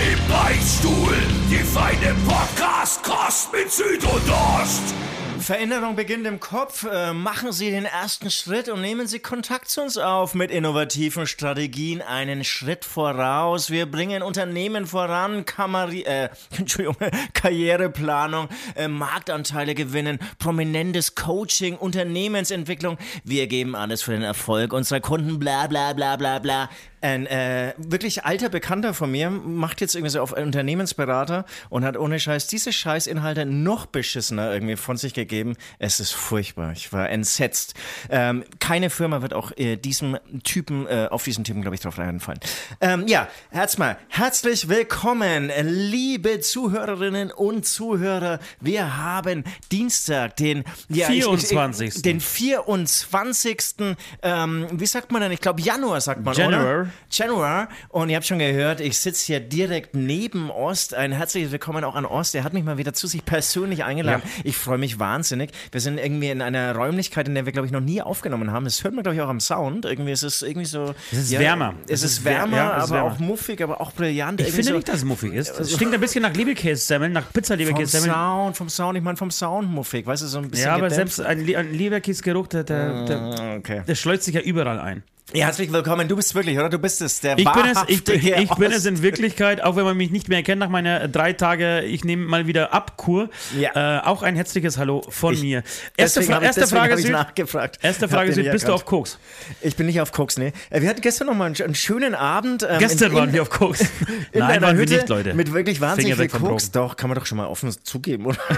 Im Beichtstuhl, die feine Podcast-Kost mit Süd und Ost. Veränderung beginnt im Kopf. Äh, machen Sie den ersten Schritt und nehmen Sie Kontakt zu uns auf mit innovativen Strategien. Einen Schritt voraus. Wir bringen Unternehmen voran, Kamari äh, Karriereplanung, äh, Marktanteile gewinnen, prominentes Coaching, Unternehmensentwicklung. Wir geben alles für den Erfolg unserer Kunden, bla bla bla bla bla. Ein äh, wirklich alter Bekannter von mir macht jetzt irgendwie so auf Unternehmensberater und hat ohne Scheiß diese Scheißinhalte noch beschissener irgendwie von sich gegeben. Es ist furchtbar. Ich war entsetzt. Ähm, keine Firma wird auch äh, diesem Typen, äh, auf diesen Typen, glaube ich, drauf reinfallen. Ähm, ja, herzmal, herzlich willkommen, liebe Zuhörerinnen und Zuhörer. Wir haben Dienstag, den ja, 24. Ich, ich, den 24. Ähm, wie sagt man denn? Ich glaube Januar sagt man, Januar. oder? Januar. Und ihr habt schon gehört, ich sitze hier direkt neben Ost. Ein herzliches Willkommen auch an Ost. Er hat mich mal wieder zu sich persönlich eingeladen. Ja. Ich freue mich wahnsinnig. Wir sind irgendwie in einer Räumlichkeit, in der wir, glaube ich, noch nie aufgenommen haben. Das hört man, glaube ich, auch am Sound. Irgendwie ist es irgendwie so. Es ist ja, wärmer. Es, es ist wärmer, ja, es aber wärmer. auch muffig, aber auch brillant. Ich finde so, nicht, dass es muffig ist. Es stinkt ein bisschen nach Leberkäse-Semmeln, nach vom Pizza-Leberkäse-Semmeln. Sound, vom Sound, ich meine vom Sound muffig, weißt du, so ein bisschen Ja, aber gedämpft. selbst ein, ein Leberkäse-Geruch, der, der, der, Ah, okay. der schleust sich ja überall ein. Ja, herzlich willkommen. Du bist wirklich, oder? Du bist es, der Ich bin es, ich, wahrhaftige ich bin es in Wirklichkeit, auch wenn man mich nicht mehr kennt nach meiner drei Tage, ich nehme mal wieder Abkur. Ja. Äh, auch ein herzliches Hallo von Ich- mir. Erste, Fra ich- erste Frage, ich Süd. nachgefragt. Erste Frage, Süd, bist du auf. Koks? Ich bin nicht auf Koks, nee. Äh, Wir hatten gestern noch mal einen, einen schönen Abend. ähm, Gestern in, waren in, wir auf Koks. in Nein, waren wir Hütte nicht, Leute. Mit wirklich wahnsinnig Finger viel Koks. Doch, kann man doch schon mal offen zugeben, oder?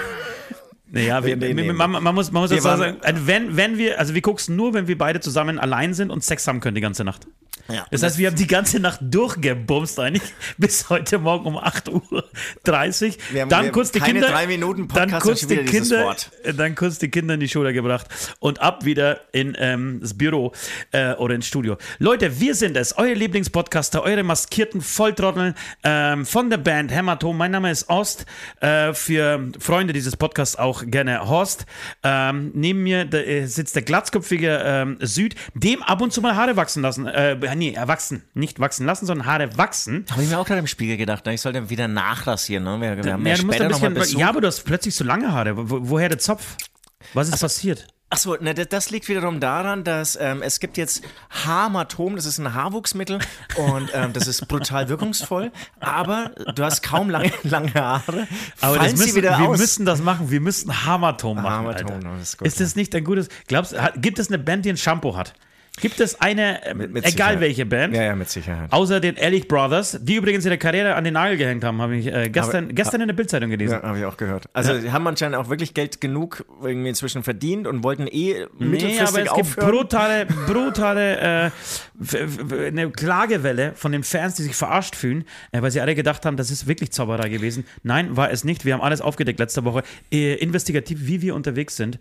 Naja, wir, Nee, nee, man, man muss, man muss waren- sagen, also wenn, wenn wir, also wir gucken nur, wenn wir beide zusammen allein sind und Sex haben können die ganze Nacht. Ja. Das heißt, wir haben die ganze Nacht durchgebumst eigentlich bis heute Morgen um 8.30 Uhr. Wir haben- dann wir kurz die Kinder, drei Minuten dann Podcast kurz und die Kinder, dann kurz die Kinder in die Schule gebracht und ab wieder in ähm, das Büro äh, oder ins Studio. Leute, wir sind es, euer Lieblingspodcaster, eure maskierten Volltrotteln ähm, von der Band Hämatom. Mein Name ist Ost. Äh, für Freunde dieses Podcasts auch gerne Horst. Ähm, neben mir da, äh, sitzt der glatzköpfige ähm, Süd, dem ab und zu mal Haare wachsen lassen. Äh, nee, erwachsen. Nicht wachsen lassen, sondern Haare wachsen. Habe ich mir auch gerade im Spiegel gedacht, ne? ich sollte wieder nachrasieren. Ne? Wir, wir haben ja, Ja, später noch mal Besuch. ja, aber du hast plötzlich so lange Haare. Wo, woher der Zopf? Was ist passiert? Achso, ne, das- liegt wiederum daran, dass ähm, es gibt jetzt Haarmatom, das ist ein Haarwuchsmittel und ähm, das ist brutal wirkungsvoll, aber du hast kaum lange, lange Haare. Aber das müssen, wir aus. müssen das machen. Wir müssen Hamatom machen. Hamatom, Alter. das ist gut, ist das nicht ein gutes. Glaubst gibt es eine Band, die ein Shampoo hat? Gibt es eine, äh, Mit- mit egal Sicherheit. welche Band, Ja, ja, mit Sicherheit. außer den Ehrlich Brothers, die übrigens ihre Karriere an den Nagel gehängt haben, habe ich äh, gestern, gestern in der Bildzeitung gelesen. Ja, habe ich auch gehört. Also die haben anscheinend auch wirklich Geld genug irgendwie inzwischen verdient und wollten eh Nee, mittelfristig aber es gibt aufhören. brutale, brutale äh, eine Klagewelle von den Fans, die sich verarscht fühlen, äh, weil sie alle gedacht haben, das ist wirklich Zauberei gewesen. Nein, war es nicht. Wir haben alles aufgedeckt letzte Woche, äh, investigativ, wie wir unterwegs sind.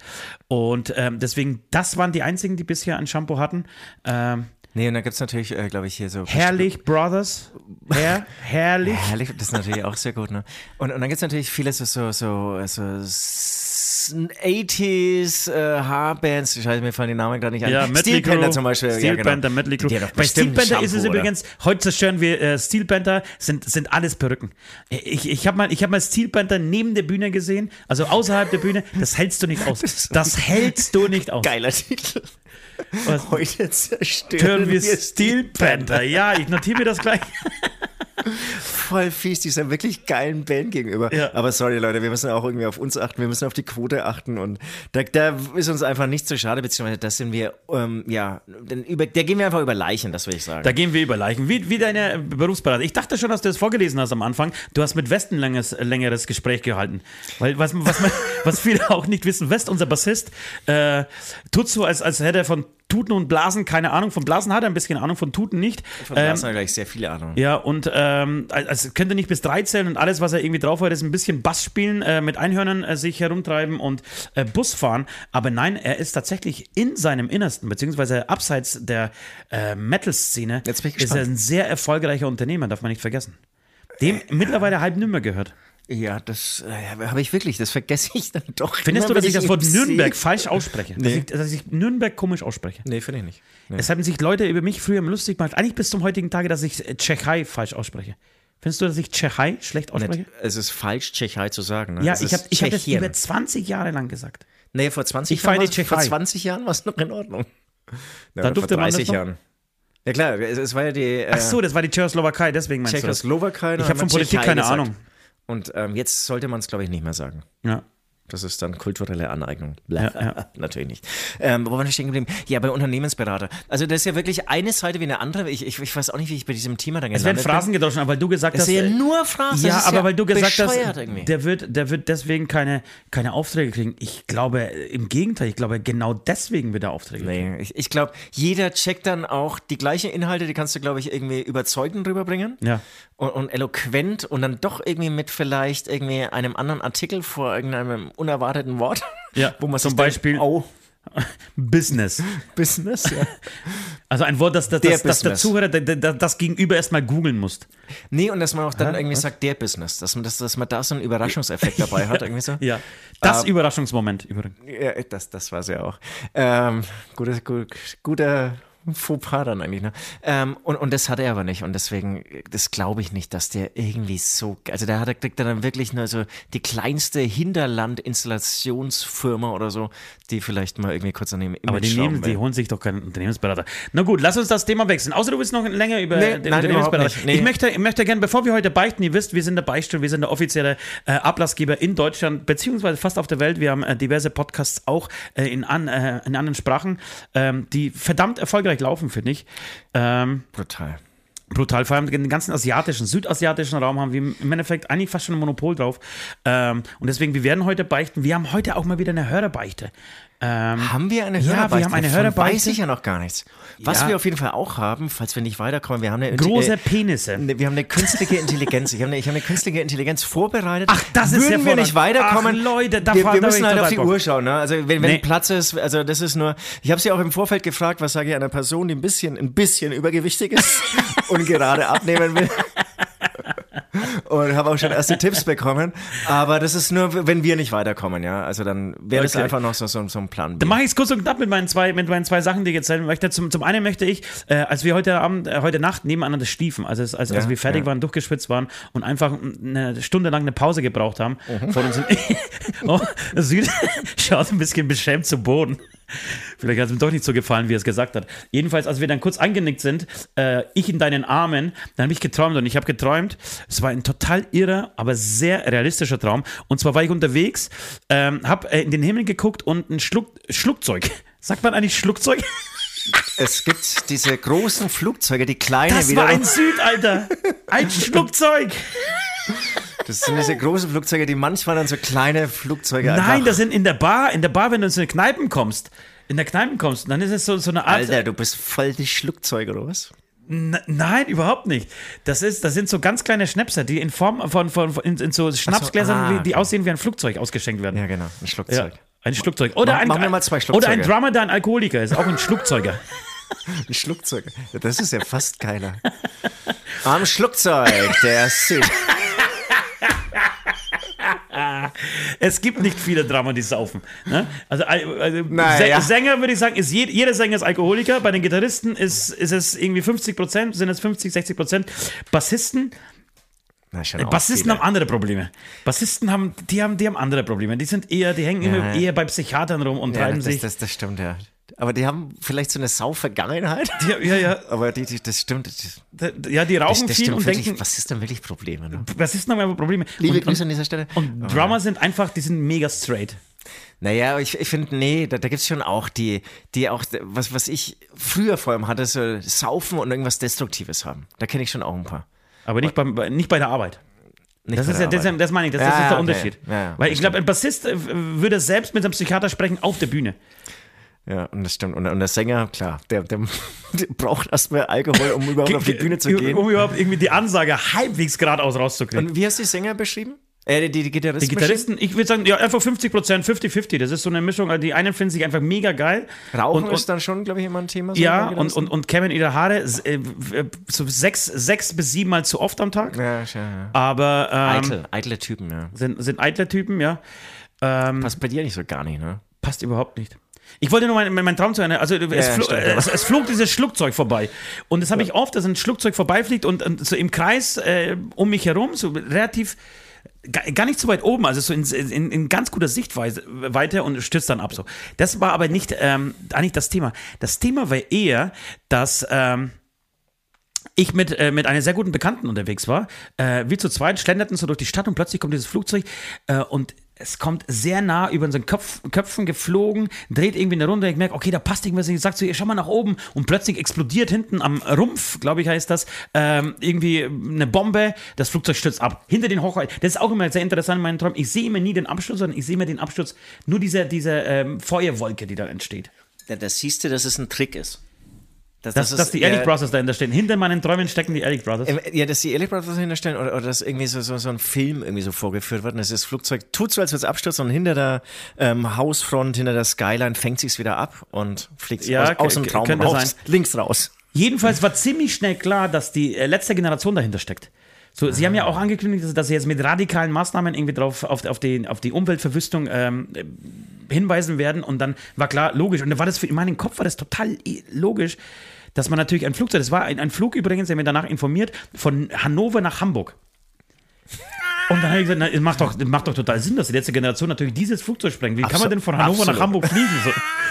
Und ähm, deswegen, das waren die einzigen, die bisher ein Shampoo hatten. Ähm, Nee, und da gibt es natürlich, äh, glaube ich, hier so. Herrlich Brothers. Herr, herrlich. Herrlich, das ist natürlich auch sehr gut, ne? Und, und dann gibt es natürlich viele so, so, so, so s- 80s äh, Haarbands, scheiße, mir fallen die Namen gerade nicht ein. Ja, Steel Panther zum Beispiel. Steel ja, genau. Panther, Mötley Crew. Bei Steel Panther ist es Shampoo, übrigens, heute zerstören wir äh, Steel Panther, sind, sind alles Perücken. Ich, ich habe mal, ich hab mal Steel Panther neben der Bühne gesehen, also außerhalb der Bühne, das hältst du nicht aus. Das hältst du nicht aus. oder? Geiler Titel. Was? Heute zerstören Hören wir wir Steel Panther. Ja, ich notiere mir das gleich. voll fies dieser wirklich geilen Band gegenüber. Ja. Aber sorry, Leute, wir müssen auch irgendwie auf uns achten, wir müssen auf die Quote achten und da, da ist uns einfach nicht so schade, beziehungsweise das sind wir, ähm, ja, über, da gehen wir einfach über Leichen, das will ich sagen. Da gehen wir über Leichen. Wie, wie deine Berufsberater. Ich dachte schon, dass du das vorgelesen hast am Anfang. Du hast mit West ein längeres, längeres Gespräch gehalten. Weil was, was, man, was viele auch nicht wissen, West, unser Bassist, äh, tut so, als, als hätte er von Tuten und Blasen keine Ahnung. Von Blasen hat er ein bisschen Ahnung, von Tuten nicht. Von ähm, Blasen hat er gleich sehr viele Ahnung. Ja, und ähm, also könnte nicht bis drei zählen und alles, was er irgendwie drauf hat, ist ein bisschen Bass spielen, äh, mit Einhörnern äh, sich herumtreiben und äh, Bus fahren. Aber nein, er ist tatsächlich in seinem Innersten, beziehungsweise abseits der äh, Metal-Szene, ist er ein sehr erfolgreicher Unternehmer, darf man nicht vergessen. Dem mittlerweile halb nimmer gehört. Ja, das äh, habe ich wirklich, das vergesse ich dann doch. Findest du, immer, dass wenn ich das Wort. Nürnberg falsch ausspreche? Dass, Nee. ich, dass ich Nürnberg komisch ausspreche? Nee, finde ich nicht. Nee. Es haben sich Leute über mich früher lustig gemacht, eigentlich bis zum heutigen Tage, dass ich äh, Tschechei falsch ausspreche. Findest du, dass ich Tschechei schlecht ausspreche? Nicht, es ist falsch, Tschechei zu sagen. Ne? Ja, es ich habe hab das über 20 Jahre lang gesagt. Nee, vor 20 Ich Jahren. war's- Vor Tschechei. 20 Jahren war es noch in Ordnung. Ja, Da durfte vor man das 30 noch? Jahren. Ja klar, es, es war ja die äh, Ach so, das war die Tschechoslowakei, deswegen meinst du das. Tschechoslowakei. Ich habe von Politik keine Ahnung. Und ähm, jetzt sollte man es, glaube ich, nicht mehr sagen. Ja. Das ist dann kulturelle Aneignung. Blah. Ja, ja. Natürlich nicht. Ähm, wo waren wir stehen geblieben? Ja, bei Unternehmensberater. Also das ist ja wirklich eine Seite wie eine andere. Ich, ich, ich weiß auch nicht, wie ich bei diesem Thema dann Es werden gelandet Phrasen gedroschen, aber weil du gesagt bin. Es hast. ist ja äh, nur Phrasen. ja, aber weil du gesagt hast, irgendwie. der wird, der wird deswegen keine, keine Aufträge kriegen. Ich glaube, äh, im Gegenteil, ich glaube, genau deswegen wird er Aufträge kriegen. Nee, ich, ich glaube, jeder checkt dann auch die gleichen Inhalte, die kannst du, glaube ich, irgendwie überzeugend rüberbringen. Ja. Und, und eloquent und dann doch irgendwie mit vielleicht irgendwie einem anderen Artikel vor irgendeinem unerwarteten Wort. Ja, wo man zum Beispiel- Denkt, oh, Business. Business, ja. Also ein Wort, das, das, Der das, das der. Zuhörer, der, das Gegenüber erstmal googeln muss. Nee, und dass man auch dann irgendwie sagt, der Business, dass man, das, dass man da so einen Überraschungseffekt dabei hat, irgendwie so. Ja. Das Ähm, Überraschungsmoment übrigens. Ja, das, das war es ja auch. Ähm, guter, gut, guter Fauxpas dann eigentlich, ne? Ähm, und, und das hat er aber nicht. Und deswegen, das glaube ich nicht, dass der irgendwie so. Also da hat kriegt er dann wirklich nur so die kleinste Hinterland-Installationsfirma oder so, die vielleicht mal irgendwie kurz an Image Aber die, nehmen, die holen sich doch keinen Unternehmensberater. Na gut, lass uns das Thema wechseln. Außer du willst noch länger über Nee, den nein, Unternehmensberater. Nee. Ich möchte, möchte gerne, bevor wir heute beichten, ihr wisst, wir sind der Beichtstuhl, wir sind der offizielle äh, Ablassgeber in Deutschland, beziehungsweise fast auf der Welt. Wir haben äh, diverse Podcasts auch äh, in, an, äh, in anderen Sprachen, ähm, die verdammt erfolgreich laufen, finde ich. Ähm, Brutal. brutal. Vor allem den ganzen asiatischen, südasiatischen Raum haben wir im Endeffekt eigentlich fast schon ein Monopol drauf. Ähm, und deswegen, wir werden heute beichten. Wir haben heute auch mal wieder eine Hörerbeichte. Ähm, Haben wir eine Ja, wir Hörerbeichte? haben eine Hörerbeichte. weiß ich ja noch gar nichts. Was Ja. wir auf jeden Fall auch haben, falls wir nicht weiterkommen, wir haben eine große äh, Penisse. Ne, Wir haben eine künstliche Intelligenz. Ich habe eine, ich habe eine künstliche Intelligenz vorbereitet. Ach, das ist Würden wir nicht weiterkommen. Ach, Leute, da wir, wir müssen hab halt auf die Bock. Uhr schauen. Ne? Also wenn, wenn Nee. Platz ist, also das ist nur. Ich habe sie auch im Vorfeld gefragt, was sage ich einer Person, die ein bisschen, ein bisschen übergewichtig ist und gerade abnehmen will. Und habe auch schon erste Tipps bekommen. Aber das ist nur, wenn wir nicht weiterkommen, ja. Also dann wäre das Okay. einfach noch so, so, so ein Plan. B. Dann mache ich es kurz und knapp mit meinen zwei, mit meinen zwei Sachen, die ich erzählen möchte. Zum, zum einen möchte ich, äh, als wir heute Abend, äh, heute Nacht nebeneinander stiefen, also als, als, als Ja, wir fertig ja. waren, durchgeschwitzt waren und einfach eine Stunde lang eine Pause gebraucht haben, Mhm. vor uns oh, Süd schaut ein bisschen beschämt zu Boden. Vielleicht hat es ihm doch nicht so gefallen, wie er es gesagt hat. Jedenfalls, als wir dann kurz angenickt sind, äh, ich in deinen Armen, dann habe ich geträumt und ich habe geträumt, es war ein total irrer, aber sehr realistischer Traum. Und zwar war ich unterwegs, ähm, habe äh, in den Himmel geguckt und ein Schluck, Schluckzeug. Sagt man eigentlich Schluckzeug? Es gibt diese großen Flugzeuge, die kleine Das wieder. war ein Süd, Alter. Ein Schluckzeug. Das sind diese großen Flugzeuge, die manchmal dann so kleine Flugzeuge Nein, das sind in der Bar, in der Bar, wenn du in so eine Kneipen kommst. In der Kneipen kommst, dann ist es so, so eine Art. Alter, du bist voll die Schlugzeuge, oder was? N nein, überhaupt nicht. Das, ist, das sind so ganz kleine Schnäpser, die in Form von, von, von in, in so Schnapsgläsern, ah, wie- die aussehen wie ein Flugzeug ausgeschenkt werden. Ja, genau, ein Ja, Schlugzeug. ein Schlugzeug. Oder Mach- ein, mal zwei Oder ein. Drummer, der ein Alkoholiker ist, auch ein Schlugzeuger. Ein Schlugzeug. Ja, das ist ja fast geiler. Am Schlugzeug, der Süd. Es gibt nicht viele Drummer, die saufen. Ne? Also, also Naja. Sä- Sänger würde ich sagen, ist jed, jeder Sänger ist Alkoholiker. Bei den Gitarristen ist, ist es irgendwie 50 Prozent, sind es 50, 60 Prozent. Bassisten, Na, auch Bassisten viele. haben andere Probleme. Bassisten haben, die haben, die haben andere Probleme. Die sind eher, die hängen immer Ja. eher bei Psychiatern rum und Ja, treiben das, sich. das, das stimmt, ja. Aber die haben vielleicht so eine Sau-Vergangenheit. ja, ja, ja, Aber die, die, das stimmt. Das, ja, die rauchen das viel stimmt und wirklich. denken, Was ist denn wirklich Probleme? Ne? Bassisten haben einfach Probleme. Liebe und, Grüße an dieser Stelle. und Drummer sind einfach, die sind mega straight. Naja, ich, ich finde, nee, da, da gibt es schon auch die, die auch, was, was ich früher vor allem hatte, so Saufen und irgendwas Destruktives haben. Da kenne ich schon auch ein paar. Aber nicht, beim, bei- nicht bei der Arbeit. Nicht Das ist ja, das, das meine ich, das, Ja, das ist der okay. Unterschied. Ja, Weil ich das glaube, ein Bassist äh, würde selbst mit einem Psychiater sprechen auf der Bühne. Ja, und das stimmt. Und, und der Sänger, klar, der, der, der braucht erstmal Alkohol, um überhaupt auf die Bühne zu gehen. Um überhaupt irgendwie die Ansage halbwegs geradeaus rauszukriegen. Und wie hast du die Sänger beschrieben? Äh, die, die Gitarristen. Die Gitarristen, ich würde sagen, ja, einfach 50 Prozent, 50-50. Das ist so eine Mischung. Also die einen finden sich einfach mega geil. Rauchen und, und, ist dann schon, glaube ich, immer ein Thema. So ja, und, und, und kämmen ihre Haare äh, so sechs, sechs bis sieben Mal zu oft am Tag. Ja, ja, ja. Aber. Ähm, eitle, eitle Typen, ja. Sind, sind eitle Typen, ja. Ähm, Passt bei dir nicht so gar nicht, ne? Passt überhaupt nicht. Ich wollte nur meinen mein Traum zu Ende. Also es, Ja, flo stimmt, aber- es, es flog dieses Schlugzeug vorbei. Und das habe ich oft, dass ein Schlugzeug vorbeifliegt und, und so im Kreis äh, um mich herum, so relativ gar, nicht so weit oben, also so in, in, in ganz guter Sichtweise weiter und stürzt dann ab. So. Das war aber nicht ähm, eigentlich das Thema. Das Thema war eher, dass. Ähm, ich mit, äh, mit einer sehr guten Bekannten unterwegs war. Äh, wir zu zweit schlenderten so durch die Stadt und plötzlich kommt dieses Flugzeug äh, und es kommt sehr nah über unseren Kopf, Köpfen geflogen, dreht irgendwie eine Runde. Ich merke, okay, da passt irgendwas. Ich sag zu ihr, schau mal nach oben. Und plötzlich explodiert hinten am Rumpf, glaube ich, heißt das, ähm, irgendwie eine Bombe. Das Flugzeug stürzt ab. Hinter den Hochhäusern. Das ist auch immer sehr interessant in meinen Träumen. Ich sehe immer nie den Absturz, sondern ich sehe immer den Absturz, nur diese, diese ähm, Feuerwolke, die da entsteht. Ja, das siehst du, dass es ein Trick ist. Das, Dass, dass die Ehrlich Brothers dahinter stehen. Hinter meinen Träumen stecken die Ehrlich Brothers. Ähm, Ja, dass die Ehrlich Brothers hinterstellen oder, oder dass irgendwie so, so, so ein Film irgendwie so vorgeführt wird und das Flugzeug tut so, als würde es abstürzen und hinter der ähm, Hausfront, hinter der Skyline fängt sich's wieder ab und fliegt Ja, aus, aus dem Traum raus, links raus. Jedenfalls war ziemlich schnell klar, dass die äh, letzte Generation dahinter steckt. So, Sie haben ja auch angekündigt, dass, dass Sie jetzt mit radikalen Maßnahmen irgendwie drauf auf, auf, die, auf die Umweltverwüstung ähm, äh, hinweisen werden. Und dann war klar, logisch. Und dann war das für in meinem Kopf war das total logisch, dass man natürlich ein Flugzeug, das war ein, ein Flug übrigens, der mir danach informiert, von Hannover nach Hamburg. Und dann habe ich gesagt, na, es macht doch, macht doch total Sinn, dass die letzte Generation natürlich dieses Flugzeug sprengt. Wie kann man Absolut. denn von Hannover nach Absolut. Hamburg fliegen? So.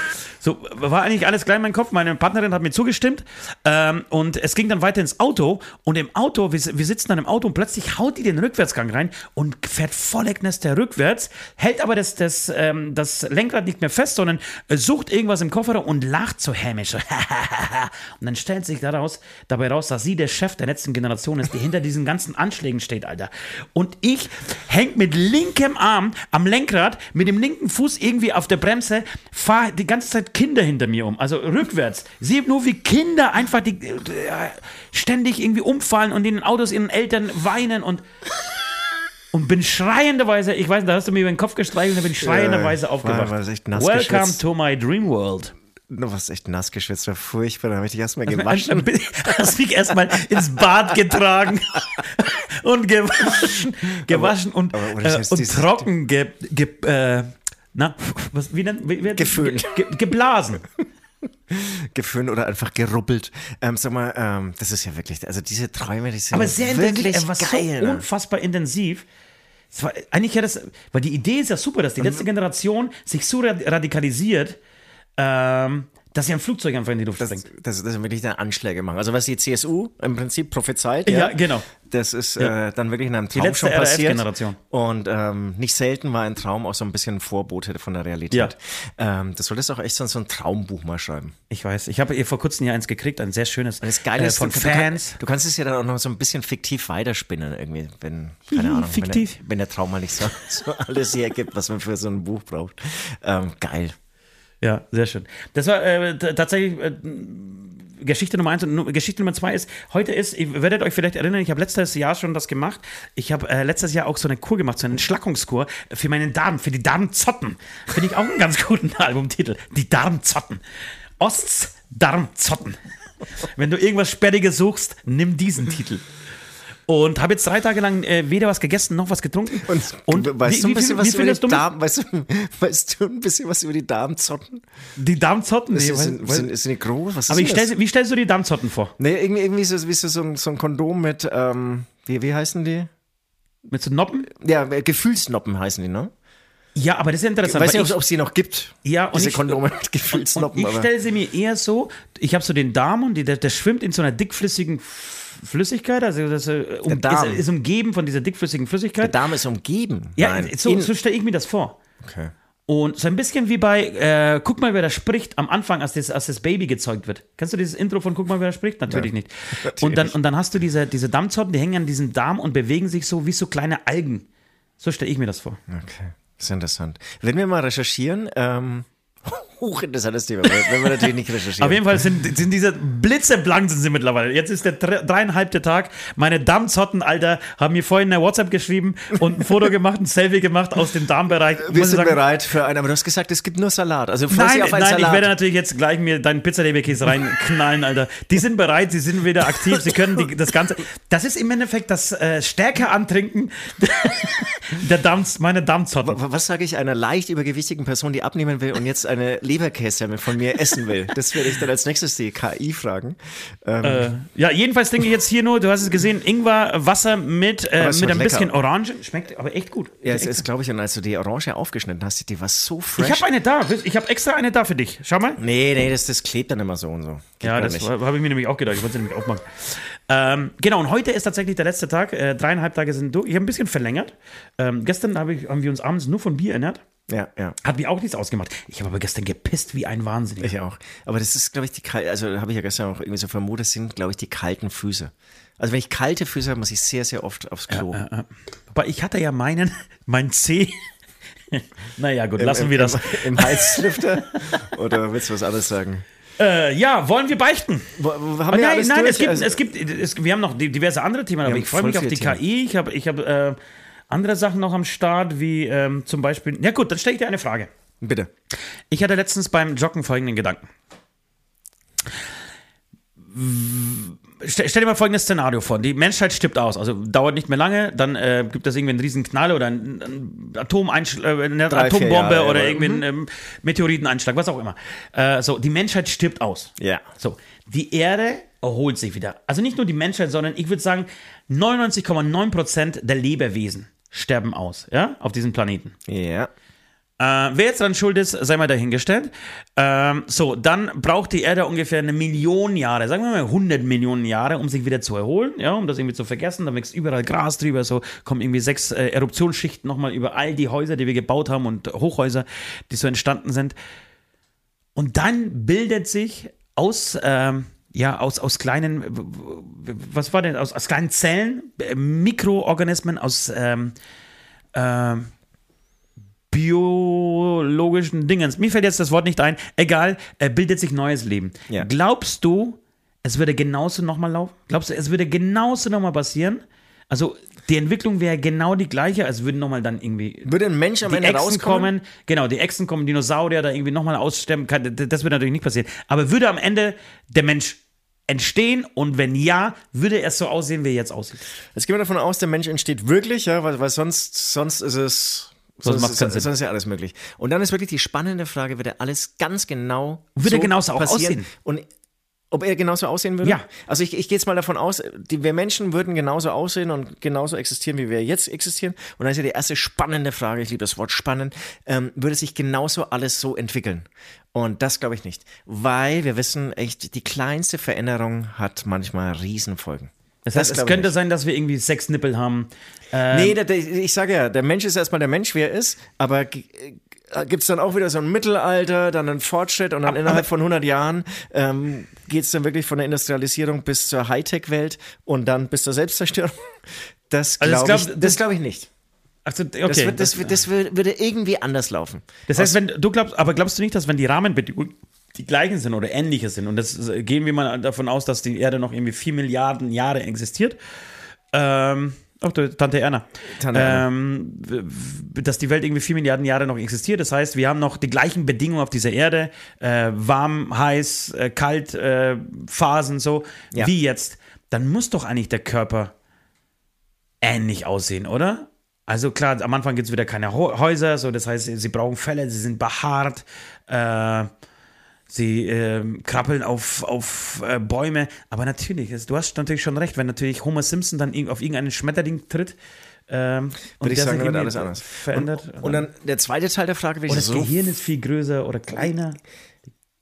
So, war eigentlich alles klar in meinem Kopf. Meine Partnerin hat mir zugestimmt. Ähm, und es ging dann weiter ins Auto. Und im Auto, wir, wir sitzen dann im Auto und plötzlich haut die den Rückwärtsgang rein und fährt volle Kneste rückwärts, hält aber das, das, ähm, das Lenkrad nicht mehr fest, sondern äh, sucht irgendwas im Kofferraum und lacht so hämisch. Und dann stellt sich daraus, dabei raus, dass sie der Chef der letzten Generation ist, die hinter diesen ganzen Anschlägen steht, Alter. Und ich häng mit linkem Arm am Lenkrad, mit dem linken Fuß irgendwie auf der Bremse, fahre die ganze Zeit Kinder hinter mir um, also rückwärts. Sehe nur, wie Kinder einfach die, äh, ständig irgendwie umfallen und in den Autos ihren Eltern weinen und und bin schreienderweise, ich weiß, da hast du mir über den Kopf gestreichelt, da bin ich schreienderweise war- aufgewacht. war echt nass Welcome geschwitzt. to my dream world. Du warst echt nass geschwitzt, war furchtbar, da habe ich dich erstmal Dann gewaschen. Hast mich erstmal ins Bad getragen und gewaschen, gewaschen und, aber- aber das äh, und trocken ge, ge, äh, na, was, wie nennt, wie, wie, Geföhnt. Ge, geblasen. geföhnt oder einfach gerubbelt. Ähm, sag mal, ähm, das ist ja wirklich, also diese Träume, die sind Aber sehr wirklich intensiv, war geil. so ne? unfassbar intensiv. War, eigentlich ja das, weil die Idee ist ja super, dass die letzte Generation sich so rad- radikalisiert, ähm, dass sie ein Flugzeug einfach in die Luft das, sprengt. das, das wirklich dann Anschläge machen. Also was die CSU im Prinzip prophezeit, Ja, genau. Das ist Ja. äh, dann wirklich in einem Traum letzte schon passiert. RAF-Generation. Und ähm, nicht selten war ein Traum auch so ein bisschen ein Vorbote von der Realität. Ähm, das solltest du auch echt so, so ein Traumbuch mal schreiben. Ich weiß, ich habe ihr vor kurzem hier eins gekriegt, ein sehr schönes Und das Geile äh, ist, von du, Fans. Du, du kannst es ja dann auch noch so ein bisschen fiktiv weiterspinnen irgendwie, wenn, keine Ahnung, fiktiv. Wenn, der, wenn der Traum mal nicht so, so alles hergibt, was man für so ein Buch braucht. Ähm, geil. Ja, sehr schön. Das war äh, tatsächlich äh, Geschichte Nummer eins und Geschichte Nummer zwei ist, heute ist, ihr werdet euch vielleicht erinnern, ich habe letztes Jahr schon das gemacht. Ich habe äh, letztes Jahr auch so eine Kur gemacht, so eine Entschlackungskur für meinen Darm, für die Darmzotten. Finde ich auch einen ganz guten Albumtitel. Die Darmzotten. Osts Darmzotten. Wenn du irgendwas Sperriges suchst, nimm diesen Titel. Und habe jetzt drei Tage lang äh, weder was gegessen noch was getrunken. Und, weißt wie, du ein wie, bisschen wie, wie was über die? Darm, weißt du, weißt du ein bisschen was über die Darmzotten? Die Darmzotten? Nee, Ist, sind, sind, sind die groß? Was aber ich stell, wie stellst du die Darmzotten vor? Nee, irgendwie, irgendwie so, wie so, so, ein, so ein Kondom mit, ähm, wie, wie heißen die? Mit so Noppen? Ja, äh, Gefühlsnoppen heißen die, ne? Ja, aber das ist Ich interessant. weiß nicht, ob es die noch gibt. Ja, und Diese ich- Kondome mit und Gefühlsnoppen. ich stelle sie mir eher so, ich habe so den Darm und die, der, der schwimmt in so einer dickflüssigen Flüssigkeit, also das äh, um, Der ist, ist umgeben von dieser dickflüssigen der Flüssigkeit. Darm ist umgeben. ja, Nein, so, so stelle ich mir das vor. okay. Und so ein bisschen wie bei, äh, guck mal, wer da spricht, am Anfang, als das, als das Baby gezeugt wird. Kennst du dieses Intro von Guck mal, wer da spricht? Natürlich nicht. Und, dann, und dann hast du diese, diese Darmzotten, die hängen an diesem Darm und bewegen sich so wie so kleine Algen. So stelle ich mir das vor. Okay, das ist interessant. Wenn wir mal recherchieren, ähm, hochinteressantes Thema, wenn wir natürlich nicht recherchieren. Auf jeden Fall sind, sind diese blitzeblank sind sie mittlerweile. Jetzt ist der dre- dreieinhalbte Tag. Meine Darmzotten, Alter, haben mir vorhin eine WhatsApp geschrieben und ein Foto gemacht, ein Selfie gemacht aus dem Darmbereich. wir sind sagen, bereit für einen, aber du hast gesagt, es gibt nur Salat. Also Nein, auf einen nein, Salat. ich werde natürlich jetzt gleich mir deinen Pizzadebekäse reinknallen, Alter. Die sind bereit, sie sind wieder aktiv, sie können die, das Ganze. Das ist im Endeffekt das äh, Stärke antrinken der Darm, meine Darmzotten. Was sage ich einer leicht übergewichtigen Person, die abnehmen will und jetzt eine Leberkäse von mir essen will? Das werde ich dann als nächstes die KI fragen. Ähm, Äh, ja, jedenfalls trinke ich jetzt hier nur, du hast es gesehen, Ingwer, Wasser mit, äh, mit ein bisschen lecker. Orange. Schmeckt aber echt gut. ja, es ist, glaube ich, und als du die Orange aufgeschnitten hast, die war so fresh. Ich habe eine da. Ich habe extra eine da für dich. Schau mal. nee, nee, das, das klebt dann immer so und so. Geht Ja, das habe ich mir nämlich auch gedacht. Ich wollte sie nämlich aufmachen. Ähm, genau, und heute ist tatsächlich der letzte Tag. Äh, dreieinhalb Tage sind durch. Ich habe ein bisschen verlängert. Ähm, gestern hab ich, haben wir uns abends nur von Bier ernährt. Ja, ja. Hat mir auch nichts ausgemacht. Ich habe aber gestern gepisst wie ein Wahnsinniger. Ich auch. Aber das ist, glaube ich, die kal- also habe ich ja gestern auch irgendwie so vermutet, sind, glaube ich, die kalten Füße. Also wenn ich kalte Füße habe, muss ich sehr, sehr oft aufs Klo. Aber ich hatte ja meinen, mein C. naja, gut, lassen Im- wir das. Im, im Halslüfter? Oder willst du was anderes sagen? Äh, ja, wollen wir beichten? Wo, wo, haben wir nein, alles nein, durch? es gibt, Also- es gibt, es, wir haben noch di- diverse andere Themen, aber ich freue mich auf die viele KI. Ich habe, ich habe äh, andere Sachen noch am Start, wie ähm, zum Beispiel. Ja gut, dann stelle ich dir eine Frage. Bitte. Ich hatte letztens beim Joggen folgenden Gedanken. Stell, stell dir mal folgendes Szenario vor. Die Menschheit stirbt aus, also dauert nicht mehr lange, dann äh, gibt es irgendwie einen riesen Knall oder einen, Atomeinschl äh, eine Drei, Atombombe Jahre, oder irgendwie einen ähm, Meteoriteneinschlag, was auch immer. Äh, so, die Menschheit stirbt aus. Ja. So, die Erde erholt sich wieder. Also nicht nur die Menschheit, sondern ich würde sagen, 99,9% der Lebewesen sterben aus, ja, auf diesem Planeten. Ja. Äh, wer jetzt dran schuld ist, sei mal dahingestellt. Ähm, so, dann braucht die Erde ungefähr eine Million Jahre, sagen wir mal 100 Millionen Jahre, um sich wieder zu erholen, ja, um das irgendwie zu vergessen. Dann wächst überall Gras drüber, so kommen irgendwie sechs äh, Eruptionsschichten nochmal über all die Häuser, die wir gebaut haben und Hochhäuser, die so entstanden sind. Und dann bildet sich aus, ähm, ja, aus, aus kleinen, was war denn, aus, aus kleinen Zellen, äh, Mikroorganismen, aus ähm, ähm, biologischen Dingens. Mir fällt jetzt das Wort nicht ein. Egal, äh, bildet sich neues Leben. Ja. Glaubst du, es würde genauso nochmal laufen? Glaubst du, es würde genauso nochmal passieren? Also die Entwicklung wäre genau die gleiche, als würden nochmal dann irgendwie Würde ein Mensch am Ende Echsen rauskommen? kommen, genau, die Echsen kommen, Dinosaurier da irgendwie nochmal aussterben, kann, das würde natürlich nicht passieren. Aber würde am Ende der Mensch entstehen und wenn ja, würde er so aussehen, wie er jetzt aussieht? Jetzt gehen wir davon aus, der Mensch entsteht wirklich, ja, weil, weil sonst, sonst ist es. Sonst Sonst, Sinn. sonst ist ja alles möglich. Und dann ist wirklich die spannende Frage, wird er alles ganz genau Würde er genauso auch passieren? aussehen? Und ob er genauso aussehen würde? Ja. Also ich, ich gehe jetzt mal davon aus, die, wir Menschen würden genauso aussehen und genauso existieren, wie wir jetzt existieren. Und dann ist ja die erste spannende Frage, ich liebe das Wort spannend, ähm, würde sich genauso alles so entwickeln? Und das glaube ich nicht. Weil wir wissen echt, die kleinste Veränderung hat manchmal Riesenfolgen. Das heißt, es glaub ich könnte nicht. sein, dass wir irgendwie sechs Nippel haben. Ähm, Nee, der, der, ich sage ja, der Mensch ist erstmal der Mensch, wie er ist, aber gibt es dann auch wieder so ein Mittelalter, dann einen Fortschritt und dann innerhalb von 100 Jahren ähm, geht es dann wirklich von der Industrialisierung bis zur Hightech-Welt und dann bis zur Selbstzerstörung? Das Also glaube glaub, ich, das- glaub ich nicht. Also, okay. Das, wird, das, das würde irgendwie anders laufen. Das heißt, wenn du glaubst, aber glaubst du nicht, dass wenn die Rahmenbedingungen die gleichen sind oder ähnliche sind und das äh, gehen wir mal davon aus, dass die Erde noch irgendwie vier Milliarden Jahre existiert, ähm, ach, Tante Erna, Tante Erna. Ähm, dass die Welt irgendwie vier Milliarden Jahre noch existiert. Das heißt, wir haben noch die gleichen Bedingungen auf dieser Erde, äh, warm, heiß, äh, kalt, äh, Phasen so Ja. wie jetzt. Dann muss doch eigentlich der Körper ähnlich aussehen, oder? Also klar, am Anfang gibt es wieder keine Häuser, so das heißt, sie brauchen Felle, sie sind behaart, äh, sie ähm, krabbeln auf, auf äh, Bäume. Aber natürlich, du hast natürlich schon recht, wenn natürlich Homer Simpson dann auf irgendeinen Schmetterling tritt, ähm, und Würde ich sagen, dann wird alles anders. verändert. Und dann der zweite Teil der Frage, ich das Gehirn ist viel größer oder kleiner.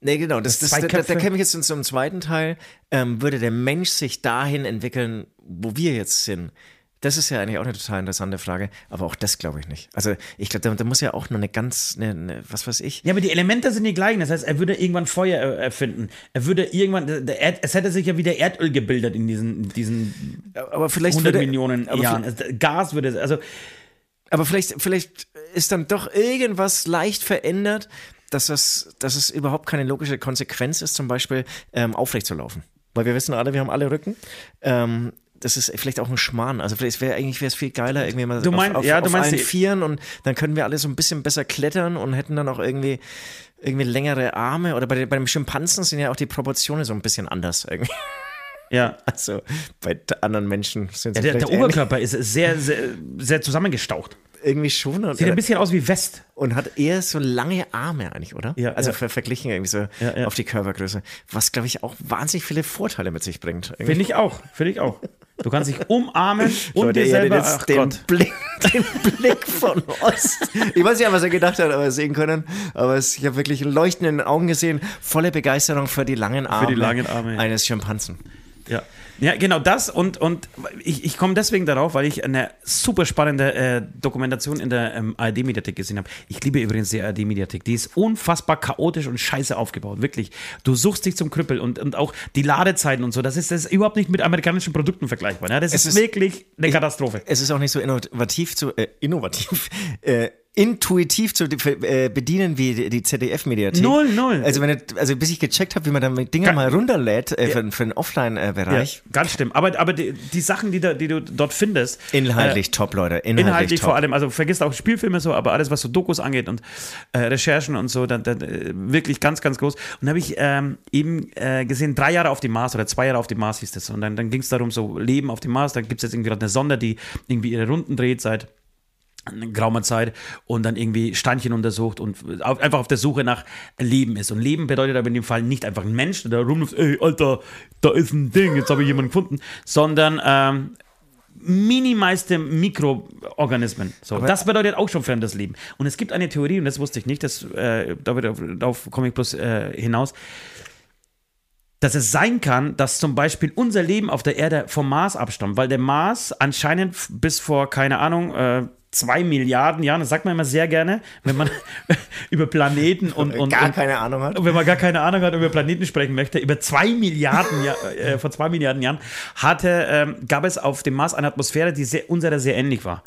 Nee, genau. Das, das, zwei da, da käme ich jetzt zum zweiten Teil. Ähm, würde der Mensch sich dahin entwickeln, wo wir jetzt sind? Das ist ja eigentlich auch eine total interessante Frage. Aber auch das glaube ich nicht. Also ich glaube, da, da muss ja auch noch eine ganz, eine, eine, was weiß ich. Ja, aber die Elemente sind die gleichen. Das heißt, er würde irgendwann Feuer erfinden. Er würde irgendwann, Erd, es hätte sich ja wieder Erdöl gebildet in diesen, diesen Aber vielleicht 100 würde, Millionen aber Jahren. Gas würde, also Aber vielleicht, vielleicht ist dann doch irgendwas leicht verändert, dass es, dass es überhaupt keine logische Konsequenz ist, zum Beispiel ähm, aufrecht zu laufen. Weil wir wissen alle, wir haben alle Rücken. Ähm, das ist vielleicht auch ein Schmarrn. Also vielleicht wäre eigentlich wäre es viel geiler irgendwie mal Du mein- auf, auf, ja, du auf meinst allen die- Vieren und dann können wir alle so ein bisschen besser klettern und hätten dann auch irgendwie irgendwie längere Arme oder bei, den- bei dem Schimpansen sind ja auch die Proportionen so ein bisschen anders irgendwie. Ja. Also bei anderen Menschen sind Ja, sie der, der ähnlich. Oberkörper ist sehr, sehr, sehr zusammengestaucht. irgendwie schon Sieht ein bisschen aus wie West. und hat eher so lange Arme eigentlich, oder? Ja, also ja. ver verglichen irgendwie so Ja, ja. auf die Körpergröße, was glaube ich auch wahnsinnig viele Vorteile mit sich bringt. Finde ich auch. Finde ich auch. Du kannst dich umarmen und Leute, dir selber. jetzt den. Blick, den Blick von Ost. Ich weiß nicht, was er gedacht hat, aber sehen können. Aber es, ich habe wirklich Leuchten in den Augen gesehen, volle Begeisterung für die langen Arme, die langen Arme, eines Schimpansen. Ja. Ja, genau das und, und ich, ich komme deswegen darauf, weil ich eine super spannende äh, Dokumentation in der ähm, ARD-Mediathek gesehen habe. Ich liebe übrigens die ARD-Mediathek. Die ist unfassbar chaotisch und scheiße aufgebaut, wirklich. Du suchst dich zum Krüppel und, und auch die Ladezeiten und so, das ist, das ist überhaupt nicht mit amerikanischen Produkten vergleichbar. Ja? Das ist, ist- wirklich eine Katastrophe. Es ist auch nicht so innovativ zu, äh, innovativ, äh, intuitiv zu äh, bedienen wie die, ZDF-Mediathek. Null, null. Also, wenn, also bis ich gecheckt habe, wie man damit Dinger Ga- mal runterlädt äh, für, für den Ja, Offline-Bereich. Ganz schlimm. Aber, aber die, die Sachen, die, da, die du dort findest, Inhaltlich top, Leute. Inhaltlich, Inhaltlich top. vor allem, also vergisst auch Spielfilme so, aber alles, was so Dokus angeht und äh, Recherchen und so, dann, dann äh, wirklich ganz, ganz groß. Und dann habe ich ähm, eben äh, gesehen, drei Jahre auf dem Mars oder zwei Jahre auf dem Mars hieß das. Und dann, dann ging es darum, so Leben auf dem Mars. Da gibt es jetzt irgendwie gerade eine Sonde, die irgendwie ihre Runden dreht seit eine geraumer Zeit und dann irgendwie Steinchen untersucht und auf, einfach auf der Suche nach Leben ist. Und Leben bedeutet aber in dem Fall nicht einfach ein Mensch, der rumläuft, ey, Alter, da ist ein Ding, jetzt habe ich jemanden gefunden, sondern ähm, minimalste Mikroorganismen. So, das bedeutet auch schon fremdes Leben. Und es gibt eine Theorie, und das wusste ich nicht, das, äh, darauf, komme ich bloß äh, hinaus, dass es sein kann, dass zum Beispiel unser Leben auf der Erde vom Mars abstammt, weil der Mars anscheinend bis vor, keine Ahnung, äh, zwei Milliarden Jahren, das sagt man immer sehr gerne, wenn man über Planeten und, und, Gar und keine Ahnung hat. wenn man gar keine Ahnung hat und über Planeten sprechen möchte, über zwei Milliarden, Jahr, äh, vor zwei Milliarden Jahren hatte, ähm, gab es auf dem Mars eine Atmosphäre, die sehr, unserer sehr ähnlich war.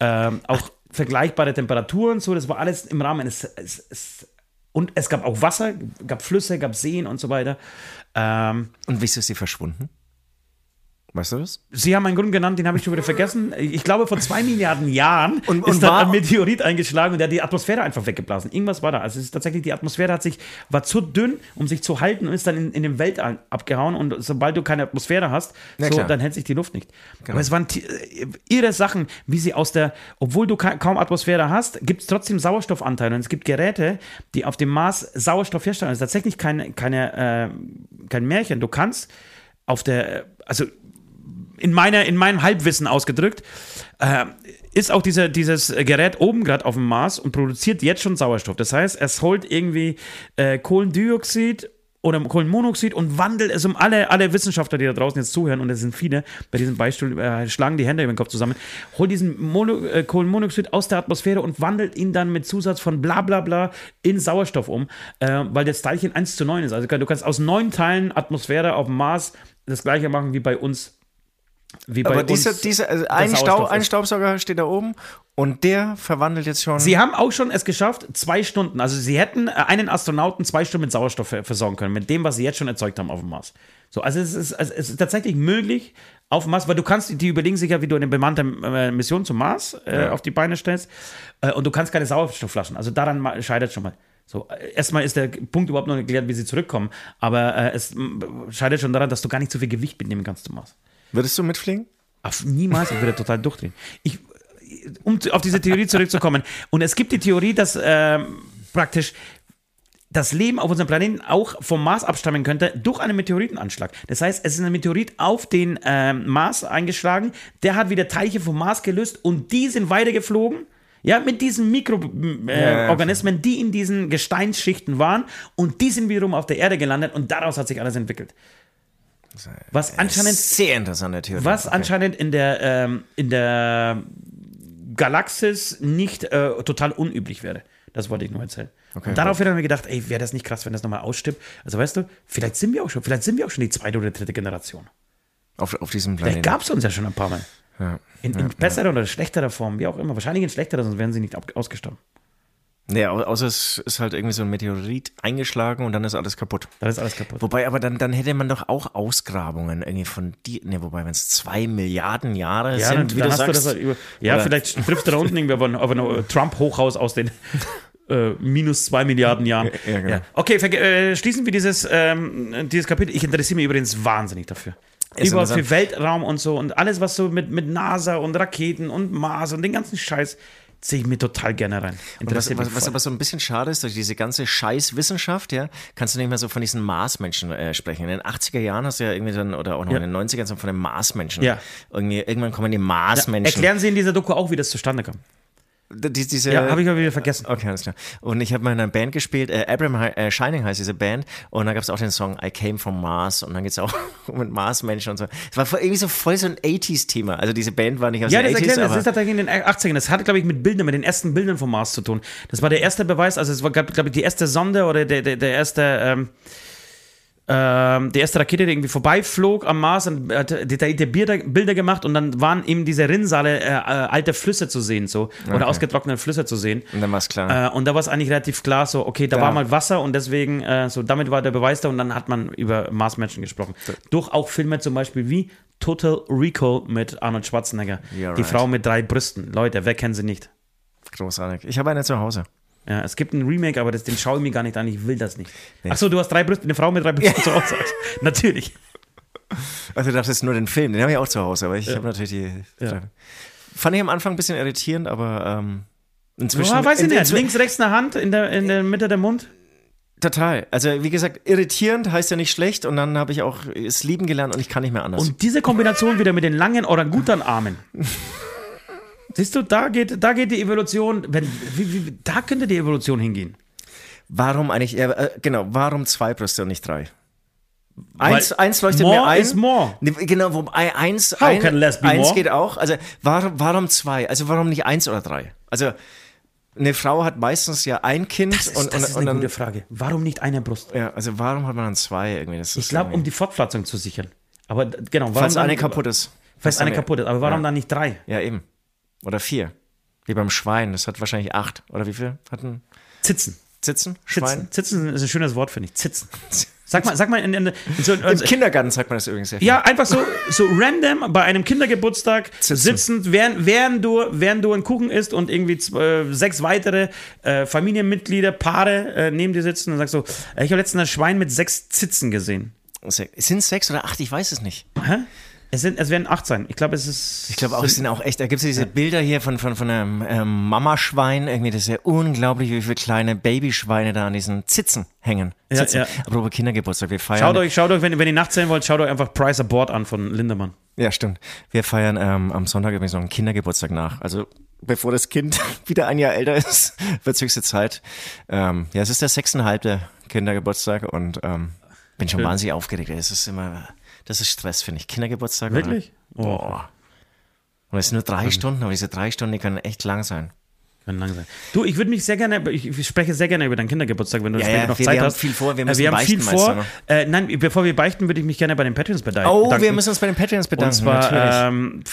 Ähm, auch vergleichbare Temperaturen, so, das war alles im Rahmen. Es, es, es, und es gab auch Wasser, gab Flüsse, gab Seen und so weiter. Ähm, Und wieso ist sie verschwunden? Weißt du das? Sie haben einen Grund genannt, den habe ich schon wieder vergessen. Ich glaube, vor zwei Milliarden Jahren Und- ist und dann war- ein Meteorit eingeschlagen und der hat die Atmosphäre einfach weggeblasen. Irgendwas war da. Also es ist tatsächlich, die Atmosphäre hat sich, war zu dünn, um sich zu halten und ist dann in, in den Weltall abgehauen. Und sobald du keine Atmosphäre hast, so, dann hält sich die Luft nicht. Aber es waren ti- äh, irre Sachen, wie sie aus der, obwohl du ka kaum Atmosphäre hast, gibt es trotzdem Sauerstoffanteile. Und es gibt Geräte, die auf dem Mars Sauerstoff herstellen. Das ist tatsächlich keine, keine, äh, kein Märchen. Du kannst auf der, also in, meiner, in meinem Halbwissen ausgedrückt, äh, ist auch dieser, dieses Gerät oben gerade auf dem Mars und produziert jetzt schon Sauerstoff. Das heißt, es holt irgendwie äh, Kohlendioxid oder Kohlenmonoxid und wandelt es um alle, alle Wissenschaftler, die da draußen jetzt zuhören, und es sind viele, bei diesem Beispiel äh, schlagen die Hände über den Kopf zusammen, holt diesen Mono, äh, Kohlenmonoxid aus der Atmosphäre und wandelt ihn dann mit Zusatz von bla bla bla in Sauerstoff um, äh, weil das Teilchen 1 zu 9 ist. Also du kannst aus neun Teilen Atmosphäre auf dem Mars das gleiche machen wie bei uns. Wie bei Aber dieser, dieser, also ein, Staub, ein. Staubsauger steht da oben und der verwandelt jetzt schon. Sie haben auch schon es geschafft, zwei Stunden. Also sie hätten äh, einen Astronauten zwei Stunden mit Sauerstoff ver- versorgen können, mit dem, was sie jetzt schon erzeugt haben auf dem Mars. So, also es ist, also es ist tatsächlich möglich auf dem Mars, weil du kannst, die überlegen sich ja, wie du eine bemannte äh, Mission zum Mars äh, auf die Beine stellst. Äh, und du kannst keine Sauerstoffflaschen. Also daran scheitert schon mal. So, erstmal ist der Punkt überhaupt noch nicht geklärt, wie sie zurückkommen. Aber äh, es scheitert schon daran, dass du gar nicht so viel Gewicht mitnehmen kannst zum Mars. Würdest du mitfliegen? Auf niemals, ich würde total durchdrehen. Ich, um auf diese Theorie zurückzukommen. Und es gibt die Theorie, dass ähm, praktisch das Leben auf unserem Planeten auch vom Mars abstammen könnte durch einen Meteoritenanschlag. Das heißt, es ist ein Meteorit auf den ähm, Mars eingeschlagen, der hat wieder Teilchen vom Mars gelöst und die sind weitergeflogen. Ja, mit diesen Mikroorganismen, äh, die in diesen Gesteinsschichten waren und die sind wiederum auf der Erde gelandet und daraus hat sich alles entwickelt. Was anscheinend Sehr interessante Theorie. was Okay. anscheinend in der, ähm, in der Galaxis nicht äh, total unüblich wäre. Das wollte ich nur erzählen. und daraufhin haben wir gedacht, ey, wäre das nicht krass, wenn das nochmal ausstimmt? Also weißt du, vielleicht sind wir auch schon, vielleicht sind wir auch schon die zweite oder dritte Generation. Auf, auf diesem Vielleicht Planeten. gab es uns ja schon ein paar Mal. Ja. In, in besserer oder schlechterer Form, wie auch immer. Wahrscheinlich in schlechterer, sonst wären sie nicht ausgestorben. Nee, au- außer es ist halt irgendwie so ein Meteorit eingeschlagen und dann ist alles kaputt. Da ist alles kaputt. Wobei, aber dann, dann hätte man doch auch Ausgrabungen irgendwie von die, ne, wobei, wenn es zwei Milliarden Jahre Ja, sind, dann, wie dann du hast du sagst. das halt über. Ja, Oder- vielleicht trifft er da unten irgendwie auf ein, ein Trump-Hochhaus aus den äh, minus zwei Milliarden Jahren. Ja, genau. Okay, verge- äh, schließen wir dieses, ähm, dieses Kapitel. Ich interessiere mich übrigens wahnsinnig dafür. Ist Überhaupt für. Weltraum und so und alles, was so mit, mit NASA und Raketen und Mars und den ganzen Scheiß, ziehe ich mir total gerne rein. Und was, was, was aber so ein bisschen schade ist, durch diese ganze Scheißwissenschaft, ja, kannst du nicht mehr so von diesen Marsmenschen äh, sprechen. In den 80er Jahren hast du ja irgendwie dann, oder auch noch Ja. in den 90ern so von den Marsmenschen. Ja. Irgendwie, irgendwann kommen die Marsmenschen. Erklären Sie in dieser Doku auch, wie das zustande kam. Die, diese, Ja, habe ich aber wieder vergessen. Okay, alles klar. Und ich habe mal in einer Band gespielt, äh, Abraham Hi- äh, Shining heißt diese Band. Und da gab es auch den Song I Came from Mars. Und dann geht es auch um Marsmenschen und so. Es war irgendwie so voll so ein 80s-Thema. Also diese Band war nicht aus Ja, den das 80s, erklären wir. Das ist tatsächlich in den 80ern. Das hatte, glaube ich, mit Bildern, mit den ersten Bildern vom Mars zu tun. Das war der erste Beweis, also es war, glaube ich, die erste Sonde oder der, der, der erste, ähm, ähm, die erste Rakete, die irgendwie vorbeiflog am Mars und hat detaillierte Bilder, Bilder gemacht und dann waren eben diese Rinnsale äh, äh, alte Flüsse zu sehen, so. Oder ausgetrocknete Flüsse zu sehen. und dann war es klar. Äh, und da war es eigentlich relativ klar, so, okay, da Ja. war mal Wasser und deswegen, äh, so, damit war der Beweis da und dann hat man über Marsmenschen gesprochen. Durch auch Filme zum Beispiel wie Total Recall mit Arnold Schwarzenegger. Ja, Die right. Frau mit drei Brüsten. Leute, wer kennt sie nicht? Großartig. Ich habe eine zu Hause. Ja, es gibt ein Remake, aber das, den schaue ich mir gar nicht an, ich will das nicht. Ach so, du hast drei Brüste, eine Frau mit drei Brüsten zu Hause. Natürlich. Also du dachtest nur den Film, den habe ich auch zu Hause, aber ich habe natürlich die. Fand ich am Anfang ein bisschen irritierend, aber ähm, inzwischen. Oh, weiß ich in- nicht. Links, rechts eine Hand in der, in der Mitte der Mund. Total. Also wie gesagt, irritierend heißt ja nicht schlecht und dann habe ich auch es lieben gelernt und ich kann nicht mehr anders. Und diese Kombination wieder mit den langen Orangutanarmen. Siehst du, da geht, da geht die Evolution, wenn, wie, wie, da könnte die Evolution hingehen. warum eigentlich, äh, genau, warum zwei Brüste und nicht drei? Eins, Weil eins leuchtet more mir ein. is more. Nee, Genau, wobei eins, How ein, can less be eins more? geht auch. Also warum, warum zwei? Also warum nicht eins oder drei? Also eine Frau hat meistens ja ein Kind Das ist, und, das und, ist und eine dann, gute Frage. Warum nicht eine Brust? ja, also warum hat man dann zwei irgendwie? Das Ich glaube, um die Fortpflanzung zu sichern. Aber genau, warum falls eine kaputt ist. Falls eine kaputt ist. Aber warum ja. dann nicht drei? Ja, eben. Oder vier. Wie beim Schwein. Das hat wahrscheinlich acht. Oder wie viel hatten Zitzen. Zitzen? Zitzen. Schwein? Zitzen ist ein schönes Wort, finde ich. Zitzen. Sag mal, sag mal in, in, in so, Im Kindergarten sagt man das übrigens sehr viel. Ja, einfach so, so random bei einem Kindergeburtstag Sitzen. sitzend, während, während, du, während du einen Kuchen isst und irgendwie z- äh, sechs weitere äh, Familienmitglieder, Paare äh, neben dir sitzen und sagst so, äh, ich habe letztens ein Schwein mit sechs Zitzen gesehen. Sind es sechs oder acht? Ich weiß es nicht. Hä? Es, sind, es werden acht sein. Ich glaube, es ist. Ich glaube auch, es sind auch echt, da gibt es diese Bilder hier von, von, von einem ähm, Mamaschwein, irgendwie, das ist ja unglaublich, wie viele kleine Babyschweine da an diesen Zitzen hängen. Ja, Zitzen. ja. Apropos Kindergeburtstag, wir feiern. Schaut euch, schaut euch, wenn, wenn ihr nachzählen wollt, schaut euch einfach Price Aboard an von Lindemann. Ja, stimmt. Wir feiern ähm, am Sonntag übrigens noch einen Kindergeburtstag nach. Also bevor das Kind wieder ein Jahr älter ist, wird höchste Zeit. Ähm, ja, es ist der sechseinhalbte Kindergeburtstag und ähm, bin schon Schön. wahnsinnig aufgeregt. Es ist immer, das ist Stress, finde ich. Kindergeburtstag. Wirklich? Oder? Oh. Boah. Und es sind nur drei Stunden, aber diese drei Stunden, die können echt lang sein. Kann lang sein. Du, ich würde mich sehr gerne, ich, spreche sehr gerne über deinen Kindergeburtstag, wenn du Ja, später ja, noch wir- Zeit wir haben hast. viel vor, wir Äh, müssen wir haben viel beichten, weißt vor. du. Äh, nein, bevor wir beichten, würde ich mich gerne bei den Patreons bedanken. Oh, wir müssen uns bei den Patreons bedanken. Und zwar, natürlich. ähm,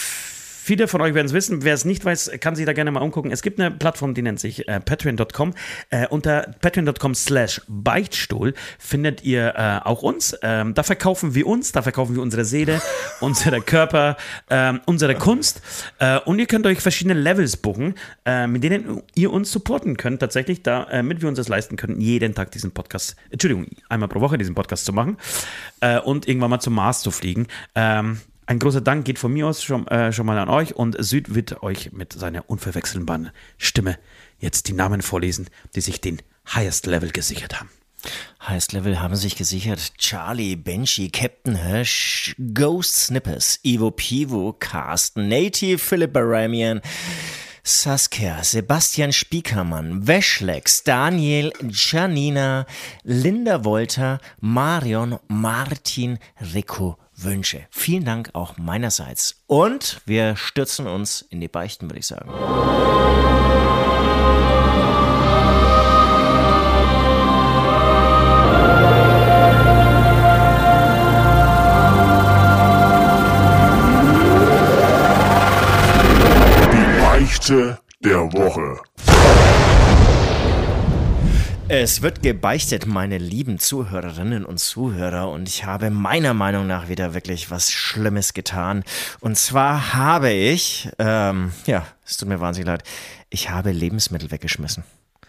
viele von euch werden es wissen. Wer es nicht weiß, kann sich da gerne mal umgucken. Es gibt eine Plattform, die nennt sich äh, patreon.com. Äh, unter patreon.com slash Beichtstuhl findet ihr äh, auch uns. Ähm, da verkaufen wir uns, da verkaufen wir unsere Seele, unsere Körper, ähm, unsere Kunst. Äh, und ihr könnt euch verschiedene Levels buchen, äh, mit denen ihr uns supporten könnt, tatsächlich, damit wir uns das leisten können, jeden Tag diesen Podcast, Entschuldigung, einmal pro Woche diesen Podcast zu machen äh, und irgendwann mal zum Mars zu fliegen. Ähm, ein großer Dank geht von mir aus schon, äh, schon mal an euch und Süd wird euch mit seiner unverwechselbaren Stimme jetzt die Namen vorlesen, die sich den Highest Level gesichert haben. Highest Level haben sich gesichert Charlie, Benji, Captain Hirsch, Ghost Snippers, Ivo Pivo, Carsten, Native, Philip Baramian, Saskia, Sebastian Spiekermann, Weschlex, Daniel, Janina, Linda Wolter, Marion, Martin, Rico, Wünsche. Vielen Dank auch meinerseits. Und wir stürzen uns in die Beichten, würde ich sagen. Die Beichte der Woche. Es wird gebeichtet, meine lieben Zuhörerinnen und Zuhörer, und ich habe meiner Meinung nach wieder wirklich was Schlimmes getan. Und zwar habe ich, ähm, ja, es tut mir wahnsinnig leid, ich habe Lebensmittel weggeschmissen.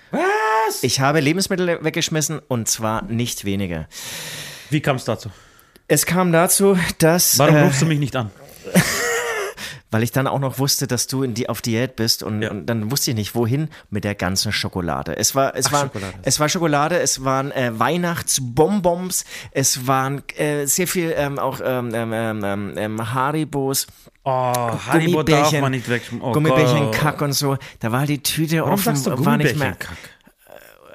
Was? Ich habe Lebensmittel weggeschmissen und zwar nicht wenige. Wie kam es dazu? Es kam dazu, dass. Warum äh, rufst du mich nicht an? weil ich dann auch noch wusste, dass du in die, auf Diät bist und, Ja. und dann wusste ich nicht, wohin mit der ganzen Schokolade. Es war, es Ach, war, Schokolade. es war Schokolade, es waren äh, Weihnachtsbonbons, es waren äh, sehr viel ähm, auch ähm, ähm, ähm, ähm, Haribos, Oh, Haribo darf man nicht weg. Oh Gummibärchen, Gott. Kack und so. Da war die Tüte Warum offen, sagst du war nicht mehr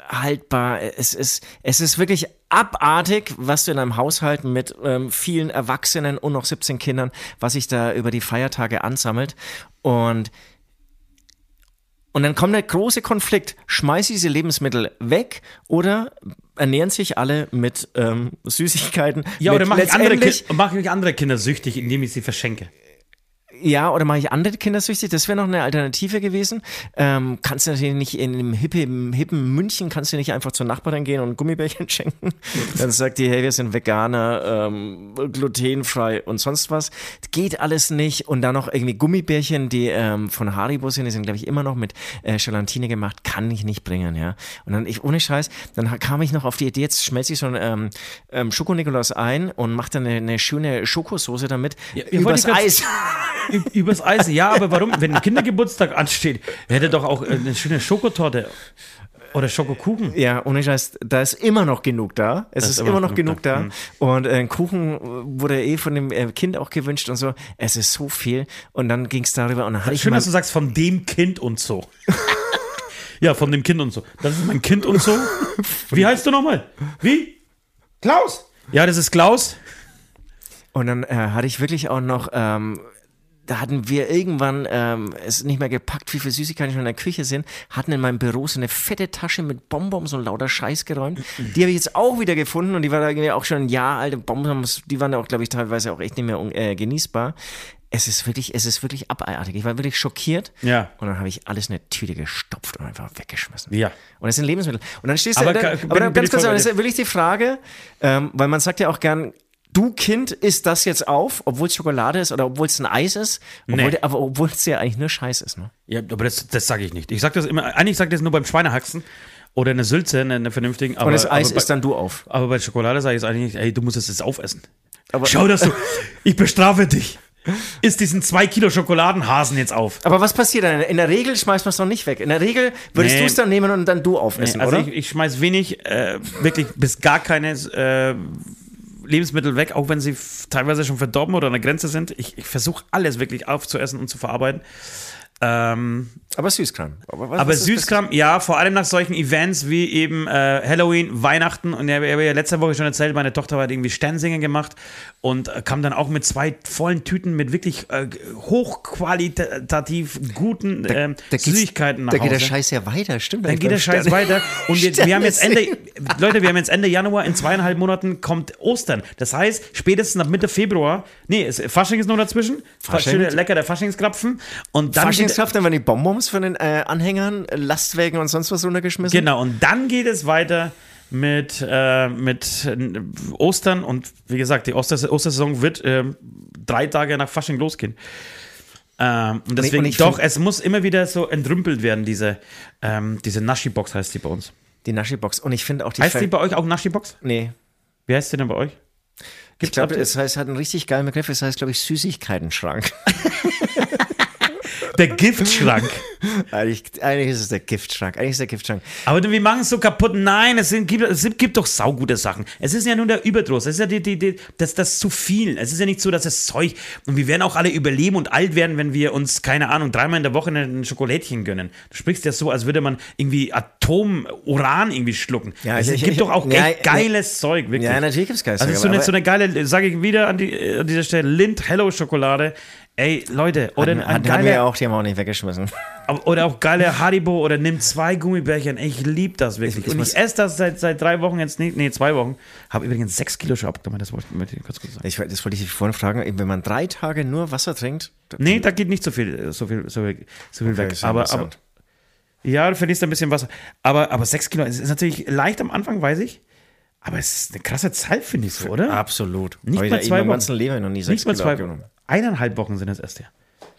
haltbar. Es ist, es ist wirklich abartig, was du in einem Haushalt mit ähm, vielen Erwachsenen und noch 17 Kindern, was sich da über die Feiertage ansammelt. Und und dann kommt der große Konflikt. Schmeiße ich diese Lebensmittel weg oder ernähren sich alle mit ähm, Süßigkeiten? Ja, mit oder mache ich, andere mach ich andere Kinder süchtig, indem ich sie verschenke? Ja, oder mache ich andere Kinder süchtig? Das wäre noch eine Alternative gewesen. Ähm, kannst du natürlich nicht in einem hippen, hippen München, kannst du nicht einfach zur Nachbarin gehen und Gummibärchen schenken. Dann sagt die, hey, wir sind Veganer, ähm, glutenfrei und sonst was. Geht alles nicht. Und dann noch irgendwie Gummibärchen, die ähm, von Haribo sind, die sind, glaube ich, immer noch mit äh, Gelatine gemacht, kann ich nicht bringen, ja. Und dann, ich, ohne Scheiß, dann kam ich noch auf die Idee, jetzt schmelze ich so einen ähm, ähm, Schokonikolaus ein und mache dann eine, eine schöne Schokosoße damit Ja, übers Eis. Übers Eis, ja, aber warum? Wenn ein Kindergeburtstag ansteht, hätte doch auch äh, eine schöne Schokotorte oder Schokokuchen. Ja, ohne Scheiß, da ist immer noch genug da. Es ist, immer noch genug da. Hm. Und äh, ein Kuchen wurde eh von dem äh, Kind auch gewünscht und so. Es ist so viel. Und dann ging es darüber und dann hatte ich Schön, dass du sagst, von dem Kind und so. ja, von dem Kind und so. Das ist mein Kind und so. Wie heißt du nochmal? Wie? Klaus. Ja, das ist Klaus. Und dann äh, hatte ich wirklich auch noch, ähm, da hatten wir irgendwann ähm, es nicht mehr gepackt, wie viele Süßigkeiten schon in der Küche sind, hatten in meinem Büro so eine fette Tasche mit Bonbons und lauter Scheiß geräumt. Die habe ich jetzt auch wieder gefunden und die war da irgendwie auch schon ein Jahr alte Bonbons, die waren auch, glaube ich, teilweise auch echt nicht mehr äh, genießbar. Es ist wirklich, es ist wirklich abartig. Ich war wirklich schockiert. Ja. Und dann habe ich alles in eine Tüte gestopft und einfach weggeschmissen. Ja. Und das sind Lebensmittel. Und dann stehst du Aber da, aber bin- dann, ganz kurz, das ist wirklich die Frage, ähm, weil man sagt ja auch gern, du Kind isst das jetzt auf, obwohl es Schokolade ist oder obwohl es ein Eis ist, obwohl, Nee. aber obwohl es ja eigentlich nur Scheiß ist. Ne? Ja, aber das, das sage ich nicht. Ich sage das immer, eigentlich sage ich das nur beim Schweinehaxen oder eine Sülze, eine, eine vernünftigen. Aber, Und das Eis aber bei, isst dann du auf. Aber bei Schokolade sage ich es eigentlich nicht, ey, du musst es jetzt aufessen. Aber- Schau, dass du, ich bestrafe dich. Isst diesen zwei Kilo Schokoladenhasen jetzt auf. Aber was passiert dann? In der Regel schmeißt man es doch nicht weg. In der Regel würdest Nee. du es dann nehmen und dann du aufessen, also oder? ich, ich schmeiß wenig, äh, wirklich bis gar keine äh, Lebensmittel weg, auch wenn sie teilweise schon verdorben oder an der Grenze sind. Ich, ich versuche alles wirklich aufzuessen und zu verarbeiten. Ähm, aber Süßkram. Aber, was, aber was Süßkram, ja, vor allem nach solchen Events wie eben äh, Halloween, Weihnachten und ich habe ja letzte Woche schon erzählt, meine Tochter hat irgendwie Sternsingen gemacht und äh, kam dann auch mit zwei vollen Tüten mit wirklich äh, hochqualitativ guten ähm, da Süßigkeiten nach Da geht der Hause. Scheiß ja weiter, stimmt. Dann geht der beim Scheiß weiter. Und wir, wir haben jetzt Ende, Leute, wir haben jetzt Ende Januar, in zweieinhalb Monaten kommt Ostern. Das heißt, spätestens ab Mitte Februar, nee, Fasching ist noch dazwischen. Fasching. Lecker der Faschingskrapfen. Und dann geht, Faschingskraft, dann werden die Bonbons von den äh, Anhängern, äh, Lastwagen und sonst was runtergeschmissen. genau, und dann geht es weiter mit, äh, mit äh, Ostern. Und wie gesagt, die Oster Ostersaison wird äh, drei Tage nach Fasching losgehen. Ähm, und deswegen, und ich doch, es muss immer wieder so entrümpelt werden, diese, ähm, diese Naschi-Box heißt die bei uns. Die Naschi-Box. Und ich finde auch die. Heißt die Ver- bei euch auch Naschi-Box? nee. Wie heißt die denn bei euch? Ich glaube, es heißt, hat einen richtig geilen Begriff. Es heißt, glaube ich, Süßigkeitenschrank. Der Giftschrank. eigentlich, eigentlich ist es der Giftschrank. Eigentlich ist der Giftschrank. Aber wir machen es so kaputt. Nein, es, sind, gibt, es gibt doch saugute Sachen. Es ist ja nur der Überdruss. Es ist ja die, die, die, das, das zu viel. Es ist ja nicht so, dass es Zeug. Und wir werden auch alle überleben und alt werden, wenn wir uns, keine Ahnung, dreimal in der Woche ein Schokolädchen gönnen. Du sprichst ja so, als würde man irgendwie Atom-Uran irgendwie schlucken. Ja, es ich- gibt ich- doch auch ja, echt geiles Zeug, wirklich. Ja, natürlich gibt es geiles Also Zeug, so eine, so eine geile, sage ich wieder an, an dieser Stelle, Lind Hello Schokolade. Ey, Leute, oder Hatten, ein hatten, hatten wir auch, die haben wir auch nicht weggeschmissen. oder auch geile Haribo oder nimm zwei Gummibärchen. Ich liebe das wirklich. Ich- ich Und ich esse das seit, seit drei Wochen jetzt nicht, nee, zwei Wochen. Habe übrigens sechs Kilo schon abgenommen, das wollte ich kurz kurz sagen. Ich, das wollte ich vorhin fragen. Wenn man drei Tage nur Wasser trinkt, Nee, da geht nicht so viel, so viel, so viel, so viel weg. ist ja Aber, aber. Ja, du verlierst ein bisschen Wasser. Aber, aber sechs Kilo, ist natürlich leicht am Anfang, weiß ich. Aber es ist eine krasse Zeit, finde ich so, oder? Absolut. Nicht Hab ich mal in zwei Wochen. Leben noch nie sechs Nicht mal Kilo zwei, abgenommen. Eineinhalb Wochen sind es erst, ja.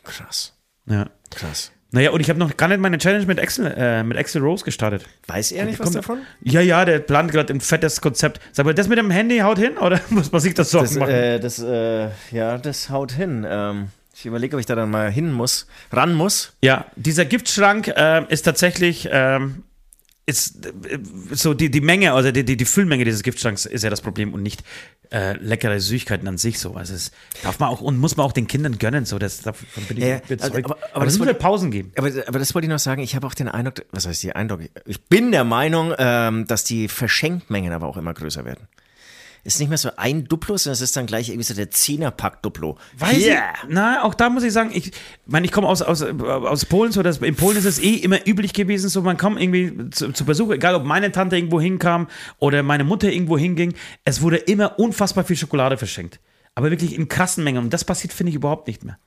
Krass. Ja. Krass. Naja, und ich habe noch gar nicht meine Challenge mit Axel, äh, mit Axel Rose gestartet. Weiß er nicht was davon? Ja, ja, der plant gerade ein fettes Konzept. Sag mal, das mit dem Handy haut hin oder muss man sich das Sorgen Das, machen? äh, das, äh, ja, das haut hin. Ähm, ich überlege, ob ich da dann mal hin muss, ran muss. Ja, dieser Giftschrank äh, ist tatsächlich ähm, ist äh, so die, die Menge, also die, die, die Füllmenge dieses Giftschranks ist ja das Problem und nicht äh, leckere Süßigkeiten an sich so. Also es darf man auch und muss man auch den Kindern gönnen, so das davon bin ich Ja, überzeugt. aber- aber aber, das muss wollte- ja Pausen geben. Aber, aber das wollte ich noch sagen, ich habe auch den Eindruck, was heißt die Eindruck? Ich bin der Meinung, ähm, dass die Verschenkmengen aber auch immer größer werden. Ist nicht mehr so ein Duplo, sondern es ist dann gleich irgendwie so der Zehnerpack Duplo. Weiß Hier. ich, na, auch da muss ich sagen, ich meine, ich komme aus, aus, aus Polen, so dass in Polen ist es eh immer üblich gewesen, so man kam irgendwie zu, zu Besuch, egal ob meine Tante irgendwo hinkam oder meine Mutter irgendwo hinging, es wurde immer unfassbar viel Schokolade verschenkt. Aber wirklich in krassen Mengen. Und das passiert, finde ich, überhaupt nicht mehr.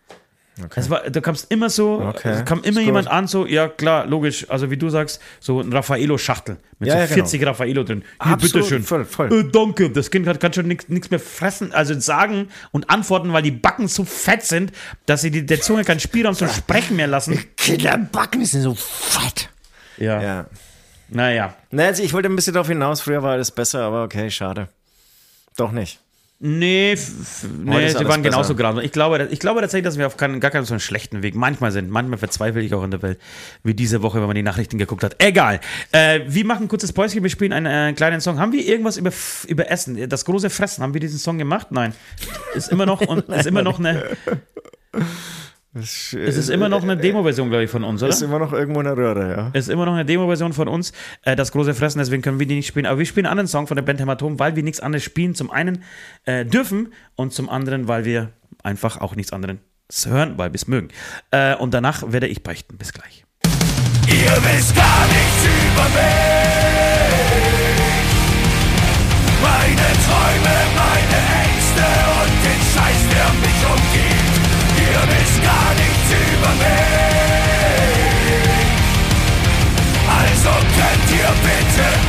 Es war, du kamst immer so, Okay. es kam immer jemand an, so, ja klar, logisch, also wie du sagst, so ein Raffaello-Schachtel mit Ja, so ja, genau. 40 Raffaello drin. Hier, Absolut, bitteschön. voll, voll. Äh, danke, das Kind kann schon nichts mehr fressen, also sagen und antworten, weil die Backen so fett sind, dass sie die, der Zunge keinen Spielraum zum Sprechen mehr lassen. Kinderbacken sind so fett. Ja, Ja. naja. Na, also ich wollte ein bisschen darauf hinaus, früher war alles besser, aber okay, schade. Doch nicht. Nee, nee sie waren genauso gerade. Ich glaube, ich glaube tatsächlich, dass wir auf keinen, gar keinen so einen schlechten Weg manchmal sind. Manchmal verzweifle ich auch in der Welt, wie diese Woche, wenn man die Nachrichten geguckt hat. Egal. Äh, wir machen ein kurzes Päuschen, wir spielen einen äh, kleinen Song. Haben wir irgendwas über, über Essen? Das große Fressen, haben wir diesen Song gemacht? Nein. Ist immer noch, und, ist immer noch eine, Es es ist immer noch eine Demo-Version, glaube ich, von uns, oder? Ist immer noch irgendwo in der Röhre, ja. ist immer noch eine Demo-Version von uns, äh, das große Fressen, deswegen können wir die nicht spielen. Aber wir spielen einen anderen Song von der Band Hämatom, weil wir nichts anderes spielen. Zum einen äh, dürfen und zum anderen, weil wir einfach auch nichts anderes hören, weil wir es mögen. Äh, und danach werde ich beichten. Bis gleich. Ihr wisst gar nichts über mich. Meine Träume, Also könnt ihr bitte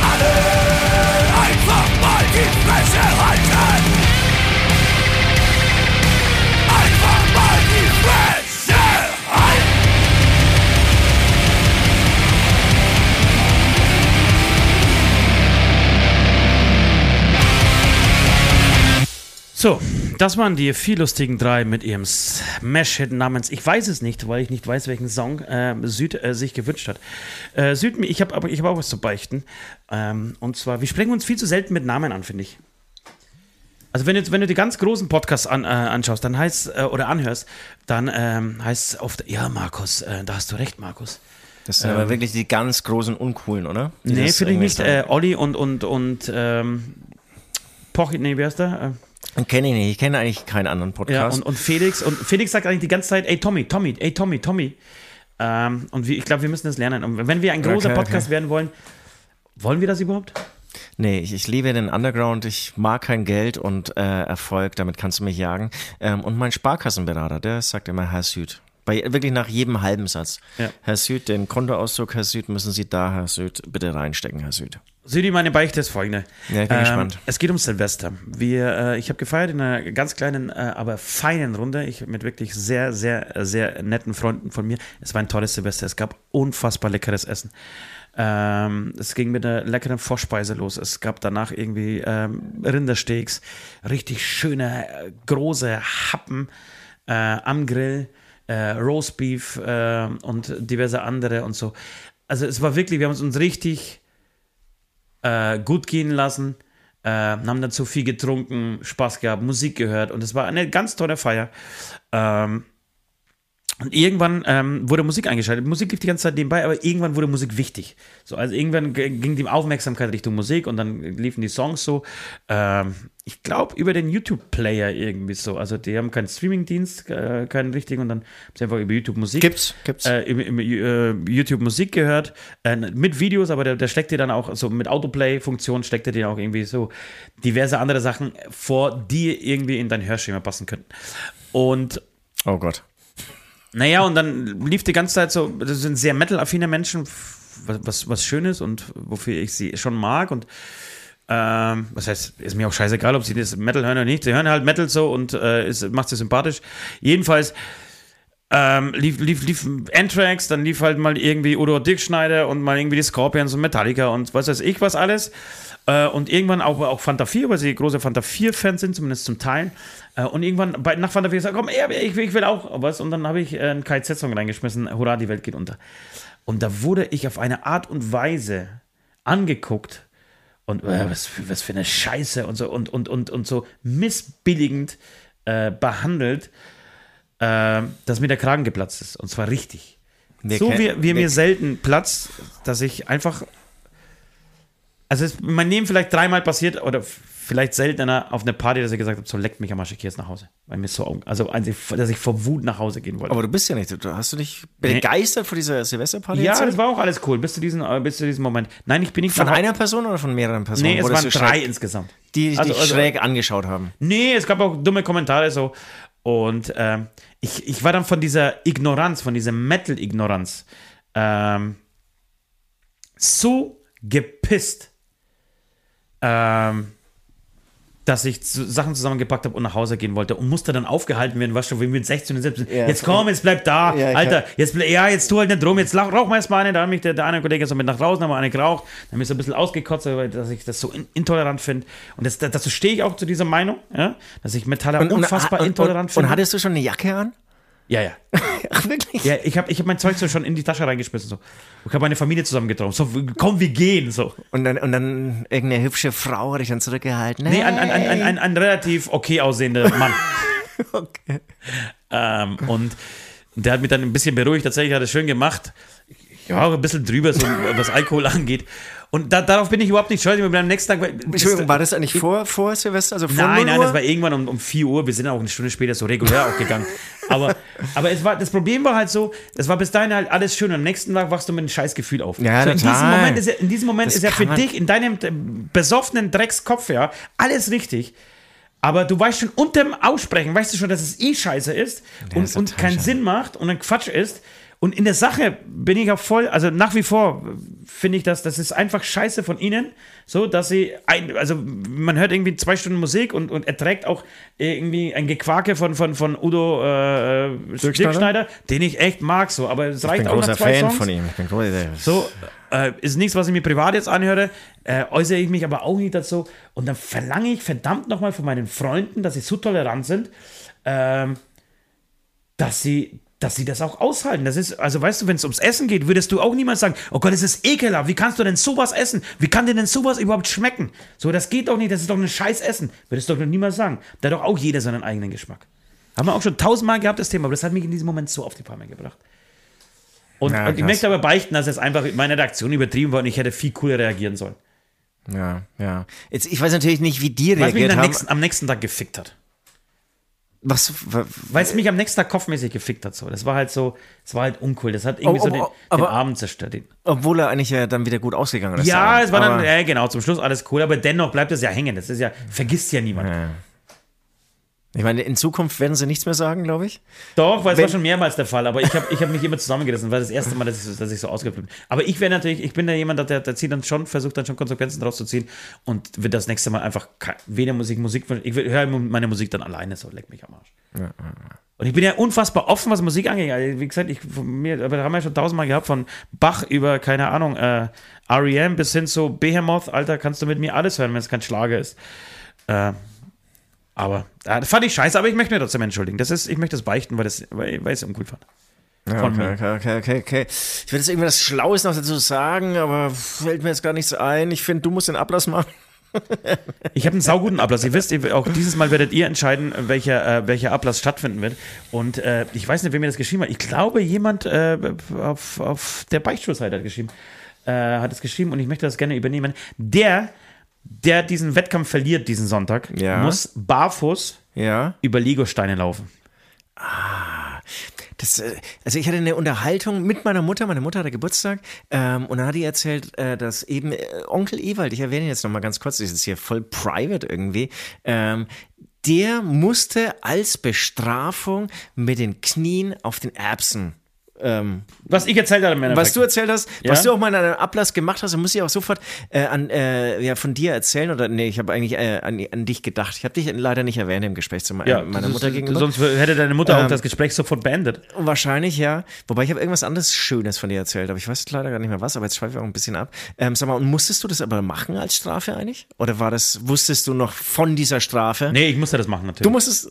So, das waren die vier lustigen drei mit ihrem Smash-Hit namens Ich weiß es nicht, weil ich nicht weiß, welchen Song äh, Süd äh, sich gewünscht hat. Äh, Süd, ich habe aber ich hab auch was zu beichten. Ähm, und zwar, wir sprechen uns viel zu selten mit Namen an, finde ich. Also wenn du, wenn du die ganz großen Podcasts an, äh, anschaust, dann heißt äh, oder anhörst, dann ähm, heißt es oft, ja, Markus, äh, da hast du recht, Markus. Das sind aber wirklich die ganz großen Uncoolen, oder? Die Nee, finde ich nicht. Äh, Olli und, und, und ähm, Poch, nee, wer ist der? Äh, Kenne ich nicht. Ich kenne eigentlich keinen anderen Ja, Podcast. und, und Felix, und Felix sagt eigentlich die ganze Zeit, ey Tommy, Tommy, ey Tommy, Tommy. Ähm, und wir, ich glaube, wir müssen das lernen. Und wenn wir ein großer Okay, Podcast okay. werden wollen, wollen wir das überhaupt? nee, ich, ich liebe den Underground. Ich mag kein Geld und äh, Erfolg. Damit kannst du mich jagen. Ähm, und mein Sparkassenberater, der sagt immer Herr Süd. Bei, wirklich nach jedem halben Satz. Ja. Herr Süd, den Kontoauszug, Herr Süd, müssen Sie da, Herr Süd, bitte reinstecken, Herr Süd. Südi, meine Beichte ist folgende. Ja, ich bin gespannt. Es geht um Silvester. Wir, äh, ich habe gefeiert in einer ganz kleinen, äh, aber feinen Runde. Ich mit wirklich sehr, sehr, sehr netten Freunden von mir. Es war ein tolles Silvester. Es gab unfassbar leckeres Essen. Ähm, es ging mit einer leckeren Vorspeise los. Es gab danach irgendwie ähm, Rindersteaks, richtig schöne, äh, große Happen äh, am Grill, äh, Roastbeef äh, und diverse andere und so. Also es war wirklich, wir haben es uns richtig äh, gut gehen lassen, äh, haben dazu viel getrunken, Spaß gehabt, Musik gehört und es war eine ganz tolle Feier. Ähm, und irgendwann ähm, wurde Musik eingeschaltet. Musik lief die ganze Zeit nebenbei, aber irgendwann wurde Musik wichtig. So, also irgendwann ging die Aufmerksamkeit Richtung Musik und dann liefen die Songs so. Ähm, ich glaube, über den YouTube-Player irgendwie so. Also die haben keinen Streaming-Dienst, äh, keinen richtigen und dann haben sie einfach über YouTube Musik Gibt's, gibt's. äh, im, im, äh, YouTube Musik gehört, äh, mit Videos, aber der, der steckt dir dann auch so mit Autoplay-Funktion, steckt er dir auch irgendwie so diverse andere Sachen vor, die irgendwie in dein Hörschema passen könnten. Und Oh Gott. Naja, und dann lief die ganze Zeit so, das sind sehr metal-affine Menschen, was, was, was Schönes und wofür ich sie schon mag und ähm, was heißt, ist mir auch scheißegal, ob sie das Metal hören oder nicht. Sie hören halt Metal so und äh, ist, macht sie sympathisch. Jedenfalls ähm, lief, lief, lief Anthrax, dann lief halt mal irgendwie Udo Dickschneider und mal irgendwie die Scorpions und Metallica und was weiß ich was alles. Äh, und irgendwann auch, auch Fanta 4, weil sie große Fanta 4-Fans sind, zumindest zum Teil. Äh, und irgendwann bei, nach Fanta 4 gesagt, komm, ich, ich will auch was. Und dann habe ich äh, einen KZ-Song reingeschmissen, Hurra, die Welt geht unter. Und da wurde ich auf eine Art und Weise angeguckt und äh, was, für, was für eine Scheiße und so und, und, und, und so missbilligend äh, behandelt, äh, dass mir der Kragen geplatzt ist. Und zwar richtig. Wir so wie, wie mir selten Platz, dass ich einfach. Also es ist mein Leben vielleicht dreimal passiert oder vielleicht seltener auf eine Party, dass ich gesagt habe, so leckt mich am Arsch, ich gehe jetzt nach Hause. Weil mir so, also dass ich vor Wut nach Hause gehen wollte. Aber du bist ja nicht, hast du dich Nee. begeistert vor dieser Silvesterparty? ja, das war auch alles cool, bis zu diesem, äh, bis zu diesem Moment. Nein, ich bin nicht Von einer Person oder von mehreren Personen? Nee, es waren drei schräg, insgesamt. die dich Also- also- schräg angeschaut haben. Nee, es gab auch dumme Kommentare so. Und ähm, ich, ich war dann von dieser Ignoranz, von dieser Metal-Ignoranz ähm, so gepisst, ähm, dass ich zu, Sachen zusammengepackt habe und nach Hause gehen wollte und musste dann aufgehalten werden, was schon wie mit 16 und 17. Ja. jetzt komm, jetzt bleib da, Ja, Alter, jetzt, ble- ja, jetzt tu halt nicht rum, jetzt rauch, rauch mal erstmal eine, da hat mich der, der eine Kollege so mit nach draußen, haben wir eine geraucht, dann bin ich so ein bisschen ausgekotzt, weil dass ich das so in, intolerant finde und das, dazu stehe ich auch zu dieser Meinung, ja, dass ich Metaller unfassbar und, intolerant und, finde. und hattest du schon eine Jacke an? Ja, ja. Ach, wirklich? Ja, ich habe ich hab mein Zeug so schon in die Tasche reingeschmissen. So. Ich habe meine Familie zusammengetragen. So, komm, wir gehen. So. Und dann, und dann irgendeine hübsche Frau hat dich dann zurückgehalten. Nee, ein, ein, ein, ein, ein, ein relativ okay aussehender Mann. Okay. ähm, und der hat mich dann ein bisschen beruhigt. Tatsächlich hat er es schön gemacht. Ja, auch ein bisschen drüber, so, was Alkohol angeht. Und da, darauf bin ich überhaupt nicht stolz. Ich bin am nächsten Tag. Entschuldigung, war das eigentlich vor, vor Silvester? Also vor Nein, 0 nein, das war irgendwann um, um 4 Uhr. Wir sind auch eine Stunde später so regulär auch gegangen. Aber, aber es war, das Problem war halt so, es war bis dahin halt alles schön. Und am nächsten Tag wachst du mit einem scheiß Gefühl auf. Ja, so, in, diesem. Moment ist ja, in diesem Moment Das ist ja für dich, in deinem besoffenen Dreckskopf, ja, alles richtig. Aber du weißt schon unterm Aussprechen, weißt du schon, dass es eh scheiße ist und, ist und keinen scheiße. Sinn macht und ein Quatsch ist. Und in der Sache bin ich auch voll, also nach wie vor finde ich das, das ist einfach scheiße von ihnen, so dass sie, ein, also man hört irgendwie zwei Stunden Musik und, und erträgt auch irgendwie ein Gequake von, von, von Udo äh, Dirkschneider, den ich echt mag, so, aber es ich reicht bin auch nach großer zwei Fan Songs. von ihm. Ich bin großer So, äh, ist nichts, was ich mir privat jetzt anhöre, äh, äußere ich mich aber auch nicht dazu. Und dann verlange ich verdammt nochmal von meinen Freunden, dass sie so tolerant sind, ähm, dass sie dass sie das auch aushalten. Das ist, also weißt du, wenn es ums Essen geht, würdest du auch niemals sagen, oh Gott, das ist ekelhaft, wie kannst du denn sowas essen? Wie kann dir denn sowas überhaupt schmecken? So, das geht doch nicht, das ist doch ein scheiß Essen. Würdest du doch niemals sagen. Da hat doch auch jeder seinen eigenen Geschmack. Haben wir auch schon tausendmal gehabt, das Thema, aber das hat mich in diesem Moment so auf die Palme gebracht. Und, Ja, und ich möchte aber beichten, dass es einfach meine Reaktion übertrieben war und ich hätte viel cooler reagieren sollen. Ja, ja. Jetzt, ich weiß natürlich nicht, wie die Weil es mich reagiert am haben. nächsten, am nächsten Tag gefickt hat. Was, wa- Weil es mich am nächsten Tag kopfmäßig gefickt hat. So. Das war halt so, es war halt uncool. Das hat irgendwie Oh, so oh, den, oh, aber- den Abend zerstört. Den. obwohl er eigentlich ja dann wieder gut ausgegangen ist. Ja, es war dann, ja, genau, zum Schluss alles cool, aber dennoch bleibt es ja hängen. Das ist ja, vergisst ja niemand. Ich meine, in Zukunft werden sie nichts mehr sagen, glaube ich. Doch, weil es war schon mehrmals der Fall, aber ich habe ich hab mich immer zusammengerissen. Das war das erste Mal, dass ich, so- dass ich so ausgeflippt bin. Aber ich wäre natürlich, ich bin da jemand, der, der zieht dann schon, versucht dann schon Konsequenzen draus zu ziehen und wird das nächste Mal einfach weder Musik, Musik, ich höre meine Musik dann alleine, so leck mich am Arsch. Und ich bin ja unfassbar offen, was Musik angeht. Also, wie gesagt, ich, von mir, da haben wir schon tausendmal gehabt, von Bach über, keine Ahnung, äh, R.E.M. bis hin zu Behemoth, Alter, kannst du mit mir alles hören, wenn es kein Schlager ist. Äh, aber äh, das fand ich scheiße, aber ich möchte mir trotzdem entschuldigen. Das ist, ich möchte das beichten, weil, das, weil, weil ich es uncool fand. Ja, okay, okay, okay, okay, okay. Ich will jetzt irgendwas Schlaues noch dazu sagen, aber fällt mir jetzt gar nichts ein. Ich finde, du musst den Ablass machen. Ich habe einen sauguten Ablass. Ihr wisst, auch dieses Mal werdet ihr entscheiden, welcher, äh, welcher Ablass stattfinden wird. Und äh, ich weiß nicht, wer mir das geschrieben hat. Ich glaube, jemand äh, auf, auf der Beichtstuhlseite hat geschrieben. Äh, hat es geschrieben und ich möchte das gerne übernehmen. Der, der diesen Wettkampf verliert diesen Sonntag, Ja. muss barfuß Ja. über Legosteine laufen. Das, äh, also ich hatte eine Unterhaltung mit meiner Mutter, meine Mutter hatte Geburtstag ähm, und dann hat die erzählt, äh, dass eben äh, Onkel Ewald, ich erwähne ihn jetzt nochmal ganz kurz, das ist hier voll private irgendwie, ähm, der musste als Bestrafung mit den Knien auf den Erbsen ähm, Was ich erzählt habe, was du erzählt hast, Ja? was du auch mal in einem Ablass gemacht hast, muss ich auch sofort äh, an, äh, ja, von dir erzählen. Oder nee, ich habe eigentlich äh, an, an dich gedacht. Ich habe dich leider nicht erwähnt im Gespräch zu me ja, meiner Mutter ist, gegenüber. Sonst hätte deine Mutter auch Ähm, das Gespräch sofort beendet. Wahrscheinlich, ja. Wobei ich habe irgendwas anderes Schönes von dir erzählt, aber ich weiß leider gar nicht mehr was, aber jetzt schweife ich auch ein bisschen ab. Ähm, sag mal, und musstest du das aber machen als Strafe eigentlich? Oder war das, wusstest du noch von dieser Strafe? Nee, ich musste das machen natürlich. Du musstest.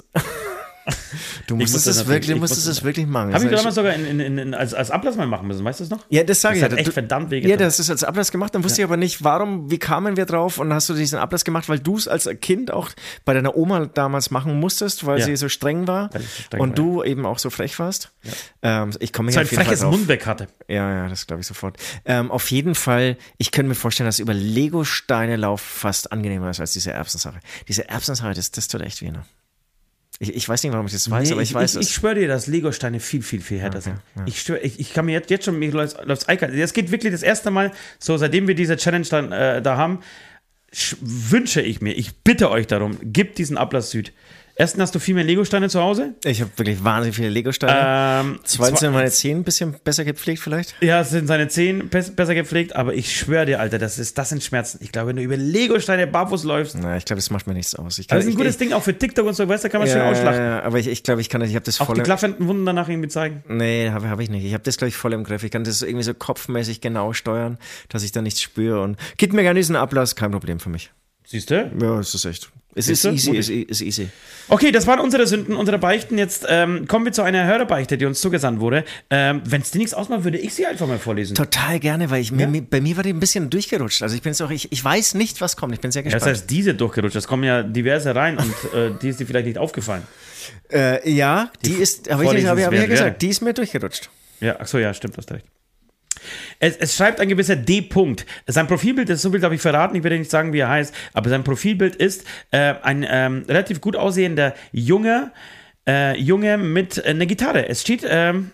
du musstest musste es wirklich, musstest musste es wirklich machen. Habe ich damals sogar in, in, in, als, als Ablass mal machen müssen, weißt du das noch? ja, das sage ich Das ja. hat echt Du- verdammt Ja, wehgetan. das ist als Ablass gemacht. Dann wusste ich aber nicht, warum, wie kamen wir drauf und hast du diesen Ablass gemacht, weil du es als Kind auch bei deiner Oma damals machen musstest, weil Ja. sie so streng war so streng und war, du eben auch so frech warst. Ähm, ich komme so hier ein auf jeden Fall freches drauf. Mundwerk hatte. Ja, ja, das glaube ich sofort. Ähm, auf jeden Fall, ich könnte mir vorstellen, dass über Lego-Steine Lauf fast angenehmer ist als diese Erbsensache. Diese Erbsensache, das, das tut echt weh, ne? Ich, ich weiß nicht, warum ich das weiß, Nee, aber ich, weiß ich, es. ich schwöre dir, dass Lego-Steine viel, viel, viel härter sind. Ich, schwör, ich, ich kann mir jetzt, jetzt schon, mir läuft eiskalt. Es geht wirklich das erste Mal, so seitdem wir diese Challenge dann äh, da haben, sch- wünsche ich mir, ich bitte euch darum, gebt diesen Ablass Süd. Erstens hast du viel mehr Lego-Steine zu Hause. Ich habe wirklich wahnsinnig viele Lego-Steine. Ähm, Zweitens zwe- sind meine Zehen ein bisschen besser gepflegt vielleicht. Ja, es sind seine Zehen bes- besser gepflegt, aber ich schwöre dir, Alter, das, ist, das sind Schmerzen. Ich glaube, wenn du über Lego-Steine barfuß läufst, Na, ich glaube, das macht mir nichts aus. Ich glaub, das ist ein ich, gutes ich, Ding auch für TikTok und so, weißt du, da kann man schön ja, ausschlachten. ja, aber ich, ich glaube, ich kann das, ich habe das Auch voll die im, klaffenden Wunden danach irgendwie zeigen. Nee, habe hab ich nicht. Ich habe das, glaube ich, voll im Griff. Ich kann das irgendwie so kopfmäßig genau steuern, dass ich da nichts spüre. Und gib mir gerne diesen Ablass, kein Problem für mich. Siehst du? Ja, es ist echt. Es ist du? easy, Mutig. ist, ist easy. Okay, das waren unsere Sünden, unsere Beichten. Jetzt ähm, kommen wir zu einer Hörerbeichte, die uns zugesandt wurde. Ähm, Wenn es dir nichts ausmacht, würde ich sie einfach mal vorlesen. Total gerne, weil ich, mir, mir, bei mir war die ein bisschen durchgerutscht. Also ich bin auch, ich, ich weiß nicht, was kommt. Ich bin sehr Ja, gespannt. das heißt, diese durchgerutscht. Es kommen ja diverse rein und äh, die ist dir vielleicht nicht aufgefallen. äh, ja, die, ist, habe ich, hab ich, hab ich ja gesagt, die ist mir durchgerutscht. Ja, ach so, ja, stimmt, hast recht. Es, es schreibt ein gewisser D. -Punkt. Sein Profilbild ist, so viel darf ich verraten, ich werde nicht sagen, wie er heißt, aber sein Profilbild ist äh, ein ähm, relativ gut aussehender Junge, äh, Junge mit äh, einer Gitarre. Es steht ähm,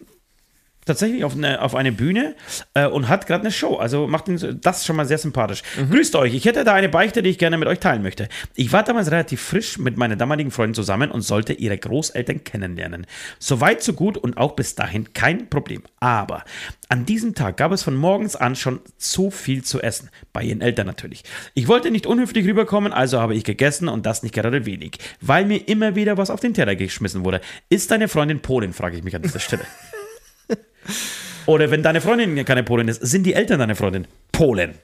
tatsächlich auf eine, auf eine Bühne äh, und hat gerade eine Show. Also macht ihn das schon mal sehr sympathisch. Grüßt euch. Ich hätte da eine Beichte, die ich gerne mit euch teilen möchte. Ich war damals relativ frisch mit meiner damaligen Freundin zusammen und sollte ihre Großeltern kennenlernen. Soweit, so gut und auch bis dahin kein Problem. Aber an diesem Tag gab es von morgens an schon zu viel zu essen. Bei ihren Eltern natürlich. Ich wollte nicht unhöflich rüberkommen, also habe ich gegessen und das nicht gerade wenig. Weil mir immer wieder was auf den Teller geschmissen wurde. Ist deine Freundin Polin, frage ich mich an dieser Stelle. Oder wenn deine Freundin keine Polin ist, sind die Eltern deiner Freundin Polen?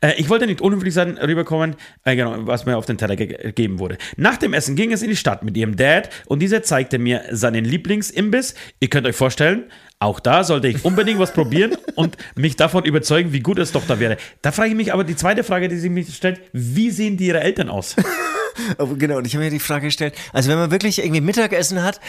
Äh, ich wollte nicht unhöflich sein, rüberkommen, äh, genau, was mir auf den Teller ge gegeben wurde. Nach dem Essen ging es in die Stadt mit ihrem Dad und dieser zeigte mir seinen Lieblingsimbiss. Ihr könnt euch vorstellen, auch da sollte ich unbedingt was probieren und mich davon überzeugen, wie gut es doch da wäre. Da frage ich mich aber die zweite Frage, die sich mich stellt, wie sehen die ihre Eltern aus? Aber genau, und ich habe mir die Frage gestellt, also wenn man wirklich irgendwie Mittagessen hat,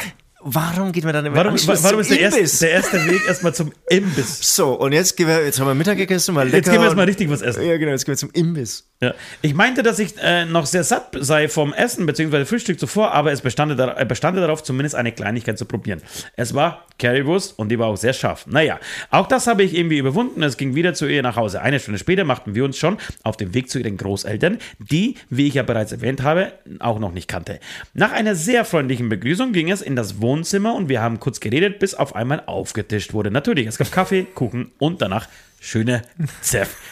warum geht man dann im Warum, Anschluss warum ist der erste, Imbiss? der erste Weg erstmal zum Imbiss? So, und jetzt, gehen wir, jetzt haben wir Mittag gegessen, mal lecker. Jetzt gehen wir erstmal richtig was essen. Ja, genau, jetzt gehen wir zum Imbiss. Ja. Ich meinte, dass ich äh, noch sehr satt sei vom Essen bzw. Frühstück zuvor, aber es bestand, dar äh, bestand darauf, zumindest eine Kleinigkeit zu probieren. Es war Currywurst und die war auch sehr scharf. Naja, auch das habe ich irgendwie überwunden. Es ging wieder zu ihr nach Hause. Eine Stunde später machten wir uns schon auf den Weg zu ihren Großeltern, die, wie ich ja bereits erwähnt habe, auch noch nicht kannte. Nach einer sehr freundlichen Begrüßung ging es in das Wohnzimmer und wir haben kurz geredet, bis auf einmal aufgetischt wurde. Natürlich, es gab Kaffee, Kuchen und danach schöne,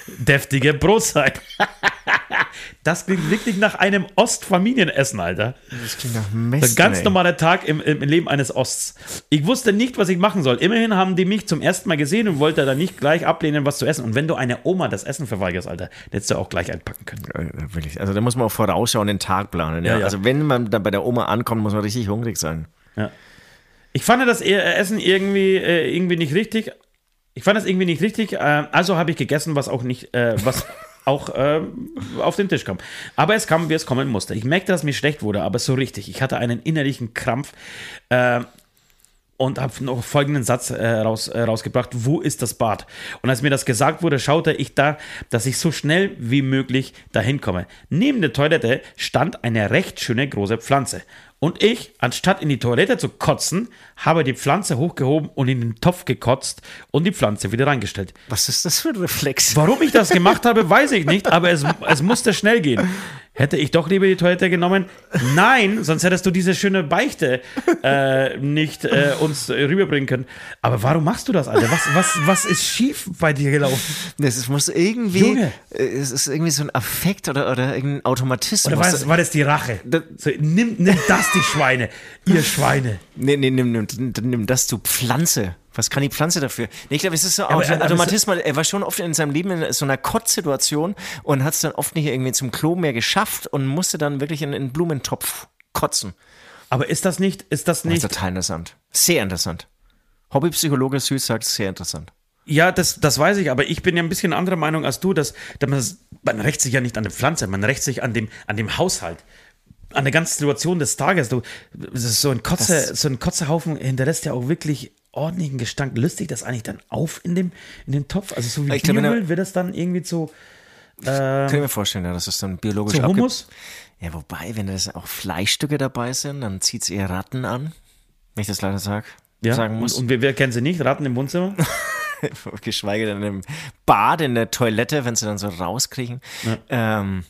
deftige Brotzeit. Das klingt wirklich nach einem Ostfamilienessen, Alter. Das klingt nach Ein Mist. ganz ey. normaler Tag im, im Leben eines Osts. Ich wusste nicht, was ich machen soll. Immerhin haben die mich zum ersten Mal gesehen und wollte dann nicht gleich ablehnen, was zu essen. Und wenn du einer Oma das Essen verweigerst, Alter, hättest du auch gleich einpacken können. Äh, Wirklich. Also da muss man auch vorausschauen, den Tag planen. Ja? Ja, ja. Also wenn man dann bei der Oma ankommt, muss man richtig hungrig sein. Ja. Ich fand das e- Essen irgendwie, äh, irgendwie nicht richtig. Ich fand das irgendwie nicht richtig. Äh, also habe ich gegessen, was auch nicht, äh, was auch auf den Tisch kam. Aber es kam, wie es kommen musste. Ich merkte, dass mir schlecht wurde, aber so richtig. Ich hatte einen innerlichen Krampf. Und habe noch folgenden Satz äh, raus, äh, rausgebracht: Wo ist das Bad? Und als mir das gesagt wurde, schaute ich da, dass ich so schnell wie möglich dahin komme. Neben der Toilette stand eine recht schöne große Pflanze. Und ich, anstatt in die Toilette zu kotzen, habe die Pflanze hochgehoben und in den Topf gekotzt und die Pflanze wieder reingestellt. Was ist das für ein Reflex? Warum ich das gemacht habe, weiß ich nicht, aber es, es musste schnell gehen. Hätte ich doch lieber die Toilette genommen? Nein, sonst hättest du diese schöne Beichte äh, nicht äh, uns rüberbringen können. Aber warum machst du das, Alter? Was, was, was ist schief bei dir gelaufen? Das muss irgendwie, Junge. äh, es ist irgendwie so ein Affekt oder, oder irgendein Automatismus. Oder war das, war das die Rache? So, nimm, nimm das, die Schweine, ihr Schweine. Nee, nee, nimm, nimm, nimm, nimm das, du Pflanze. Was kann die Pflanze dafür? Nee, ich glaube, es ist so aber- Automatismus. Er war schon oft in seinem Leben in so einer Kotzsituation und hat es dann oft nicht irgendwie zum Klo mehr geschafft und musste dann wirklich in in einen Blumentopf kotzen. Aber ist das nicht, ist das Das ist nicht, total interessant. Sehr interessant. Hobbypsychologe Süß sagt, sehr interessant. ja, das, das weiß ich, aber ich bin ja ein bisschen anderer Meinung als du, dass, dass man, man rächt sich ja nicht an der Pflanze, man rächt sich an dem, an dem Haushalt. An der ganzen Situation des Tages. Du, so ein Kotze, Das- so ein Kotzehaufen hinterlässt ja auch wirklich ordentlichen Gestank. Löst sich das eigentlich dann auf in dem, in dem Topf? Also so wie Ich glaub, Biomüll wird das dann irgendwie zu, Kann ich mir vorstellen, ja, dass es dann biologisch zu Hummus? Ja, wobei, wenn das auch Fleischstücke dabei sind, dann zieht es eher Ratten an. Wenn ich das leider sag, Ja, sagen und, muss. und wer, wer kennt sie nicht? Ratten im Wohnzimmer? Geschweige denn im Bad, in der Toilette, wenn sie dann so rauskriechen. Ja, ähm,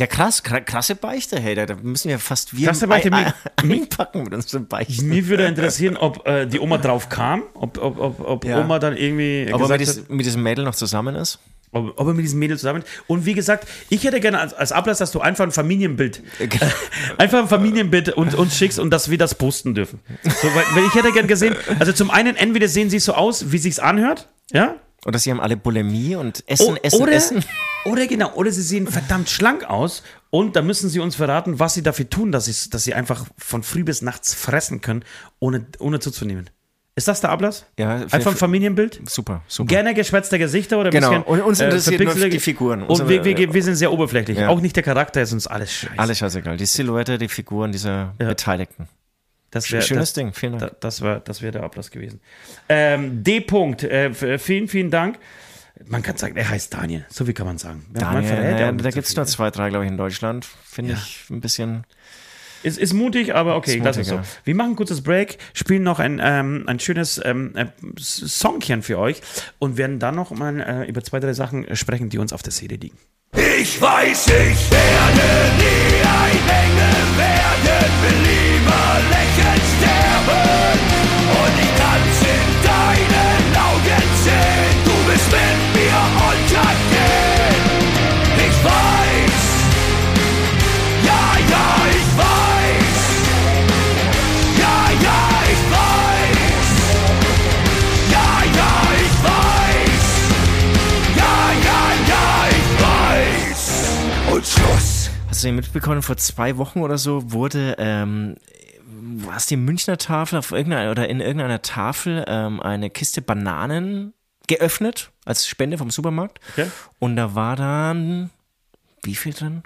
ja krass, kra- krasse Beichte, hey, da, müssen wir fast wir Krasse Beichte, ein, ein, einpacken mit unseren Beichten. Mich würde interessieren, ob äh, die Oma drauf kam, ob, ob, ob, ob Ja. Oma dann irgendwie Ob er mit, dies, mit diesem Mädel noch zusammen ist? ob, ob er mit diesem Mädel zusammen Und wie gesagt, ich hätte gerne als, als Ablass, dass du einfach ein Familienbild, einfach ein Familienbild und, uns schickst und dass wir das posten dürfen. So, weil, weil ich hätte gerne gesehen, also zum einen, entweder sehen sie so aus, wie sich's anhört, ja, Oder sie haben alle Bulimie und essen, O- essen, oder, essen. oder genau, oder sie sehen verdammt schlank aus und da müssen sie uns verraten, was sie dafür tun, dass sie, dass sie einfach von früh bis nachts fressen können, ohne, ohne zuzunehmen. Ist das der Ablass? Ja, Einfach ein Familienbild? Super, super. Gerne geschwätzte Gesichter oder ein Genau. bisschen. Und uns interessiert nur verpixelte- die Figuren. Und wir, wir, wir sind sehr oberflächlich. Ja. Auch nicht der Charakter ist uns alles scheiße. Alles scheißegal. Die Silhouette, die Figuren dieser Beteiligten. Das wär, Schönes das, Ding, vielen Dank. Da, das wäre das wär der Ablass gewesen. Ähm, D. -Punkt, äh, f- vielen, vielen Dank. Man kann sagen, er heißt Daniel. So viel kann man sagen. Ja, man Daniel, verrät auch nicht da gibt es nur zwei, drei, glaube ich, in Deutschland. Finde Ja. ich ein bisschen. Ist, ist mutig, aber okay, Ist lass mutig, es so. ja. Wir machen ein kurzes Break, spielen noch ein, ähm, ein schönes ähm, äh, Songchen für euch und werden dann noch mal äh, über zwei, drei Sachen äh, sprechen, die uns auf der Seele liegen. Ich weiß, ich werde nie ein Engel werden, will lieber Hast du den mitbekommen? Vor zwei Wochen oder so wurde, ähm, war es die Münchner Tafel auf irgendeiner oder in irgendeiner Tafel ähm, eine Kiste Bananen geöffnet als Spende vom Supermarkt. Okay. Und da war dann, wie viel drin?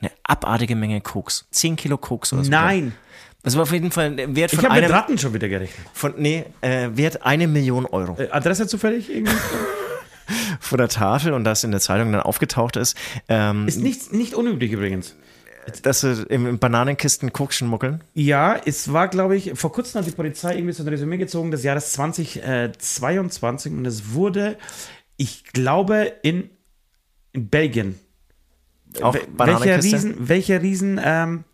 Eine abartige Menge Koks. Zehn Kilo Koks oder so. Nein, Das war auf jeden Fall ein Wert ich von habe mit einem, Ratten schon wieder gerechnet. von, nee, äh, Wert eine Million Euro. Äh, Adresse zufällig irgendwie? vor der Tafel und das in der Zeitung dann aufgetaucht ist, ähm, Ist nicht, nicht unüblich übrigens. dass sie im, Bananenkisten Koks schmuggeln. Ja, es war, glaube ich, vor kurzem hat die Polizei irgendwie so ein Resümee gezogen des Jahres 2022 und es wurde, ich glaube, in, in Belgien. Auch Wel- welcher. Riesen, welcher Riesen ähm,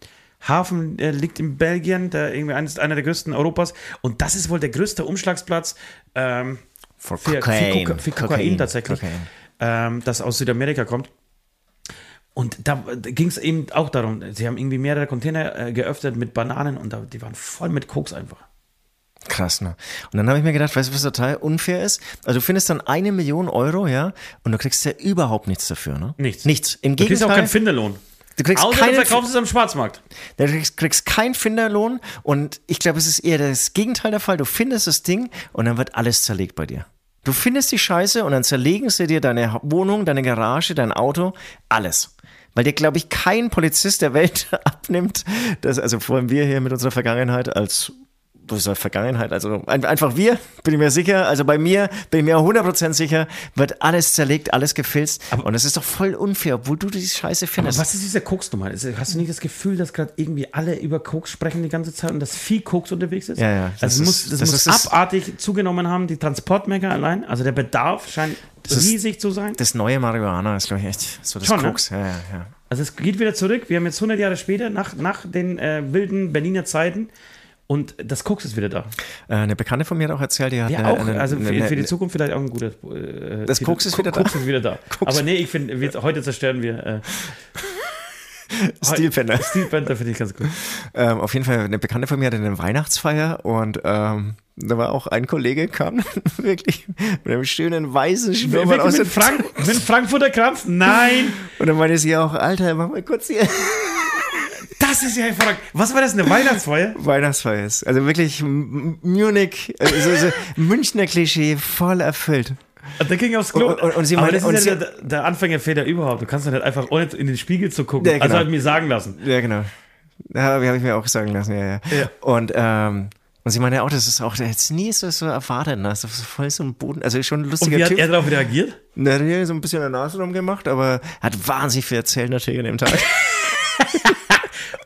Hafen äh, liegt in Belgien, der irgendwie eines, einer der größten Europas und das ist wohl der größte Umschlagsplatz ähm, Für, für, Koka für Kokain, tatsächlich, Cocaine. Ähm, das aus Südamerika kommt. Und da, ging es eben auch darum, sie haben irgendwie mehrere Container äh, geöffnet mit Bananen und da, die waren voll mit Koks einfach. Krass, ne? Und dann habe ich mir gedacht, weißt du, was total unfair ist? Also du findest dann eine Million Euro, ja, und du kriegst ja überhaupt nichts dafür, ne? Nichts. Nichts. Im Du kriegst auch Gegenteil, keinen Finderlohn. Du kriegst Außer keinen, du verkaufst es am Schwarzmarkt. du kriegst, kriegst keinen Finderlohn und ich glaube, es ist eher das Gegenteil der Fall. Du findest das Ding und dann wird alles zerlegt bei dir. Du findest die Scheiße und dann zerlegen sie dir deine Wohnung, deine Garage, dein Auto, alles. Weil dir, glaube ich, kein Polizist der Welt abnimmt, dass, also vor allem wir hier mit unserer Vergangenheit als was ist Vergangenheit, also ein- einfach wir, bin ich mir sicher, also bei mir bin ich mir 100% sicher, wird alles zerlegt, alles gefilzt und das ist doch voll unfair, obwohl du die Scheiße Aber findest. was ist diese Koksnummer? Ist- Hast du nicht das Gefühl, dass gerade irgendwie alle über Koks sprechen die ganze Zeit und dass viel Koks unterwegs ist? Ja, ja, das Also ist- muss, das, das muss ist abartig zugenommen haben, die Transportmenge allein. Also der Bedarf scheint ist- riesig zu sein. Das neue Marihuana ist, glaube ich, echt so das Schon, ne? Koks. Ja, ja, ja. Also es geht wieder zurück. Wir haben jetzt 100 Jahre später, nach, nach den äh, wilden Berliner Zeiten. Und das Koks ist wieder da. Äh, eine Bekannte von mir hat auch erzählt, die hat Ja, eine, auch. eine, also für, eine, für die Zukunft vielleicht auch ein guter. Äh, Das Titel. Koks ist wieder da. Koks ist wieder da. Koks. Aber nee, ich finde, heute zerstören wir. Äh, Steel Panther. Steel Panther finde ich ganz gut. Ähm, auf jeden Fall, eine Bekannte von mir hatte eine Weihnachtsfeier und ähm, da war auch ein Kollege, kam wirklich mit einem schönen weißen Schnurrbart aus Mit, dem Frank mit Frankfurter Krampf? Nein! Und dann meinte sie auch, Alter, mach mal kurz hier Das ist ja hervorragend. Was war das, eine Weihnachtsfeier? Weihnachtsfeier. ist. Also wirklich Munich, also so Münchner Klischee voll erfüllt. Und ging aufs Klo. Und- und- und sie Aber meinte- das und ist ja der, der Anfängerfehler überhaupt. Du kannst doch nicht einfach, ohne in den Spiegel zu gucken. Ja, genau. Also hat mir sagen lassen. Ja, genau. Ja, habe ich mir auch sagen lassen, ja, ja. Ja. Und, ähm, und sie meinte auch, das ist auch jetzt nie so, so erwartet, ne? Das ist voll so ein Boden, also schon ein Und lustiger wie hat Typ. er darauf reagiert? Na, der hat so ein bisschen an der Nase rumgemacht, aber hat wahnsinnig viel erzählt natürlich an dem Tag.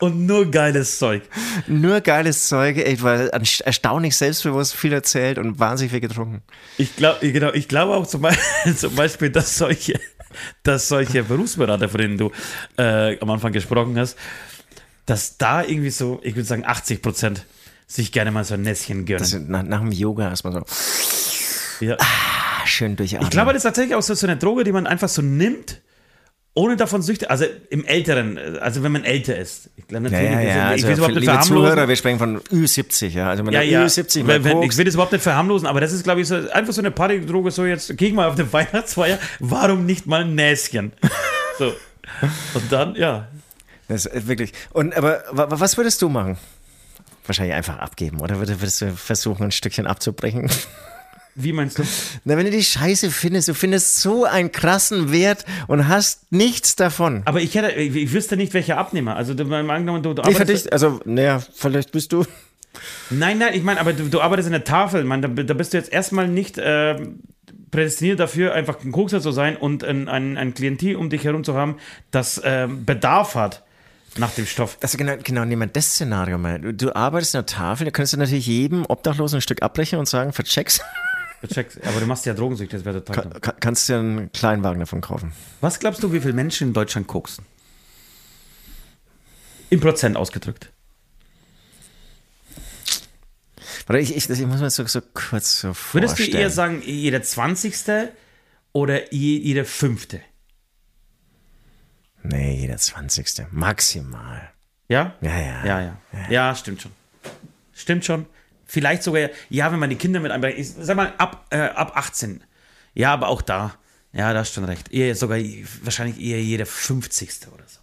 Und nur geiles Zeug. Nur geiles Zeug, ey, weil erstaunlich selbstbewusst viel erzählt und wahnsinnig viel getrunken. Ich glaube genau, ich glaube auch zum Beispiel, zum Beispiel, dass solche, dass solche Berufsberater, von denen du äh, am Anfang gesprochen hast, dass da irgendwie so, ich würde sagen, 80 Prozent sich gerne mal so ein Nässchen gönnen. Also nach, nach dem Yoga erstmal so ja. ah, schön durchatmen. Ich glaube, das ist tatsächlich auch so, so eine Droge, die man einfach so nimmt, ohne davon süchtig, also im Älteren, also wenn man älter ist. Ich glaube ja, natürlich, ja, ja. ich Also will es überhaupt für nicht liebe verharmlosen. Zuhörer, wir sprechen von Ü70, ja. Also wenn Ja, ja. Ü70 mal Wenn, wenn, ich will das überhaupt nicht verharmlosen, aber das ist, glaube ich, so, einfach so eine Partydroge, so jetzt, geh ich mal auf eine Weihnachtsfeier, warum nicht mal ein Näschen? So. Und dann, ja. das ist wirklich. Und aber wa- wa- was würdest du machen? Wahrscheinlich einfach abgeben, oder würdest du versuchen, ein Stückchen abzubrechen? Wie meinst du? Na, wenn du die Scheiße findest, du findest so einen krassen Wert und hast nichts davon. Aber ich hätte, ich, ich wüsste nicht, welcher Abnehmer. Also, du, angenommen, du, du arbeitest- dich, also, naja, vielleicht bist du. Nein, nein, ich meine, aber du, du arbeitest in der Tafel, man, da, da bist du jetzt erstmal nicht äh, prädestiniert dafür, einfach ein Kokser zu sein und ein, ein, ein Klientel um dich herum zu haben, das ähm, Bedarf hat nach dem Stoff. Also genau, genau, nehmen wir das Szenario mal. Du, du arbeitest in der Tafel, da könntest du natürlich jedem Obdachlosen ein Stück abbrechen und sagen, Check's. Aber du machst ja Drogensüchte, das wäre total dumm. Ka kannst du dir einen Kleinwagen davon kaufen. Was glaubst du, wie viele Menschen in Deutschland koksen? In Prozent ausgedrückt. Warte, ich, ich, ich muss mir so, so kurz so Würdest vorstellen. du eher sagen, jeder 20. oder je- jeder fünfte? Nee, jeder 20. Maximal. Ja? Ja, ja. Ja, ja. Ja, stimmt schon. Stimmt schon. Vielleicht sogar, ja, wenn man die Kinder mit einbringt. Ich sag mal, ab, äh, ab 18. Ja, aber auch da. Ja, da hast schon recht. Eher sogar, wahrscheinlich eher jeder 50. oder so.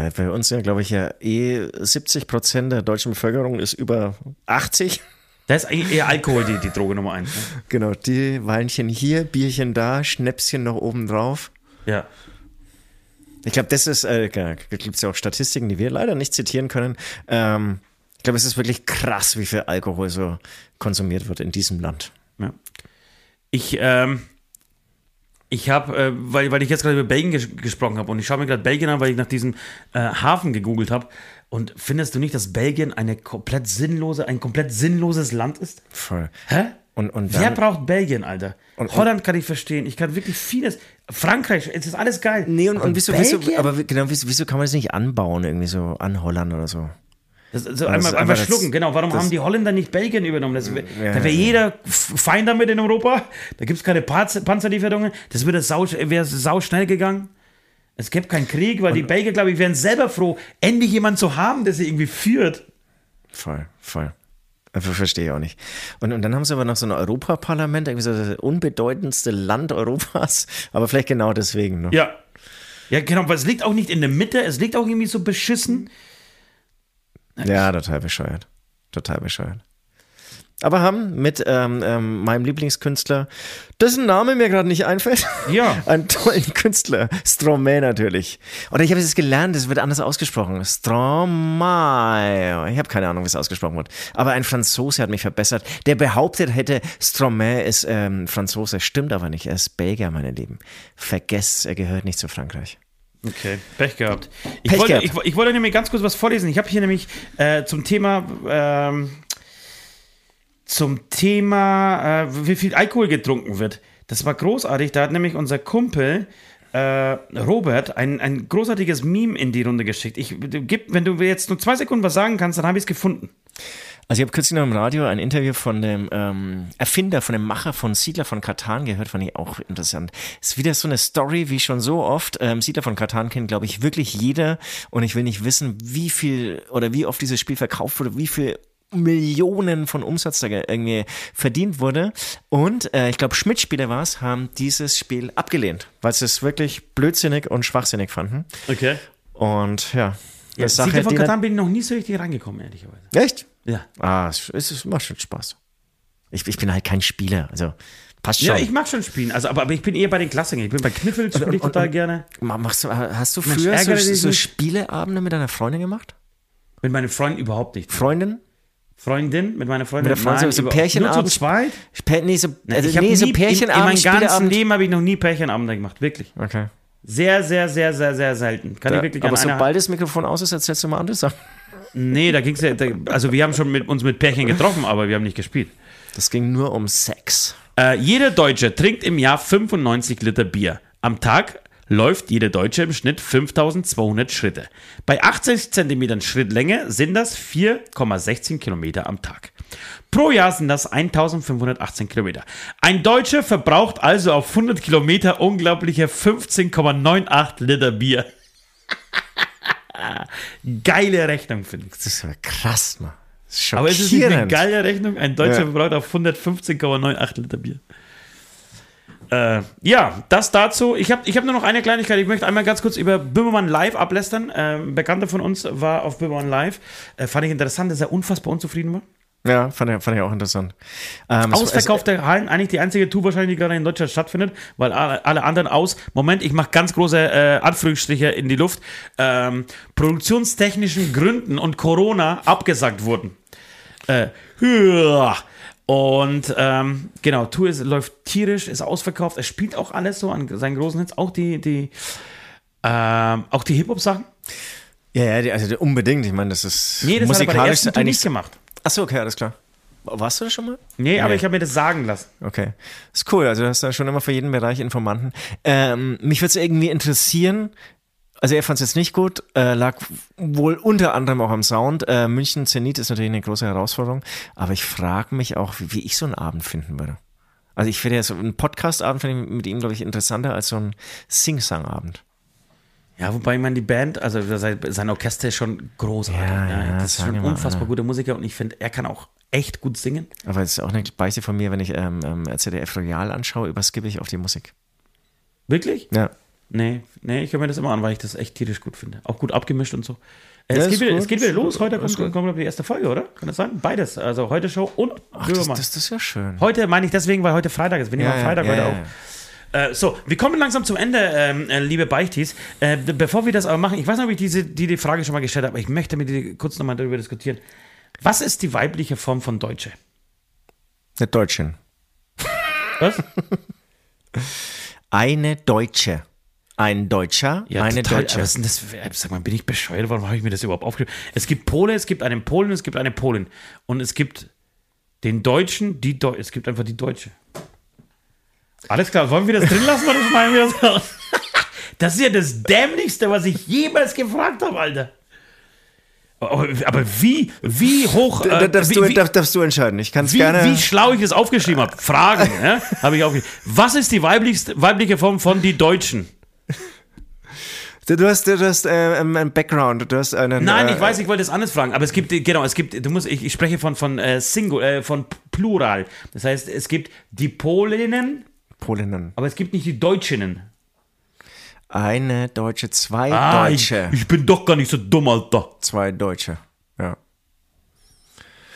Ja, bei uns ja, glaube ich, ja eh 70 Prozent der deutschen Bevölkerung ist über 80. Da ist eigentlich eher Alkohol die, die Droge Nummer eins. Ne? Genau, die Weinchen hier, Bierchen da, Schnäpschen noch oben drauf. Ja. Ich glaube, das ist, äh, da gibt es ja auch Statistiken, die wir leider nicht zitieren können. Ähm, glaube, es ist wirklich krass, wie viel Alkohol so konsumiert wird in diesem Land. Ja. Ich, ähm, ich habe, äh, weil, weil ich jetzt gerade über Belgien ges gesprochen habe und ich schaue mir gerade Belgien an, weil ich nach diesem äh, Hafen gegoogelt habe. Und findest du nicht, dass Belgien eine komplett sinnlose, ein komplett sinnloses Land ist? Voll. Hä? Und, und Wer dann, braucht Belgien, Alter? Und- Holland kann ich verstehen. Ich kann wirklich vieles. Frankreich, es ist alles geil. nee, und, Aber und wieso, wieso, aber genau, wieso, wieso kann man das nicht anbauen, irgendwie so an Holland oder so? Das, so Das einmal, ist einmal einfach das- schlucken, genau. Warum das- haben die Holländer nicht Belgien übernommen? Das, Ja, da wäre ja. jeder f- fein damit in Europa. Da gibt es keine Panzer Panzerlieferungen. Das wäre sau, wär sau schnell gegangen. Es gäbe keinen Krieg, weil die Belgier, glaube ich, wären selber froh, endlich jemanden zu haben, der sie irgendwie führt. Voll, voll. Also, verstehe ich auch nicht. Und, und dann haben sie aber noch so ein Europaparlament, irgendwie so das unbedeutendste Land Europas, aber vielleicht genau deswegen. Ne? Ja. Ja, genau, aber es liegt auch nicht in der Mitte, es liegt auch irgendwie so beschissen. Ja, total bescheuert. Total bescheuert. Aber haben mit ähm, ähm, meinem Lieblingskünstler, dessen Name mir gerade nicht einfällt, Ja. einen tollen Künstler, Stromae natürlich. Oder ich habe es gelernt, es wird anders ausgesprochen. Stromae. Ich habe keine Ahnung, wie es ausgesprochen wird. Aber ein Franzose hat mich verbessert, der behauptet hätte, Stromae ist ähm, Franzose. Stimmt aber nicht. Er ist Belgier, meine Lieben. Vergesst, er gehört nicht zu Frankreich. Okay, Pech gehabt. Ich, Pech wollte, gehabt. Ich, ich wollte nämlich ganz kurz was vorlesen. Ich habe hier nämlich äh, zum Thema ähm, zum Thema, äh, wie viel Alkohol getrunken wird. Das war großartig. Da hat nämlich unser Kumpel äh, Robert ein, ein großartiges Meme in die Runde geschickt. Ich, gib, wenn du jetzt nur zwei Sekunden was sagen kannst, dann habe ich es gefunden. Also ich habe kürzlich noch im Radio ein Interview von dem ähm, Erfinder, von dem Macher von Siedler von Katan gehört, fand ich auch interessant. Ist wieder so eine Story wie schon so oft. Ähm, Siedler von Katan kennt, glaube ich, wirklich jeder. Und ich will nicht wissen, wie viel oder wie oft dieses Spiel verkauft wurde, wie viel Millionen von Umsatz da irgendwie verdient wurde. Und äh, ich glaube, Schmidt-Spieler war es, haben dieses Spiel abgelehnt, weil sie es wirklich blödsinnig und schwachsinnig fanden. Okay. Und ja, Ja, Siedler von die- Katan bin ich noch nie so richtig reingekommen, ehrlicherweise. Echt? Ja. Ah, es, es, macht schon Spaß. Ich, ich bin halt kein Spieler, also passt schon. Ja, ich mag schon spielen, also, aber, aber ich bin eher bei den Klassikern. Ich bin bei Kniffel, spiele ich und- total und- gerne. Ma- Machst du, hast du Mensch, früher so, dich so nicht. Spieleabende mit deiner Freundin gemacht? Mit meinen Freunden überhaupt nicht. Freundin? Freundin, mit meiner Freundin. Mit der Freundin, Nein, so Pärchenabend? Nur zu zweit? Pär, nee, so, also, ich nee, so nie, in, in Pärchenabend, meinem ganzen. Leben habe ich noch nie Pärchenabende gemacht, wirklich. Okay. Sehr, sehr, sehr, sehr, sehr selten. Kann ich wirklich aber sobald das Mikrofon aus ist, erzählst du mal andere Sachen. Nee, da ging es ja, da, also wir haben schon mit, uns mit Pärchen getroffen, aber wir haben nicht gespielt. Das ging nur um Sex. Äh, jeder Deutsche trinkt im Jahr 95 Liter Bier. Am Tag läuft jeder Deutsche im Schnitt 5200 Schritte. Bei 80 Zentimetern Schrittlänge sind das 4,16 Kilometer am Tag. Pro Jahr sind das 1518 Kilometer. Ein Deutscher verbraucht also auf 100 Kilometer unglaubliche 15,98 Liter Bier. Geile Rechnung, finde ich. Das ist ja krass, Mann. Das ist Aber ist es nicht eine geile Rechnung? Ein Deutscher Ja. verbraucht auf 115,98 Liter Bier. Äh, ja, das dazu. Ich habe ich hab nur noch eine Kleinigkeit. Ich möchte einmal ganz kurz über Böhmermann Live ablästern. Äh, ein Bekannter von uns war auf Böhmermann Live. Äh, fand ich interessant, dass er unfassbar unzufrieden war. Ja, fand ich, fand ich auch interessant. Ähm, Ausverkaufte Hallen, eigentlich die einzige Tour wahrscheinlich, die gerade in Deutschland stattfindet, weil alle, alle anderen aus, Moment, ich mache ganz große äh, Anführungsstriche in die Luft, ähm, produktionstechnischen Gründen und Corona abgesagt wurden. Äh, und ähm, genau, Tour ist, läuft tierisch, ist ausverkauft, es spielt auch alles so an seinen großen Hits, auch die, die, ähm, auch die Hip-Hop-Sachen. Ja, ja, also unbedingt. Ich meine, das ist Nee, das hat er bei der musikalisch eigentlich. nicht gemacht. Achso, okay, alles klar. Warst du das schon mal? Nee, aber Nee. ich habe mir das sagen lassen. Okay. Ist cool. Also, du hast da schon immer für jeden Bereich Informanten. Ähm, mich würde es irgendwie interessieren. Also, er fand es jetzt nicht gut, äh, lag wohl unter anderem auch am Sound. Äh, München Zenit ist natürlich eine große Herausforderung, aber ich frage mich auch, wie, wie ich so einen Abend finden würde. Also, ich finde ja so einen Podcast-Abend mit ihm, glaube ich, interessanter als so einen Sing-Sang-Abend. Ja, wobei man die Band, also sein, Orchester ist schon großartig. Ja, ja, das ist schon ein mal, unfassbar Alter. guter Musiker und ich finde, er kann auch echt gut singen. Aber es ist auch eine Beichte von mir, wenn ich ähm, ähm, ZDF Royal anschaue, überskippe ich auf die Musik. Wirklich? Ja. Nee, nee, ich höre mir das immer an, weil ich das echt tierisch gut finde. Auch gut abgemischt und so. Äh, Ja, es, geht wieder, es geht wieder los. Heute kommt, kommt, kommt die erste Folge, oder? Kann das sein? Beides. Also heute Show und Ach, das, das, das ist ja schön. Heute meine ich deswegen, weil heute Freitag ist. Wir nehmen Ja, am ja, Freitag ja, heute ja, auf. Äh, so, wir kommen langsam zum Ende, ähm, äh, liebe Beichtis. Äh, bevor wir das aber machen, ich weiß nicht, ob ich diese, die, die Frage schon mal gestellt habe, aber ich möchte mit dir kurz nochmal darüber diskutieren. Was ist die weibliche Form von Deutsche? Eine Deutschin. Was? Eine Deutsche. Ein Deutscher, eine total. Deutsche. Was ist denn das? für- Sag mal, bin ich bescheuert? Warum habe ich mir das überhaupt aufgeschrieben? Es gibt Pole, es gibt einen Polen, es gibt eine Polin. Und es gibt den Deutschen, die Deu es gibt einfach die Deutsche. Alles klar, wollen wir das drin lassen oder schneiden wir das raus? Das ist ja das Dämlichste, was ich jemals gefragt habe, Alter. Aber, aber wie, wie hoch. Da- Äh, darfst, wie, du, darf, darfst du entscheiden. Ich kann es wie, gerne. wie schlau ich das aufgeschrieben habe. Fragen, ja, habe ich aufgeschrieben. Was ist die weiblichste, weibliche Form von die Deutschen? Du, hast, du hast äh, ähm, einen Background. Du hast einen. Nein, äh, ich weiß, ich wollte es anders fragen, aber es gibt, genau, es gibt, du musst, ich, ich spreche von, von äh, Single, äh, von Plural. Das heißt, es gibt die Polinnen, Polinnen. aber es gibt nicht die Deutschinnen. Eine Deutsche, zwei Ah, ich, Deutsche. ich bin doch gar nicht so dumm, Alter. Zwei Deutsche. Ja.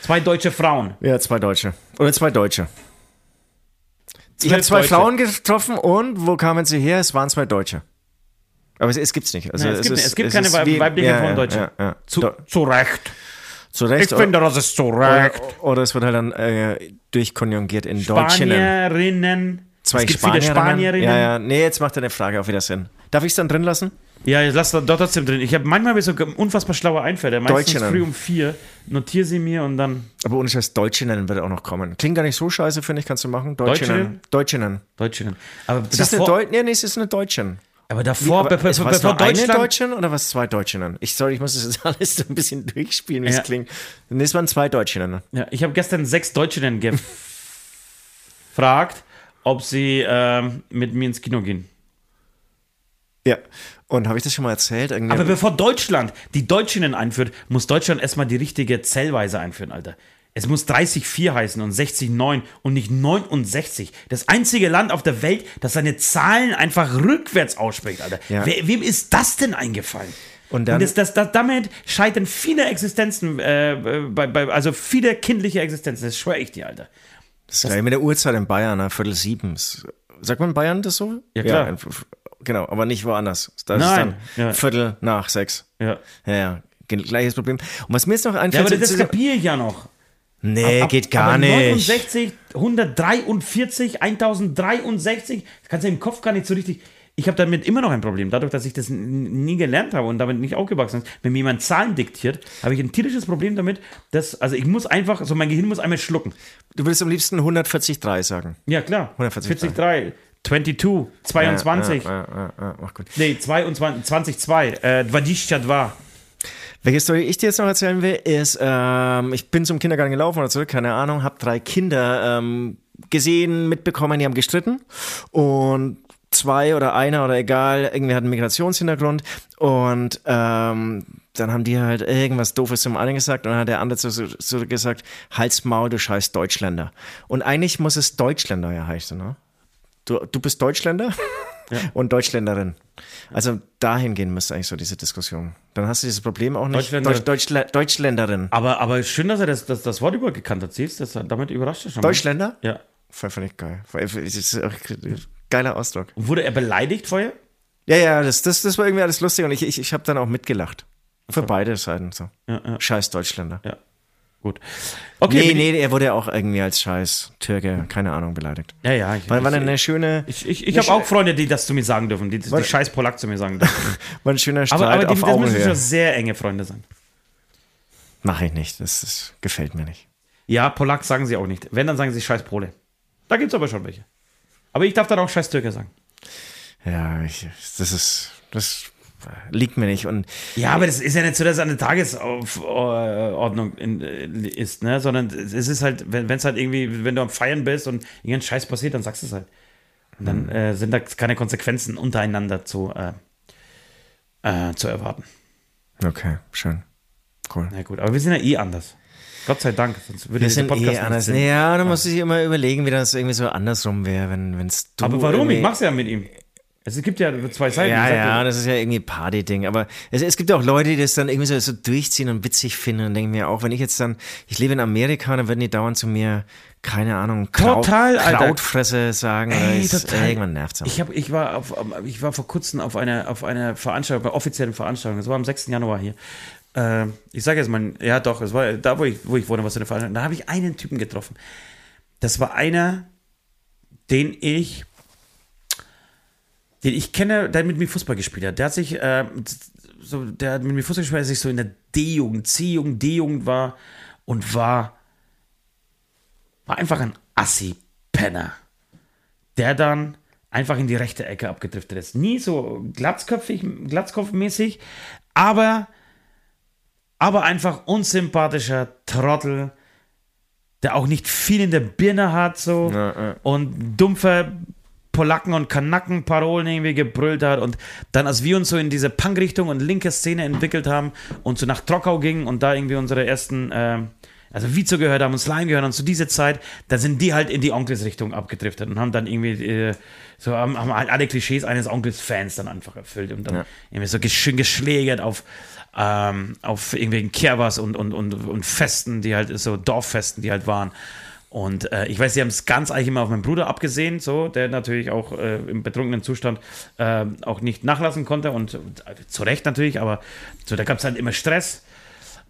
Zwei deutsche Frauen. Ja, zwei Deutsche. Oder zwei Deutsche. Ich habe zwei Deutsche. Frauen getroffen und wo kamen sie her? Es waren zwei Deutsche. Aber es, es gibt's nicht. Also Nein, es, gibt, ist- es gibt es keine ist Weib- wie- weibliche ja, ja, Deutsche. Ja, ja. Zu, zu Recht. zu Recht. Ich finde, das ist zu oder, Recht. oder es wird halt dann äh, durchkonjugiert in Deutschinnen. Spanierinnen. Zwei es gibt viele Spanierinnen. Ja, ja. Nee, jetzt macht deine Frage auch wieder Sinn. Darf ich es dann drin lassen? Ja, jetzt lass doch trotzdem drin. Ich habe manchmal hab ich so unfassbar schlaue Einfälle. Meistens Deutschinnen. früh um vier. Notiere sie mir und dann Aber ohne Scheiß, Deutschinnen wird auch noch kommen. Klingt gar nicht so scheiße, finde ich, kannst du machen. Deutschinnen. Deutschinnen. Deutschinnen. Aber Es ist eine Deu nee, nee, es ist eine Deutschin. Aber davor, Aber be- be- es war bevor nur eine Deutschland. Deutsche oder was zwei Deutsche dann? Ich sorry, ich muss das jetzt alles so ein bisschen durchspielen, wie Ja. es klingt. Nee, es waren zwei Deutsche dann. Ja, ich habe gestern sechs Deutschinnen gefragt, ob sie ähm, mit mir ins Kino gehen. Ja. Und habe ich das schon mal erzählt? Irgendwie Aber bevor Deutschland die Deutschinnen einführt, muss Deutschland erstmal die richtige Zählweise einführen, Alter. Es muss 30,4 heißen und 60,9 und nicht 69. Das einzige Land auf der Welt, das seine Zahlen einfach rückwärts ausspricht, Alter. Ja. Wer, wem ist das denn eingefallen? Und dann- das, das, das, damit scheitern viele Existenzen, äh, bei, bei, also viele kindliche Existenzen, das schwöre ich dir, Alter. Das ist gleich mit der Uhrzeit in Bayern, ne? Viertel sieben. Sagt man in Bayern das so? Ja, klar. in- genau, aber nicht woanders. Da Nein, ist dann ja. Viertel nach sechs. Ja. Ja, ja. Gleiches Problem. Und was mir jetzt noch Ja, einfällt, aber das kapiere ich ja noch. nee, Ab- geht gar aber nicht. 69, 143, 1063, das kannst du im Kopf gar nicht so richtig. Ich habe damit immer noch ein Problem. Dadurch, dass ich das nie gelernt habe und damit nicht aufgewachsen bin, wenn mir jemand Zahlen diktiert, habe ich ein tierisches Problem damit, dass, also ich muss einfach, so mein Gehirn muss einmal schlucken. Du würdest am liebsten 143 sagen. Ja, klar. 143. 43, 22, 22, Ja, ja, ja, mach gut. nee, 22, 22, äh, 22. Welche Story ich dir jetzt noch erzählen will, ist, ähm, ich bin zum Kindergarten gelaufen oder zurück, keine Ahnung, habe drei Kinder ähm, gesehen, mitbekommen, die haben gestritten und zwei oder einer oder egal, irgendwie hat einen Migrationshintergrund und ähm, dann haben die halt irgendwas Doofes zum einen gesagt und dann hat der andere so, so gesagt, Hals Maul, du scheiß Deutschländer. Und eigentlich muss es Deutschländer ja heißen, ne? Du, du bist Deutschländer und Deutschländerin. Also dahin gehen müsste eigentlich so diese Diskussion. Dann hast du dieses Problem auch nicht. Deutschländer- Deutsch, Deutschlä Deutschländerin. Aber, aber schön, dass er das, das, das Wort übergekannt hat, siehst du? Damit überrascht er schon. mal. Deutschländer? Ja. Voll ich geil. Voll- Geiler Ausdruck. Und wurde er beleidigt vorher? Ja, ja, das, das, das war irgendwie alles lustig und ich, ich, ich habe dann auch mitgelacht. Für beide Seiten so. Ja, ja. Scheiß Deutschländer. Ja. Gut. Okay. Nee, nee, er wurde ja auch irgendwie als Scheiß Türke, keine Ahnung, beleidigt. Ja, ja. Ich, War, war ich, eine schöne, ich, ich, ich habe auch Freunde, die das zu mir sagen dürfen, die, die Warte. scheiß Polak zu mir sagen dürfen. war ein schöner Streit aber aber die, auf das müssen schon sehr enge Freunde sein. Mache ich nicht, das, das gefällt mir nicht. Ja, Polak sagen sie auch nicht. Wenn, dann sagen sie scheiß Pole. Da gibt es aber schon welche. Aber ich darf dann auch scheiß Türke sagen. Ja, ich, das ist, das liegt mir nicht und Ja, aber das ist ja nicht so, dass es eine Tagesordnung äh, ist, ne? Sondern es ist halt, wenn es halt irgendwie, wenn du am Feiern bist und irgendein Scheiß passiert, dann sagst du es halt. Und dann Mhm. äh, sind da keine Konsequenzen untereinander zu, äh, äh, zu erwarten. okay, schön. Cool. Na gut, aber wir sind ja eh anders. Gott sei Dank, sonst würde Wir dieser sind Podcast eh nicht anders. Sinn. Ja, da muss ich immer überlegen, wie das irgendwie so andersrum wäre, wenn es du. Aber warum? Ich mach's ja mit ihm. Es gibt ja zwei Seiten. Ja, Ich ja, das ist ja irgendwie Party-Ding. Aber es, es gibt ja auch Leute, die das dann irgendwie so, so durchziehen und witzig finden und denken mir auch, wenn ich jetzt dann, ich lebe in Amerika, dann würden die dauernd zu mir, keine Ahnung, Kraut, Total. Krautfresse sagen. Ey, ist, total. Irgendwann nervt's auch. Ich, hab, ich, war auf, ich war vor kurzem auf einer, auf einer Veranstaltung, bei offiziellen Veranstaltung, das war am 6. Januar hier. Äh, ich sage jetzt mal, ja doch, es war da, wo ich, wo ich wohne, was eine Veranstaltung. Da habe ich einen Typen getroffen. Das war einer, den ich, den ich kenne, der mit mir Fußball gespielt hat. Der hat sich, äh, so, der hat mit mir Fußball gespielt, der sich so in der D-Jugend, C-Jugend, D-Jugend war und war, war einfach ein Assi-Penner der dann einfach in die rechte Ecke abgedriftet ist. Nie so glatzköpfig, glatzkopfmäßig, aber, aber einfach unsympathischer Trottel, der auch nicht viel in der Birne hat, so und dumpfe Polacken und Kanaken-Parolen irgendwie gebrüllt hat und dann, als wir uns so in diese Punk-Richtung und linke Szene entwickelt haben und so nach Trockau gingen und da irgendwie unsere ersten, ähm, also Vizo gehört haben und Slime gehört und zu dieser Zeit, da sind die halt in die Onkels-Richtung abgedriftet und haben dann irgendwie äh, so haben, haben alle Klischees eines Onkels-Fans dann einfach erfüllt und dann Ja. irgendwie so schön geschlägert auf ähm, auf irgendwelchen Kerbers und, und, und, und Festen, die halt so Dorffesten, die halt waren. Und äh, ich weiß, sie haben es ganz eigentlich immer auf meinen Bruder abgesehen, so, der natürlich auch äh, im betrunkenen Zustand äh, auch nicht nachlassen konnte und äh, zu Recht natürlich, aber so, da gab es halt immer Stress.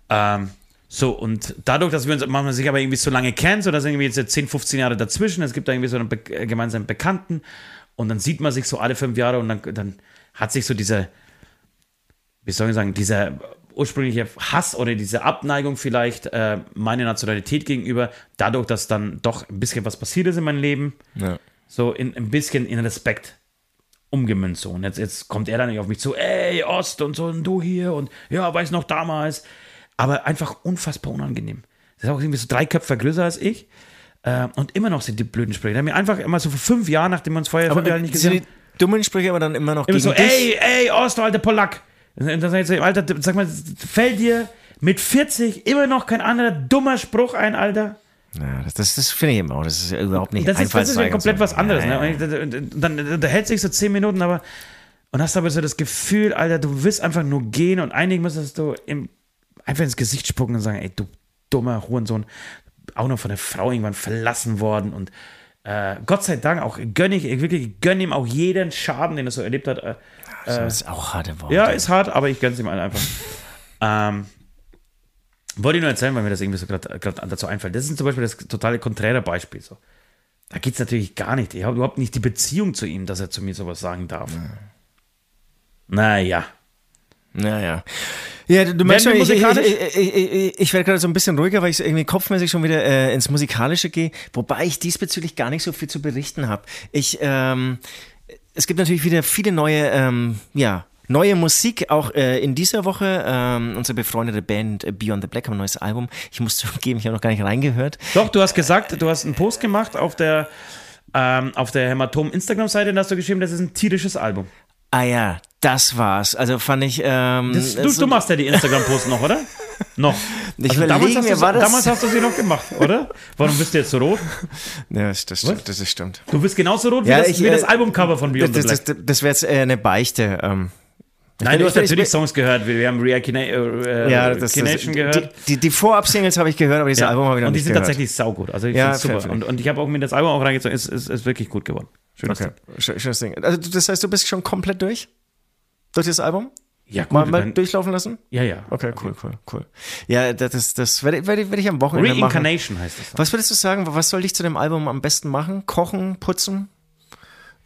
Ähm, so, und dadurch, dass wir uns manchmal sich aber irgendwie so lange kennen, so, da sind irgendwie jetzt 10, 15 Jahre dazwischen, es gibt da irgendwie so einen be äh, gemeinsamen Bekannten und dann sieht man sich so alle fünf Jahre und dann, dann hat sich so diese, wie soll ich sagen, dieser ursprüngliche Hass oder diese Abneigung vielleicht äh, meiner Nationalität gegenüber, dadurch, dass dann doch ein bisschen was passiert ist in meinem Leben, Ja. so in, ein bisschen in Respekt umgemünzt. So. Und jetzt, jetzt kommt er dann nicht auf mich zu, ey, Ost und so, und du hier und ja, weiß noch damals. Aber einfach unfassbar unangenehm. Das ist auch irgendwie so drei Köpfe größer als ich. Äh, und immer noch sind die blöden Sprüche. Der hat mir einfach immer so vor fünf Jahren, nachdem wir uns vorher fünf Jahre nicht gesehen die dummen Sprüche aber dann immer noch Immer gegen so, dich? ey, ey, Ost, alter Polack. Und dann sag ich so, Alter, sag mal, fällt dir mit 40 immer noch kein anderer dummer Spruch ein, Alter? Ja, das, das, das finde ich immer auch. Das ist überhaupt nicht Das ist, das ist ja komplett so. was anderes. Ja, ja, Ne? Und dann, dann hält sich so zehn Minuten, aber und hast aber so das Gefühl, Alter, du willst einfach nur gehen und eigentlich müsstest du im, einfach ins Gesicht spucken und sagen, ey, du dummer Hurensohn, auch noch von der Frau irgendwann verlassen worden und äh, Gott sei Dank auch gönne ich, ich wirklich gönne ihm auch jeden Schaden, den er so erlebt hat. Äh, Das ist auch harte Worte. ja, ist hart, aber ich gönn's ihm halt einfach. ähm, wollte ich nur erzählen, weil mir das irgendwie so gerade dazu einfällt. Das ist zum Beispiel das totale konträre Beispiel. So. Da geht es natürlich gar nicht. Ich habe überhaupt nicht die Beziehung zu ihm, dass er zu mir sowas sagen darf. Naja. Naja. Ja, du, merkst schon, ich, ich, ich, ich, werde gerade so ein bisschen ruhiger, weil ich irgendwie kopfmäßig schon wieder äh, ins Musikalische gehe, wobei ich diesbezüglich gar nicht so viel zu berichten habe. Ich, ähm, es gibt natürlich wieder viele neue, ähm, ja, neue Musik, auch äh, in dieser Woche. Ähm, unsere befreundete Band Beyond the Black haben ein neues Album. Ich muss zugeben, ich habe noch gar nicht reingehört. Doch, du hast gesagt, du hast einen Post gemacht auf der, ähm, auf der Hämatom Instagram-Seite und hast du geschrieben, das ist ein tierisches Album. Ah ja, das war's. Also fand ich. Ähm, Das, du, du machst ja die Instagram-Posts noch, oder? Noch. Ich Also damals, hast mir, du, war das- damals hast du sie noch gemacht, oder? Warum bist du jetzt so rot? Ja, das, das stimmt. Das ist stimmt. Du bist genauso rot wie, Ja, das, ich, wie das äh, Albumcover von Beyond Das, the das, Black. das, das wäre jetzt äh, eine Beichte. Ähm, Nein, du hast ich- ich- natürlich Songs gehört. Wir haben Reactina äh, Ja, das, das, Reaction die, gehört. die, die Vorab-Singles habe ich gehört, aber dieses Ja. Album habe ich noch und die nicht sind gehört. tatsächlich saugut. Also ich Ja, super. fair. Und, und ich habe auch mir das Album auch reingezogen. Es ist, ist wirklich gut geworden. Schönes Okay, Ding. Sch- schönes Ding. Also das heißt, du bist schon komplett durch? Durch das Album? Ja, gut. Mal, mal können- durchlaufen lassen? ja, ja. Okay, cool, cool, cool. Ja, das, das, das werde ich, werde werde ich am Wochenende machen. Reincarnation heißt das. Was würdest du sagen, was soll ich zu dem Album am besten machen? Kochen, putzen?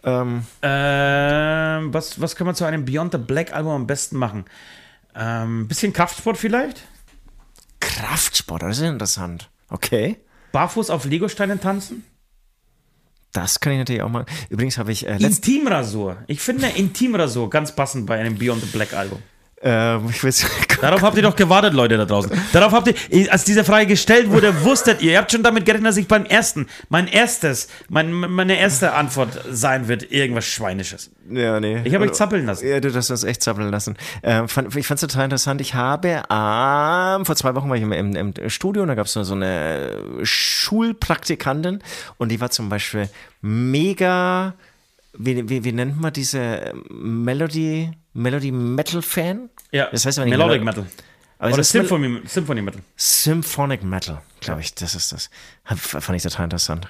Ähm, Ähm, was, was kann man zu einem Beyond the Black Album am besten machen? Ähm, bisschen Kraftsport vielleicht? Kraftsport, das ist interessant. Okay. Barfuß auf Legosteinen tanzen? Das kann ich natürlich auch machen. Übrigens habe ich äh, Intimrasur. Ich finde Intimrasur ganz passend bei einem Beyond the Black Album. Ähm, will's, Darauf habt ihr doch gewartet, Leute da draußen. Darauf habt ihr, als diese Frage gestellt wurde, wusstet ihr, ihr habt schon damit gerechnet, dass ich beim ersten, mein erstes, mein, meine erste Antwort sein wird, irgendwas Schweinisches. Ja, nee. Ich habe euch zappeln lassen. Ja, du hast uns echt zappeln lassen. Ähm, fand, ich fand es total interessant. Ich habe ähm, vor zwei Wochen war ich im, im, im Studio und da gab es so, so eine Schulpraktikantin und die war zum Beispiel mega, wie, wie, wie nennt man diese Melody, Melody Metal Fan? Ja, Das heißt aber nicht Melodic Melo- Metal. Aber Oder Symphony, Symphony Metal. Symphonic Metal, glaube ich, das ist das. Hab, fand ich total interessant.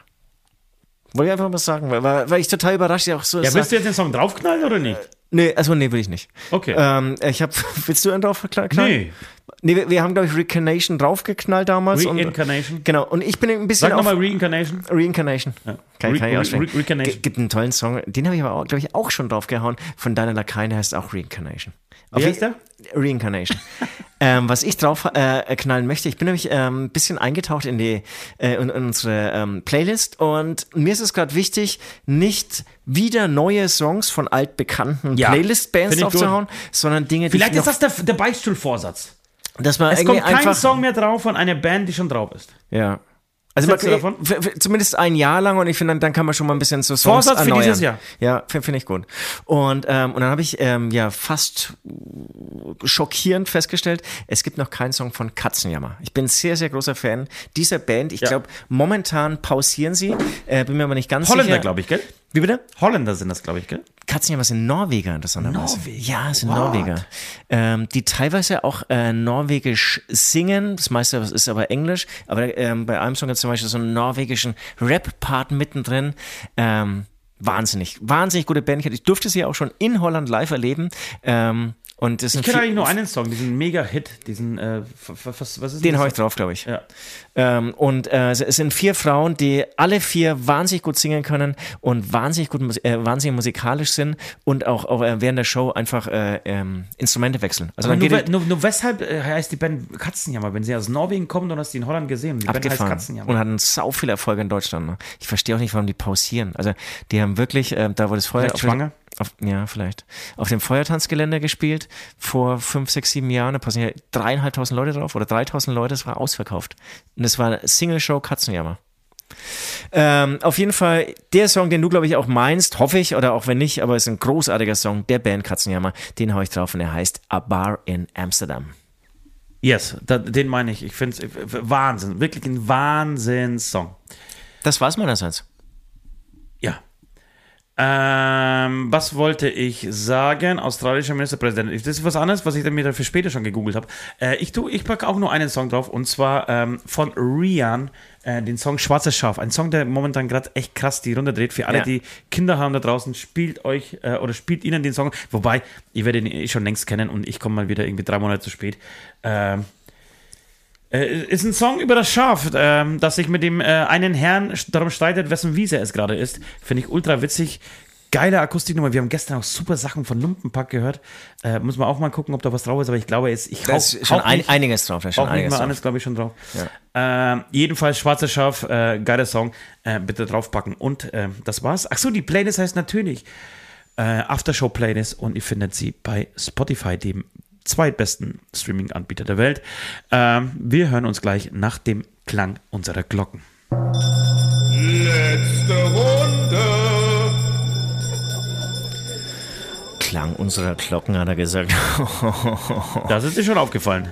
Wollte ich einfach mal sagen, weil, weil, ich total überrascht auch so. Ja, willst du jetzt den Song draufknallen oder nicht? Nee, also nee, will ich nicht. Okay. Ähm, ich habe, willst du einen drauf knallen? Nee. Nee, wir, wir haben, glaube ich, Reincarnation draufgeknallt damals. Reincarnation. Und, genau, und ich bin ein bisschen Sag auf nochmal Reincarnation. Reincarnation. Ja. Kann, Re- kann ich Re- aussprechen. Re- Reincarnation. Gibt einen tollen Song, den habe ich aber, glaube ich, auch schon draufgehauen. Von Daniel Lakaien, der heißt auch Reincarnation. Auf Wie je- heißt der? Reincarnation. ähm, was ich drauf äh, knallen möchte, ich bin nämlich ähm, ein bisschen eingetaucht in die äh, in, in unsere ähm, Playlist und mir ist es gerade wichtig, nicht wieder neue Songs von altbekannten Ja, Playlist-Bands aufzuhauen, sondern Dinge, die Vielleicht ich ist das der, der Beichtstuhlvorsatz. Dass man Es kommt kein einfach Song mehr drauf von einer Band, die schon drauf ist. Ja. Also man, du davon? zumindest ein Jahr lang und ich finde, dann, dann kann man schon mal ein bisschen so Songs Vorsatz für erneuern. dieses Jahr. Ja, finde find ich gut. Und, ähm, und dann habe ich ähm, ja fast schockierend festgestellt, es gibt noch keinen Song von Katzenjammer. Ich bin sehr, sehr großer Fan dieser Band. Ich Ja. glaube, momentan pausieren sie. Äh, bin mir aber nicht ganz Holländer, sicher. glaube ich, gell? Wie bitte? Holländer sind das, glaube ich, gell? Katzenjammer sind Norweger, interessanterweise. Norweger? Ja, es sind What? Norweger. Ähm, die teilweise auch äh, norwegisch singen. Das meiste ist aber Englisch. Aber ähm, bei einem Song es zum Beispiel so einen norwegischen Rap-Part mittendrin. Ähm, wahnsinnig, wahnsinnig gute Band. Ich durfte sie auch schon in Holland live erleben. Ähm, und das Ich kenne eigentlich nur einen Song, diesen Mega-Hit, diesen, äh, was, was ist den habe ich drauf, glaube ich. Ja. Ähm, und äh, es sind vier Frauen, die alle vier wahnsinnig gut singen können und wahnsinnig gut äh, wahnsinnig musikalisch sind und auch, auch äh, während der Show einfach äh, ähm, Instrumente wechseln. Also dann nur, we- nur, nur weshalb äh, heißt die Band Katzenjammer? Wenn sie aus Norwegen kommt und hast die in Holland gesehen. Die Band heißt abgefahren Katzenjammer. und hatten sau viel Erfolg in Deutschland. Ne? Ich verstehe auch nicht, warum die pausieren. Also die haben wirklich, äh, da wurde es vorher Vielleicht schwanger? Auf, ja, vielleicht, auf dem Feuertanzgelände gespielt vor fünf, sechs, sieben Jahren. Da passen ja dreieinhalbtausend Leute drauf oder dreitausend Leute, es war ausverkauft. Und es war Single-Show Katzenjammer. Ähm, auf jeden Fall der Song, den du, glaube ich, auch meinst, hoffe ich, oder auch wenn nicht, aber es ist ein großartiger Song der Band Katzenjammer. Den haue ich drauf und er heißt A Bar in Amsterdam. Yes, da, den meine ich. Ich finde es Wahnsinn, wirklich ein Wahnsinns-Song. Das war's meinerseits. Ja. Ähm, was wollte ich sagen? Australischer Ministerpräsident. Das ist was anderes, was ich dann mir dafür später schon gegoogelt habe. Äh, ich ich packe auch nur einen Song drauf und zwar ähm, von Rian, äh, den Song Schwarzes Schaf. Ein Song, der momentan gerade echt krass die Runde dreht. Für alle, Ja. die Kinder haben da draußen, spielt euch äh, oder spielt ihnen den Song. Wobei, ihr werdet ihn eh schon längst kennen und ich komme mal wieder irgendwie drei Monate zu spät. Ähm, äh, ist ein Song über das Schaf, ähm, das sich mit dem äh, einen Herrn darum streitet, wessen Wiese es gerade ist. Finde ich ultra witzig. Geile Akustiknummer. Wir haben gestern auch super Sachen von Lumpenpack gehört. Äh, muss man auch mal gucken, ob da was drauf ist, aber ich glaube, jetzt, ich Da ist schon ein, einiges drauf. Da ist schon nicht einiges mal drauf. alles, glaube ich, schon drauf. Ähm, jedenfalls Schwarzes Schaf, äh, geiler Song. Äh, bitte draufpacken. Und äh, das war's. Achso, die Playlist heißt natürlich äh, Aftershow Playlist und ihr findet sie bei Spotify, dem zweitbesten Streaming-Anbieter der Welt. Ähm, wir hören uns gleich nach dem Klang unserer Glocken. Letzte Runde. Klang unserer Glocken, hat er gesagt. Das ist dir schon aufgefallen.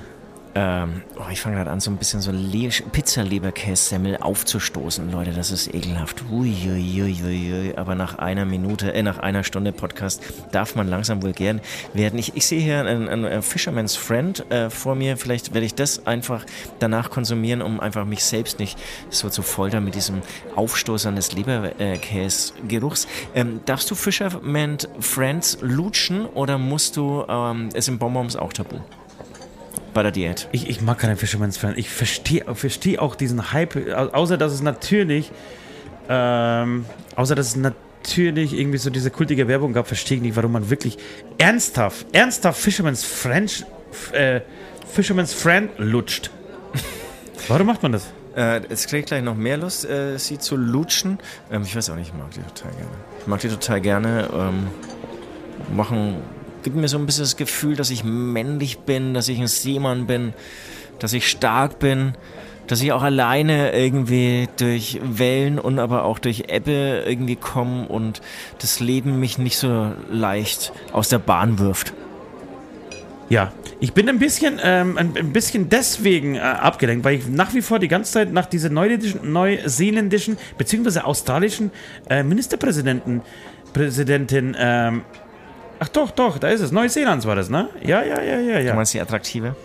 Ähm, oh, ich fange gerade an, so ein bisschen so Le Pizza-Leberkässemmel aufzustoßen, Leute. Das ist ekelhaft. Uiuiuiui. Aber nach einer Minute, äh, nach einer Stunde Podcast darf man langsam wohl gern werden. Ich, ich sehe hier einen, einen, Fisherman's Friend äh, vor mir. Vielleicht werde ich das einfach danach konsumieren, um einfach mich selbst nicht so zu foltern mit diesem Aufstoßern des Leberkäse-Geruchs. Ähm, darfst du Fisherman's Friends lutschen oder musst du ähm, es in Bonbons auch tabu? Bei der Diät. Ich, ich mag keinen Fisherman's Friend. Ich verstehe versteh auch diesen Hype, au- außer dass es natürlich, ähm, außer dass es natürlich irgendwie so diese kultige Werbung gab, verstehe ich nicht, warum man wirklich ernsthaft, ernsthaft Fisherman's French, äh, Fisherman's Friend lutscht. Warum macht man das? Äh, kriege ich gleich noch mehr Lust, äh, sie zu lutschen. Ähm, ich weiß auch nicht, ich mag die total gerne. Ich mag die total gerne. Ähm, machen, gibt mir so ein bisschen das Gefühl, dass ich männlich bin, dass ich ein Seemann bin, dass ich stark bin, dass ich auch alleine irgendwie durch Wellen und aber auch durch Ebbe irgendwie komme und das Leben mich nicht so leicht aus der Bahn wirft. Ja, ich bin ein bisschen, ähm, ein, bisschen deswegen äh, abgelenkt, weil ich nach wie vor die ganze Zeit nach dieser neuseeländischen, beziehungsweise australischen äh, Ministerpräsidenten, Präsidentin, ähm, ach doch, doch, da ist es, Neuseelands war das, ne? Ja, ja, ja, ja, Du ja. meinst die attraktive?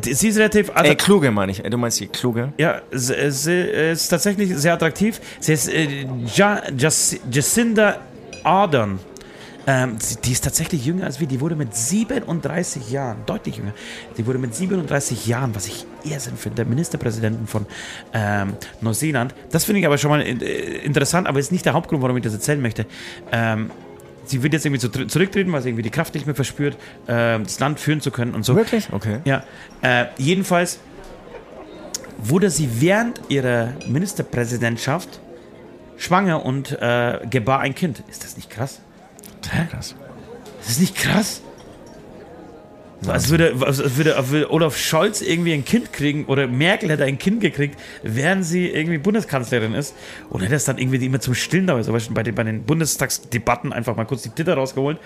Sie ist relativ, also, Äh, kluge meine ich. Äh, Du meinst die kluge? ja, sie, sie ist tatsächlich sehr attraktiv. Sie ist äh, ja, Jac Jacinda Ardern. Ähm, die ist tatsächlich jünger als wir. Die wurde mit 37 Jahren, deutlich jünger, die wurde mit 37 Jahren, was ich Irrsinn finde, Ministerpräsidentin von ähm, Neuseeland. Das finde ich aber schon mal in, äh, interessant, aber ist nicht der Hauptgrund, warum ich das erzählen möchte. Ähm, sie wird jetzt irgendwie so zurück- zurücktreten, weil sie irgendwie die Kraft nicht mehr verspürt, ähm, das Land führen zu können und so. Wirklich? Okay. Ja, äh, jedenfalls wurde sie während ihrer Ministerpräsidentschaft schwanger und äh, gebar ein Kind. Ist das nicht krass? Krass. Ist das nicht krass? Als würde, als würde, als würde Olaf Scholz irgendwie ein Kind kriegen oder Merkel hätte ein Kind gekriegt, während sie irgendwie Bundeskanzlerin ist und hätte es dann irgendwie immer zum Stillen dabei, so bei den, bei den Bundestagsdebatten einfach mal kurz die Titter rausgeholt,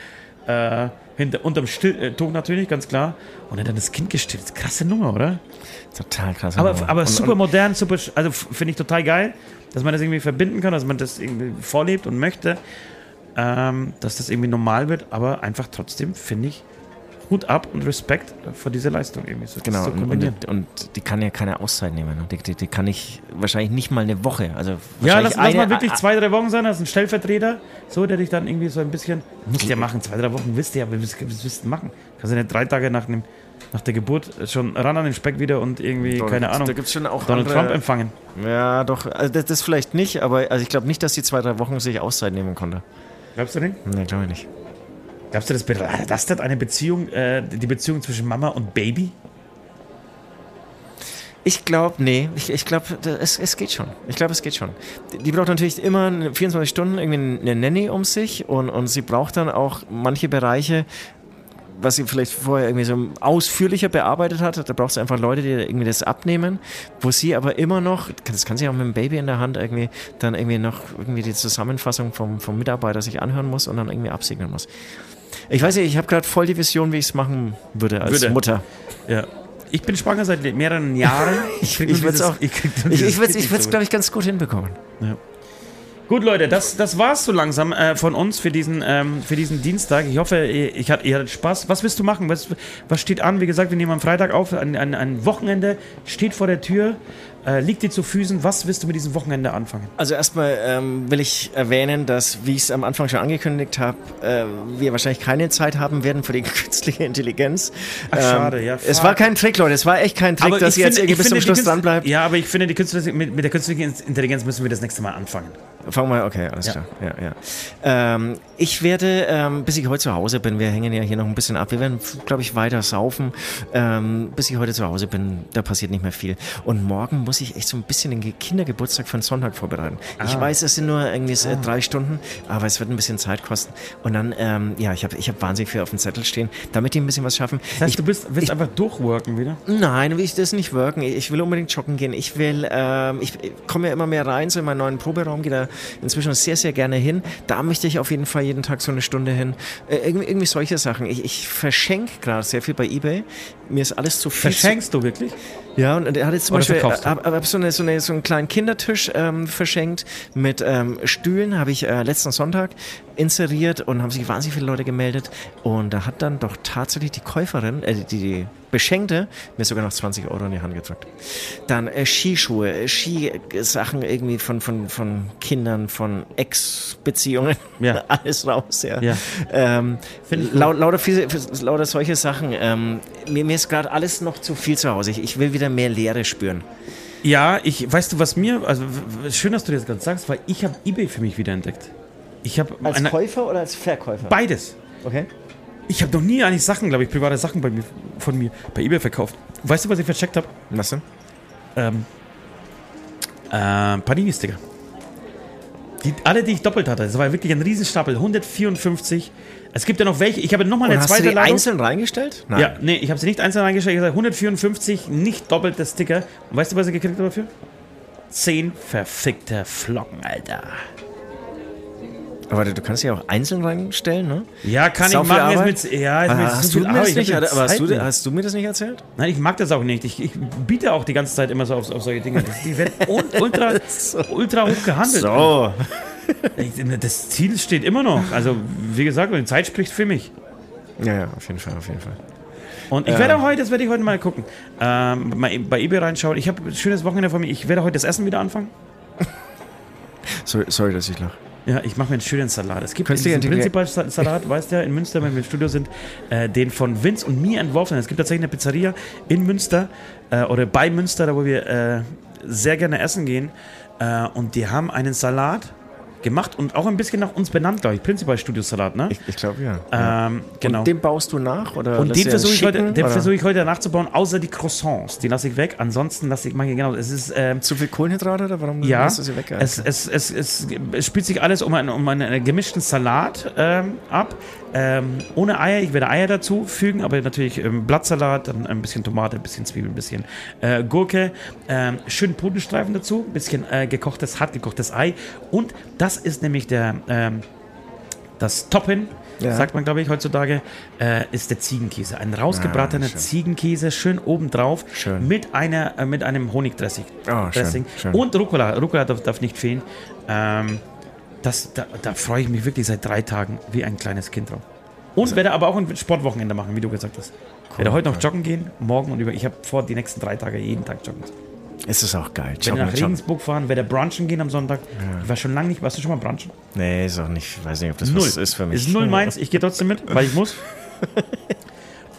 äh, hinter, unterm Still, äh, Tuch natürlich, ganz klar, und hätte dann das Kind gestillt. Krasse Nummer, oder? Total krass. Aber, Nummer. aber super modern, super, also finde ich total geil, dass man das irgendwie verbinden kann, dass man das irgendwie vorlebt und möchte, ähm, dass das irgendwie normal wird, aber einfach trotzdem finde ich Hut ab und Respekt vor dieser Leistung irgendwie so, Genau, und, und, und die kann ja keine Auszeit nehmen. ne? Die, die, die kann ich wahrscheinlich nicht mal eine Woche. Also ja, lass, lass mal eine- wirklich zwei, drei Wochen sein, das ist ein Stellvertreter, so, der dich dann irgendwie so ein bisschen, musst du ja machen, zwei, drei Wochen willst du ja, willst du machen? Kannst du nicht drei Tage nach, dem, nach der Geburt schon ran an den Speck wieder und irgendwie, Da keine gibt's- Ahnung, Da gibt es schon auch Donald andere, Trump empfangen. Ja, doch. Also das, das vielleicht nicht, aber also ich glaube nicht, dass die zwei, drei Wochen sich Auszeit nehmen konnte. Glaubst du nicht? Nee, glaube ich nicht. Glaubst du, das belastet eine Beziehung, äh, die Beziehung zwischen Mama und Baby? Ich glaube, nee, ich, ich glaube, es, es geht schon. Ich glaube, es geht schon. Die, braucht natürlich immer 24 Stunden irgendwie eine Nanny um sich und, und sie braucht dann auch manche Bereiche, was sie vielleicht vorher irgendwie so ausführlicher bearbeitet hat, da braucht sie einfach Leute, die irgendwie das abnehmen, wo sie aber immer noch, das kann sie auch mit dem Baby in der Hand irgendwie dann irgendwie noch irgendwie die Zusammenfassung vom, vom Mitarbeiter sich anhören muss und dann irgendwie absegnen muss. Ich weiß nicht, ich habe gerade voll die Vision, wie ich es machen würde als Würde. Mutter. Ja. Ich bin schwanger seit mehreren Jahren. Ich, ich würde es auch, ich ich, ich würde es, glaube ich, ganz gut hinbekommen. Gut, Leute, das, das war's so langsam äh, von uns für diesen, ähm, für diesen Dienstag. Ich hoffe, ihr, ich hat, ihr hattet Spaß. Was willst du machen? Was, was steht an? Wie gesagt, wir nehmen am Freitag auf. Ein, ein, ein Wochenende steht vor der Tür, äh, liegt dir zu Füßen. Was willst du mit diesem Wochenende anfangen? Also erstmal ähm, will ich erwähnen, dass, wie ich es am Anfang schon angekündigt habe, äh, wir wahrscheinlich keine Zeit haben werden für die künstliche Intelligenz. Ähm, Ach, schade, ja, Es war kein Trick, Leute. Es war echt kein Trick, dass ihr jetzt irgendwie bis zum Schluss dran bleibt. Ja, aber ich finde, die künstliche, mit, mit der künstlichen Intelligenz müssen wir das nächste Mal anfangen. Fangen wir, okay, alles Ja. klar. Ja, ja. Ähm, ich werde, ähm, bis ich heute zu Hause bin, wir hängen ja hier noch ein bisschen ab, wir werden, glaube ich, weiter saufen. Ähm, bis ich heute zu Hause bin, da passiert nicht mehr viel. Und morgen muss ich echt so ein bisschen den Ge- Kindergeburtstag den Sonntag vorbereiten. Ich Ah. weiß, es sind nur irgendwie äh, drei Stunden, aber es wird ein bisschen Zeit kosten. Und dann, ähm, ja, ich habe ich hab wahnsinnig viel auf dem Zettel stehen, damit die ein bisschen was schaffen. Das heißt, ich, du bist, willst einfach durchworken wieder? Nein, will ich das nicht wirken. Ich will unbedingt joggen gehen. Ich will, ähm, ich ich komme ja immer mehr rein, so in meinen neuen Proberaum, gehe da inzwischen sehr, sehr gerne hin. Da möchte ich auf jeden Fall jeden Tag so eine Stunde hin. Äh, irgendwie, irgendwie solche Sachen. Ich, ich verschenke gerade sehr viel bei Ebay. Mir ist alles zu viel. Verschenkst du wirklich? Ja, und er hat jetzt zum Oder Beispiel du? hab, so, eine, so, eine, so einen kleinen Kindertisch ähm, verschenkt mit ähm, Stühlen, habe ich äh, letzten Sonntag inseriert und haben sich wahnsinnig viele Leute gemeldet. Und da hat dann doch tatsächlich die Käuferin, äh, die, die Beschenkte, mir sogar noch 20 Euro in die Hand gedrückt. Dann äh, Skischuhe, äh, Skisachen irgendwie von, von, von Kindern, von Ex-Beziehungen, Ja. alles raus, ja. Ja. Ähm, lau lauter, fiese- lauter solche Sachen. Ähm, mir, mir ist gerade alles noch zu viel zu Hause. Ich, ich will wieder mehr Leere spüren. Ja, ich, weißt du, was mir, also schön, dass du das gerade sagst, weil ich habe eBay für mich wieder entdeckt. Ich habe Als eine- Käufer oder als Verkäufer? beides. Okay. Ich habe noch nie eigentlich Sachen, glaube ich, private Sachen bei mir, von mir bei eBay verkauft. Weißt du, was ich vercheckt habe? Was denn? Ähm, ähm, Panini-Sticker. Die, alle, die ich doppelt hatte, das war wirklich ein Riesenstapel, 154. Es gibt ja noch welche, ich habe nochmal eine hast du zweite die Ladung. einzeln reingestellt? Nein. Ja, nee, ich habe sie nicht einzeln reingestellt, ich habe 154 nicht doppelte Sticker. Und weißt du, was ich gekriegt habe dafür? 10 verfickte Flocken, Alter. Aber du kannst sie auch einzeln reinstellen, ne? Ja, kann Sau ich machen, Arbeit? mit, ja, mit Ah, hast, so du mir das ich nicht, aber hast, du, hast du mir das nicht erzählt? Nein, ich mag das auch nicht. Ich, ich biete auch die ganze Zeit immer so auf, auf solche Dinge. Die werden ultra, ultra hoch gehandelt. So. Ich- Das Ziel steht immer noch. Also, wie gesagt, die Zeit spricht für mich. Ja, ja, auf jeden Fall, auf jeden Fall. Und ich werde heute, das werde ich heute mal gucken, ähm, mal bei eBay reinschauen. Ich habe ein schönes Wochenende vor mir. Ich werde heute das Essen wieder anfangen. Sorry, sorry dass ich lache. Ja, ich mache mir einen schönen Salat. Es gibt Intelligenz- Prinzipal-Salat, weißt du ja, in Münster, wenn wir im Studio sind, äh, den von Vince und mir entworfen. Es gibt tatsächlich eine Pizzeria in Münster äh, oder bei Münster, da wo wir äh, sehr gerne essen gehen. Äh, und die haben einen Salat gemacht und auch ein bisschen nach uns benannt, glaube ich. Prinzipal-Studio-Salat, ne? Ich, ich glaube, ja. Ähm, genau. Und den baust du nach? Oder Und den versuche ich, heute, den versuch ich heute nachzubauen, außer die Croissants. Die lasse ich weg. Ansonsten lasse ich, mache ich genau. Es ist ähm, Zu viel Kohlenhydrate oder warum ja, lässt du sie weg? es, es, es, es, es spielt sich alles um einen, um einen gemischten Salat ähm, ab. Ähm, ohne Eier, ich werde Eier dazu fügen, aber natürlich ähm, Blattsalat, dann ein bisschen Tomate, ein bisschen Zwiebel, ein bisschen äh, Gurke, ähm, schön Putenstreifen dazu, ein bisschen äh, gekochtes, hart gekochtes Ei. Und das ist nämlich der, ähm, das Topping, Ja. sagt man glaube ich heutzutage, äh, ist der Ziegenkäse. Ein rausgebratener Ah, schön. Ziegenkäse, schön obendrauf, Schön. mit, einer, äh, mit einem Honigdressing. Oh, schön, schön. Und Rucola. Rucola darf, darf nicht fehlen. Ähm, das, da, da freue ich mich wirklich seit drei Tagen wie ein kleines Kind drauf. Und werde aber auch ein Sportwochenende machen, wie du gesagt hast. werde heute noch joggen gehen, morgen und über. Ich habe vor, die nächsten drei Tage jeden Tag joggen. zu. Es ist auch geil. Werde Joggen, nach. Regensburg fahren, werde brunchen gehen am Sonntag. Ich war schon lange nicht. Warst du schon mal brunchen? Nee, ist auch nicht. Ich weiß nicht, ob das Null. was ist für mich. Ist null meins. Ich gehe trotzdem mit, weil ich muss.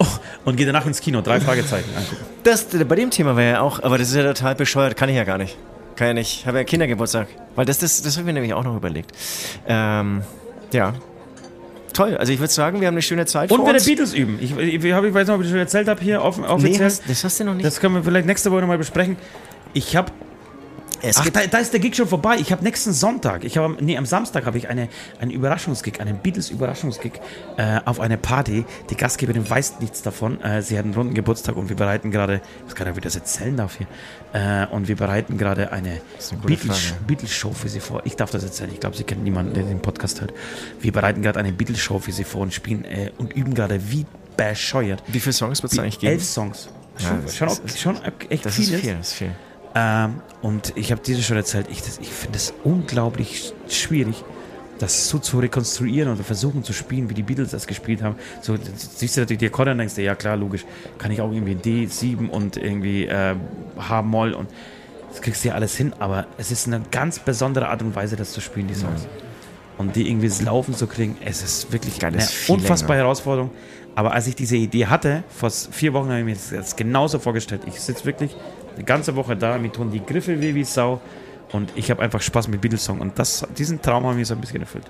Oh, und gehe danach ins Kino. Drei Fragezeichen angucken. Das, bei dem Thema wäre ja auch, aber das ist ja total bescheuert, kann ich ja gar nicht. Kann ja nicht. Habe ja Kindergeburtstag. Weil das, das, das habe ich mir nämlich auch noch überlegt. Ähm, ja. toll. Also ich würde sagen, wir haben eine schöne Zeit Und wir uns. der Beatles üben. Ich, ich, ich, hab- ich weiß nicht, ob ich das schon erzählt habe hier offen, nee, offiziell. hast, das hast du noch nicht. das können wir vielleicht nächste Woche nochmal besprechen. Ich habe es Ach, da, da ist der Gig schon vorbei. Ich habe nächsten Sonntag, ich habe, nee, am Samstag habe ich eine, einen Überraschungsgig, einen Beatles-Überraschungsgig äh, auf eine Party. Die Gastgeberin weiß nichts davon. Äh, sie hat einen runden Geburtstag und wir bereiten gerade, ich weiß gar nicht, wie das erzählen darf hier, äh, und wir bereiten gerade eine, eine gute Beatles-. Beatles-Show für sie vor. Ich darf das erzählen. Ich glaube, sie kennt niemanden, der den Podcast hört. Wir bereiten gerade eine Beatles-Show für sie vor und spielen äh, und üben gerade wie bescheuert. wie viele Songs wird es eigentlich geben? Elf Songs. Ja, Schon, das schon, ist- schon echt Das vieles. ist viel, das ist viel. Ähm, und ich habe dir schon erzählt, ich, das- ich finde es unglaublich schwierig, das so zu rekonstruieren oder versuchen zu spielen, wie die Beatles das gespielt haben. So siehst du natürlich die Akkorde und denkst dir, ja klar, logisch, kann ich auch irgendwie D7 und irgendwie äh, H-Moll und das kriegst du ja alles hin, aber es ist eine ganz besondere Art und Weise, das zu spielen, die Songs. Und die irgendwie ins Laufen zu kriegen, es ist wirklich Geiles eine Feeling, unfassbare Herausforderung. Aber als ich diese Idee hatte, vor vier Wochen habe ich mir das genauso vorgestellt. Ich sitze wirklich eine ganze Woche da, mir tun die Griffe weh wie Sau und ich habe einfach Spaß mit Beatles-Song. Und das, diesen Traum haben wir so ein bisschen erfüllt.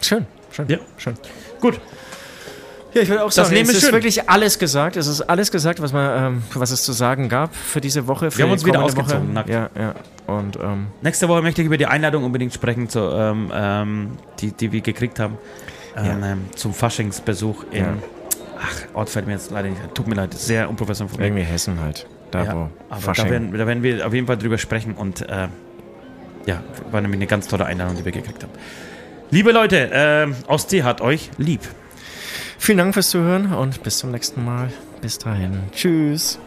Schön, schön. Ja. schön. Gut, Ja, ich würde auch sagen, es ist schön. wirklich alles gesagt. Es ist alles gesagt, was, man, ähm, was es zu sagen gab für diese Woche. Für Wir haben die uns wieder ausgezogen, Woche. nackt. Ja, ja. Und ähm, nächste Woche möchte ich über die Einladung unbedingt sprechen, zu, ähm, ähm, die, die wir gekriegt haben, ähm, Ja. ähm, zum Faschingsbesuch in. Ja. Ach, Ort fällt mir jetzt leider nicht. Tut mir leid, sehr unprofessionell von mir. irgendwie Hessen halt. Da Ja, wo aber da werden, da werden wir auf jeden Fall drüber sprechen und äh, ja, war nämlich eine ganz tolle Einladung, die wir gekriegt haben. Liebe Leute, äh, Ostsee hat euch lieb. Vielen Dank fürs Zuhören und bis zum nächsten Mal. Bis dahin. Tschüss.